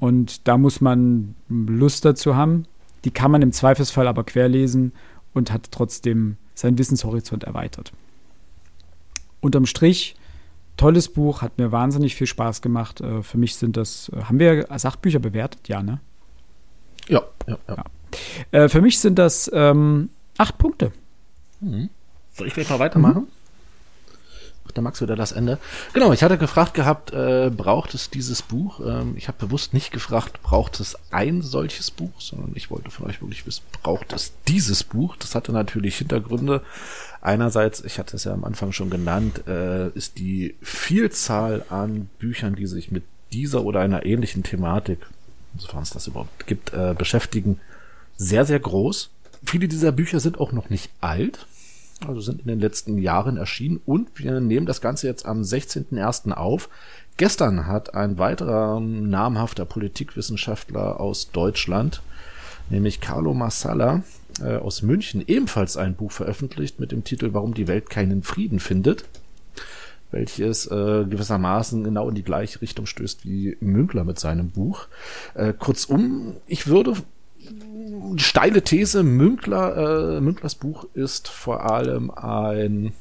Und da muss man Lust dazu haben. Die kann man im Zweifelsfall aber querlesen und hat trotzdem seinen Wissenshorizont erweitert. Unterm Strich tolles Buch, hat mir wahnsinnig viel Spaß gemacht. Äh, für mich sind das, äh, haben wir Sachbücher bewertet? Ja, ne? Ja, ja, ja. ja. Äh, für mich sind das ähm, acht Punkte. Mhm. Soll ich gleich mal weitermachen? Mhm. Magst du wieder das Ende. Genau, ich hatte gefragt gehabt, äh, braucht es dieses Buch? Ähm, ich habe bewusst nicht gefragt, braucht es ein solches Buch, sondern ich wollte von euch wirklich wissen, braucht es dieses Buch? Das hatte natürlich Hintergründe. Einerseits, ich hatte es ja am Anfang schon genannt, äh, ist die Vielzahl an Büchern, die sich mit dieser oder einer ähnlichen Thematik sofern es das überhaupt gibt, äh, beschäftigen, sehr, sehr groß. Viele dieser Bücher sind auch noch nicht alt, also sind in den letzten Jahren erschienen und wir nehmen das Ganze jetzt am 16.01. auf. Gestern hat ein weiterer namhafter Politikwissenschaftler aus Deutschland, nämlich Carlo Massala äh, aus München, ebenfalls ein Buch veröffentlicht mit dem Titel Warum die Welt keinen Frieden findet, welches äh, gewissermaßen genau in die gleiche Richtung stößt wie Münkler mit seinem Buch. Äh, kurzum, ich würde steile These, Münkler, äh, Münklers Buch ist vor allem ein,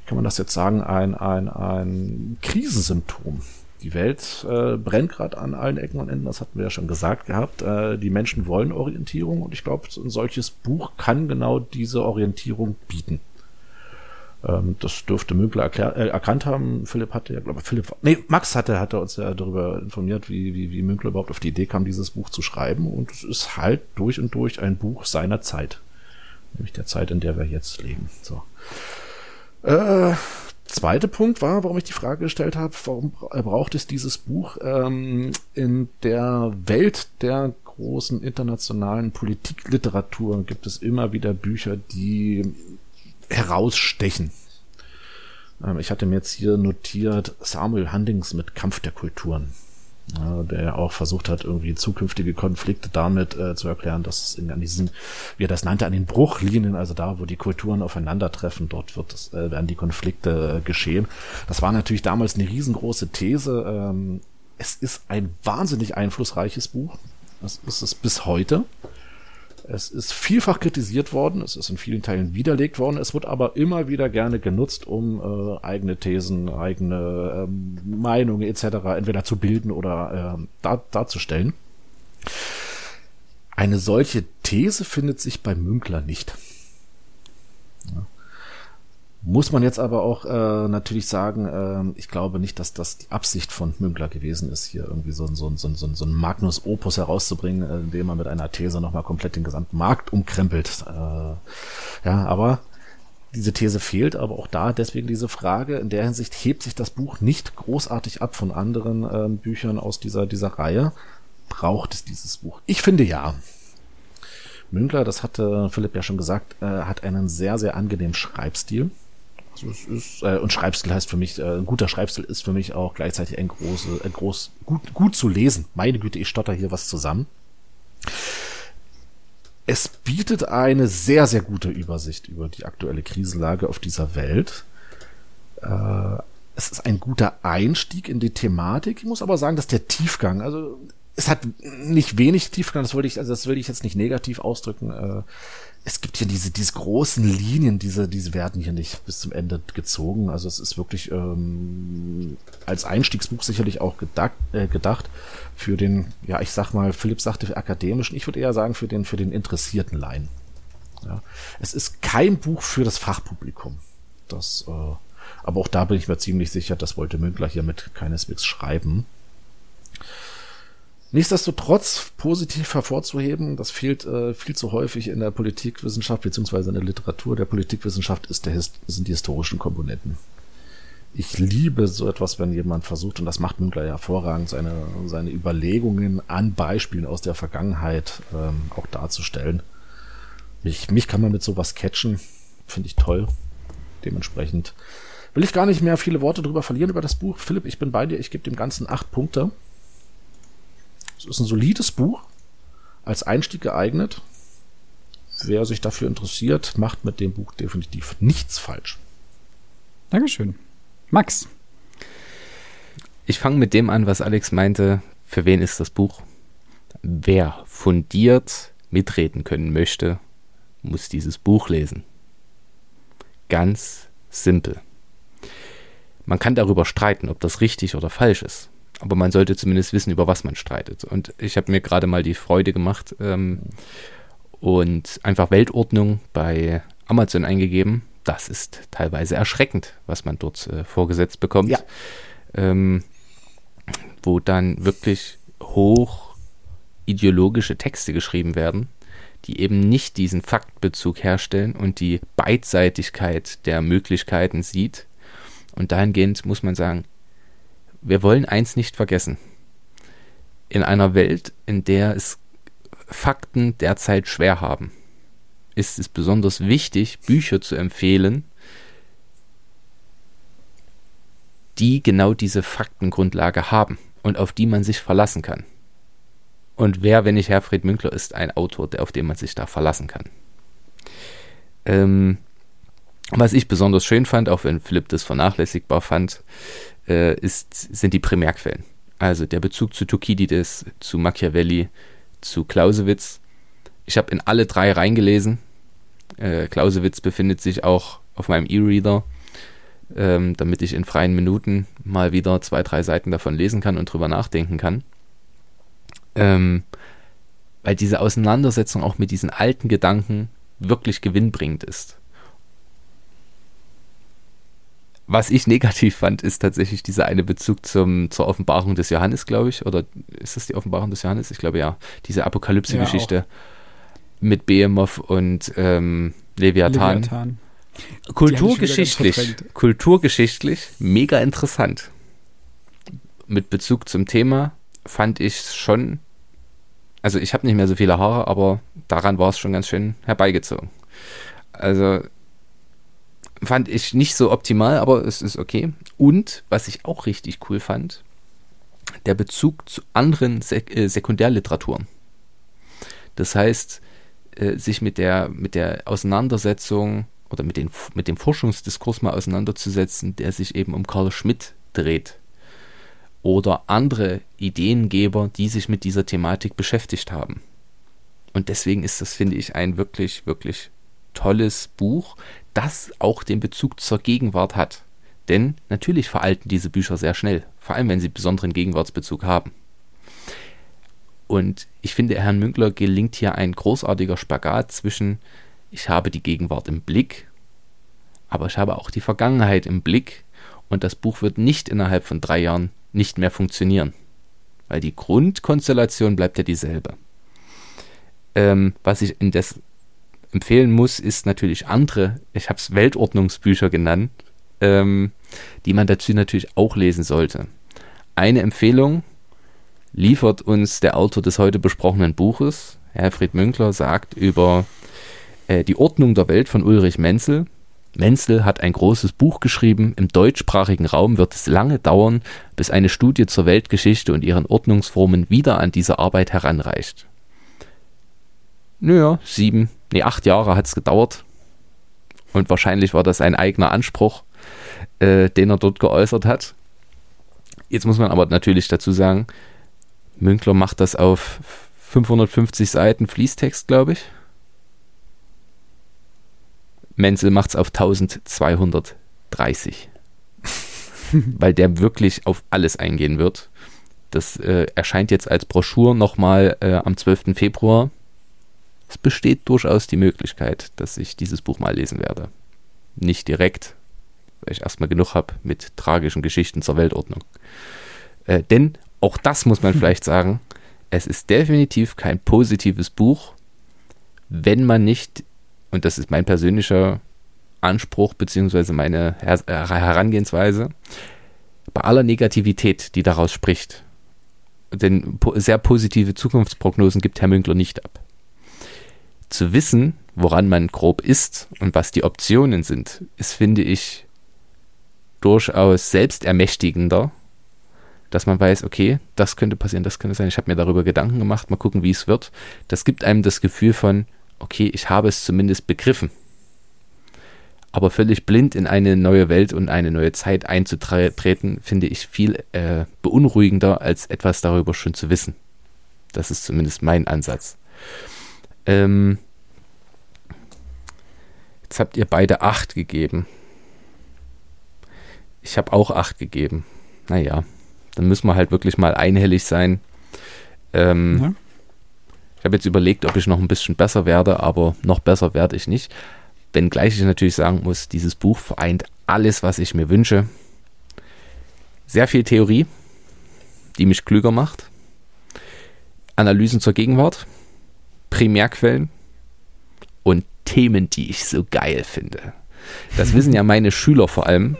wie kann man das jetzt sagen, ein, ein, ein Krisensymptom. Die Welt äh, brennt gerade an allen Ecken und Enden, das hatten wir ja schon gesagt gehabt. Äh, die Menschen wollen Orientierung und ich glaube, ein solches Buch kann genau diese Orientierung bieten. Ähm, das dürfte Münkler erklär, äh, erkannt haben. Philipp hatte ja, glaube ich, Philipp, nee, Max hatte, hatte uns ja darüber informiert, wie, wie, wie Münkler überhaupt auf die Idee kam, dieses Buch zu schreiben. Und es ist halt durch und durch ein Buch seiner Zeit. Nämlich der Zeit, in der wir jetzt leben. So. Äh, zweiter Punkt war, warum ich die Frage gestellt habe, warum braucht es dieses Buch ähm, in der Welt der großen internationalen Politikliteratur gibt es immer wieder Bücher, die herausstechen. Ähm, ich hatte mir jetzt hier notiert Samuel Handings mit Kampf der Kulturen, ja, der auch versucht hat, irgendwie zukünftige Konflikte damit äh, zu erklären, dass es in, an diesen, wie er das nannte, an den Bruchlinien, also da, wo die Kulturen aufeinandertreffen, dort wird es, äh, werden die Konflikte äh, geschehen. Das war natürlich damals eine riesengroße These. Ähm, es ist ein wahnsinnig einflussreiches Buch. Das ist es bis heute. Es ist vielfach kritisiert worden, es ist in vielen Teilen widerlegt worden, es wird aber immer wieder gerne genutzt, um äh, eigene Thesen, eigene ähm, Meinungen etc. entweder zu bilden oder äh, dar darzustellen. Eine solche These findet sich bei Münkler nicht. Muss man jetzt aber auch äh, natürlich sagen, äh, ich glaube nicht, dass das die Absicht von Münkler gewesen ist, hier irgendwie so, so, so, so, so ein Magnus Opus herauszubringen, äh, indem man mit einer These nochmal komplett den gesamten Markt umkrempelt. Äh, ja, aber diese These fehlt, aber auch da deswegen diese Frage. In der Hinsicht hebt sich das Buch nicht großartig ab von anderen äh, Büchern aus dieser, dieser Reihe. Braucht es dieses Buch? Ich finde ja. Münkler, das hatte Philipp ja schon gesagt, äh, hat einen sehr, sehr angenehmen Schreibstil. Also es ist, äh, und Schreibstil heißt für mich, äh, ein guter Schreibstil ist für mich auch gleichzeitig ein große, ein groß, gut, gut zu lesen. Meine Güte, ich stotter hier was zusammen. Es bietet eine sehr, sehr gute Übersicht über die aktuelle Krisenlage auf dieser Welt. Äh, es ist ein guter Einstieg in die Thematik. Ich muss aber sagen, dass der Tiefgang, also es hat nicht wenig Tiefgang, das wollte ich, also das will ich jetzt nicht negativ ausdrücken. Äh, es gibt hier diese, diese großen Linien, diese, diese werden hier nicht bis zum Ende gezogen. Also es ist wirklich ähm, als Einstiegsbuch sicherlich auch gedacht, äh, gedacht für den, ja, ich sag mal, Philipp sagte akademischen, ich würde eher sagen für den, für den interessierten Laien. Ja. Es ist kein Buch für das Fachpublikum. Das, äh, aber auch da bin ich mir ziemlich sicher, das wollte Münkler hiermit keineswegs schreiben. Nichtsdestotrotz positiv hervorzuheben, das fehlt äh, viel zu häufig in der Politikwissenschaft beziehungsweise in der Literatur der Politikwissenschaft ist der, sind die historischen Komponenten. Ich liebe so etwas, wenn jemand versucht, und das macht Münkler hervorragend, seine, seine Überlegungen an Beispielen aus der Vergangenheit ähm, auch darzustellen. Mich, mich kann man mit sowas catchen, finde ich toll. Dementsprechend will ich gar nicht mehr viele Worte drüber verlieren über das Buch. Philipp, ich bin bei dir, ich gebe dem Ganzen acht Punkte. Es ist ein solides Buch, als Einstieg geeignet. Wer sich dafür interessiert, macht mit dem Buch definitiv nichts falsch. Dankeschön. Max. Ich fange mit dem an, was Alex meinte. Für wen ist das Buch? Wer fundiert mitreden können möchte, muss dieses Buch lesen. Ganz simpel. Man kann darüber streiten, ob das richtig oder falsch ist aber man sollte zumindest wissen, über was man streitet. Und ich habe mir gerade mal die Freude gemacht ähm, und einfach Weltordnung bei Amazon eingegeben. Das ist teilweise erschreckend, was man dort äh, vorgesetzt bekommt. Ja. Ähm, wo dann wirklich hoch ideologische Texte geschrieben werden, die eben nicht diesen Faktbezug herstellen und die Beidseitigkeit der Möglichkeiten sieht. Und dahingehend muss man sagen, wir wollen eins nicht vergessen. in einer Welt, in der es Fakten derzeit schwer haben, ist es besonders wichtig, Bücher zu empfehlen, die genau diese Faktengrundlage haben und auf die man sich verlassen kann. Und wer, wenn nicht Herfried Münkler, ist ein Autor, der, auf den man sich da verlassen kann. Ähm, was ich besonders schön fand, auch wenn Philipp das vernachlässigbar fand, äh, ist, sind die Primärquellen. Also der Bezug zu Thukydides, zu Machiavelli, zu Clausewitz. Ich habe in alle drei reingelesen. Äh, Clausewitz befindet sich auch auf meinem E-Reader, ähm, damit ich in freien Minuten mal wieder zwei, drei Seiten davon lesen kann und drüber nachdenken kann. Ähm, weil diese Auseinandersetzung auch mit diesen alten Gedanken wirklich gewinnbringend ist. Was ich negativ fand, ist tatsächlich dieser eine Bezug zum, zur Offenbarung des Johannes, glaube ich. Oder ist das die Offenbarung des Johannes? Ich glaube ja. Diese Apokalypse-Geschichte ja, mit Behemoth und ähm, Leviathan. Leviathan. Kulturgeschichtlich, kulturgeschichtlich mega interessant. Mit Bezug zum Thema fand ich es schon, also ich habe nicht mehr so viele Haare, aber daran war es schon ganz schön herbeigezogen. Also fand ich nicht so optimal, aber es ist okay. Und was ich auch richtig cool fand, der Bezug zu anderen Sek äh, Sekundärliteraturen. Das heißt, äh, sich mit der, mit der Auseinandersetzung oder mit, den, mit dem Forschungsdiskurs mal auseinanderzusetzen, der sich eben um Karl Schmidt dreht. Oder andere Ideengeber, die sich mit dieser Thematik beschäftigt haben. Und deswegen ist das, finde ich, ein wirklich, wirklich tolles Buch, das auch den Bezug zur Gegenwart hat. Denn natürlich veralten diese Bücher sehr schnell, vor allem wenn sie besonderen Gegenwartsbezug haben. Und ich finde, Herrn Münkler gelingt hier ein großartiger Spagat zwischen, ich habe die Gegenwart im Blick, aber ich habe auch die Vergangenheit im Blick und das Buch wird nicht innerhalb von drei Jahren nicht mehr funktionieren, weil die Grundkonstellation bleibt ja dieselbe. Ähm, was ich indes empfehlen muss, ist natürlich andere, ich habe es Weltordnungsbücher genannt, ähm, die man dazu natürlich auch lesen sollte. Eine Empfehlung liefert uns der Autor des heute besprochenen Buches. Herfried Münkler sagt über äh, die Ordnung der Welt von Ulrich Menzel. Menzel hat ein großes Buch geschrieben. Im deutschsprachigen Raum wird es lange dauern, bis eine Studie zur Weltgeschichte und ihren Ordnungsformen wieder an diese Arbeit heranreicht. Naja, sieben, nee, acht Jahre hat es gedauert. Und wahrscheinlich war das ein eigener Anspruch, äh, den er dort geäußert hat. Jetzt muss man aber natürlich dazu sagen, Münkler macht das auf 550 Seiten Fließtext, glaube ich. Menzel macht es auf 1230. weil der wirklich auf alles eingehen wird. Das äh, erscheint jetzt als Broschur nochmal äh, am 12. Februar es besteht durchaus die Möglichkeit, dass ich dieses Buch mal lesen werde. Nicht direkt, weil ich erstmal genug habe mit tragischen Geschichten zur Weltordnung. Äh, denn auch das muss man vielleicht sagen, es ist definitiv kein positives Buch, wenn man nicht, und das ist mein persönlicher Anspruch bzw. meine Her äh, Herangehensweise, bei aller Negativität, die daraus spricht, denn sehr positive Zukunftsprognosen gibt Herr Münkler nicht ab zu wissen, woran man grob ist und was die Optionen sind, ist, finde ich, durchaus selbstermächtigender, dass man weiß, okay, das könnte passieren, das könnte sein. Ich habe mir darüber Gedanken gemacht, mal gucken, wie es wird. Das gibt einem das Gefühl von, okay, ich habe es zumindest begriffen. Aber völlig blind in eine neue Welt und eine neue Zeit einzutreten, finde ich viel äh, beunruhigender, als etwas darüber schon zu wissen. Das ist zumindest mein Ansatz. Ähm, jetzt habt ihr beide 8 gegeben. Ich habe auch 8 gegeben. Naja, dann müssen wir halt wirklich mal einhellig sein. Ähm, ja. Ich habe jetzt überlegt, ob ich noch ein bisschen besser werde, aber noch besser werde ich nicht. Wenngleich ich natürlich sagen muss, dieses Buch vereint alles, was ich mir wünsche. Sehr viel Theorie, die mich klüger macht. Analysen zur Gegenwart, Primärquellen und Themen, die ich so geil finde. Das wissen ja meine Schüler vor allem,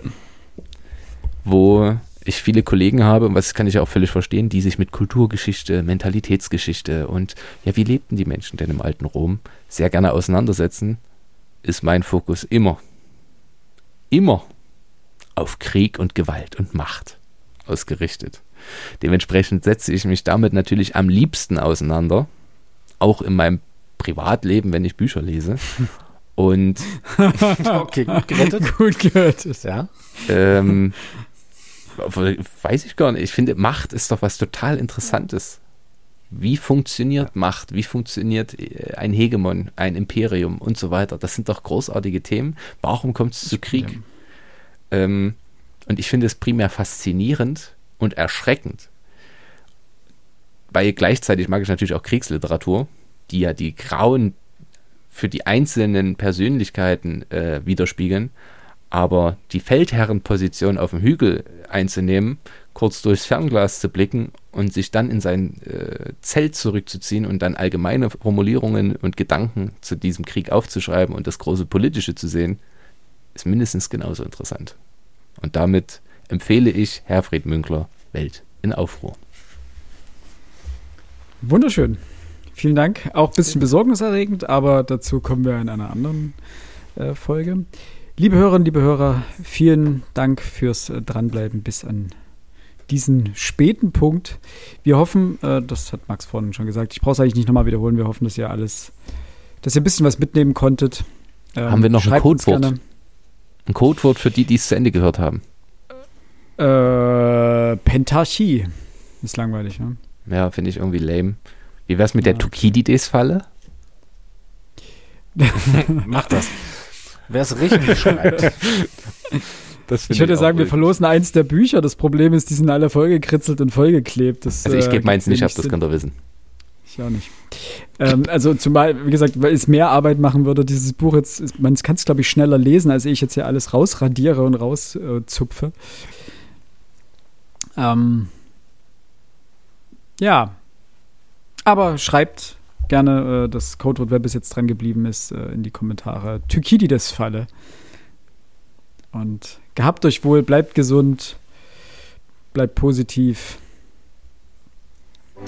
wo ich viele Kollegen habe, und was kann ich auch völlig verstehen, die sich mit Kulturgeschichte, Mentalitätsgeschichte und ja, wie lebten die Menschen denn im alten Rom sehr gerne auseinandersetzen, ist mein Fokus immer, immer auf Krieg und Gewalt und Macht ausgerichtet. Dementsprechend setze ich mich damit natürlich am liebsten auseinander, auch in meinem Privatleben, wenn ich Bücher lese. Und okay, gut gerettet. Gut gerettet. Ja. ähm, weiß ich gar nicht. Ich finde, Macht ist doch was total Interessantes. Wie funktioniert Macht? Wie funktioniert äh, ein Hegemon, ein Imperium und so weiter? Das sind doch großartige Themen. Warum kommt es zu Krieg? Ähm, und ich finde es primär faszinierend und erschreckend. Weil gleichzeitig mag ich natürlich auch Kriegsliteratur, die ja die Grauen für die einzelnen Persönlichkeiten äh, widerspiegeln. Aber die Feldherrenposition auf dem Hügel einzunehmen, kurz durchs Fernglas zu blicken und sich dann in sein äh, Zelt zurückzuziehen und dann allgemeine Formulierungen und Gedanken zu diesem Krieg aufzuschreiben und das große Politische zu sehen, ist mindestens genauso interessant. Und damit empfehle ich Herfried Münkler Welt in Aufruhr. Wunderschön. Vielen Dank. Auch ein bisschen besorgniserregend, aber dazu kommen wir in einer anderen äh, Folge. Liebe Hörerinnen, liebe Hörer, vielen Dank fürs äh, Dranbleiben bis an diesen späten Punkt. Wir hoffen, äh, das hat Max vorhin schon gesagt, ich brauche es eigentlich nicht nochmal wiederholen, wir hoffen, dass ihr alles, dass ihr ein bisschen was mitnehmen konntet. Ähm, haben wir noch ein Codewort? Ein Codewort für die, die es zu Ende gehört haben. Äh, Pentarchie. Ist langweilig, ne? Ja, finde ich irgendwie lame. Wie wär's mit ja. der Tukidides-Falle? Mach das. Wer es richtig schreibt. ich würde sagen, wir verlosen eins der Bücher. Das Problem ist, die sind alle vollgekritzelt und vollgeklebt. Das, also ich gebe äh, meins nicht ab, das könnt ihr wissen. Ich auch nicht. ähm, also zumal, wie gesagt, weil es mehr Arbeit machen würde, dieses Buch jetzt, man kann es, glaube ich, schneller lesen, als ich jetzt hier alles rausradiere und rauszupfe. Äh, ähm, ja. Aber schreibt gerne äh, das Codewort, wer bis jetzt dran geblieben ist, äh, in die Kommentare. Thukydides-Falle. Und gehabt euch wohl, bleibt gesund, bleibt positiv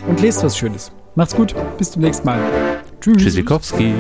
und lest was Schönes. Macht's gut, bis zum nächsten Mal. Tschüss. Tschüssikowski.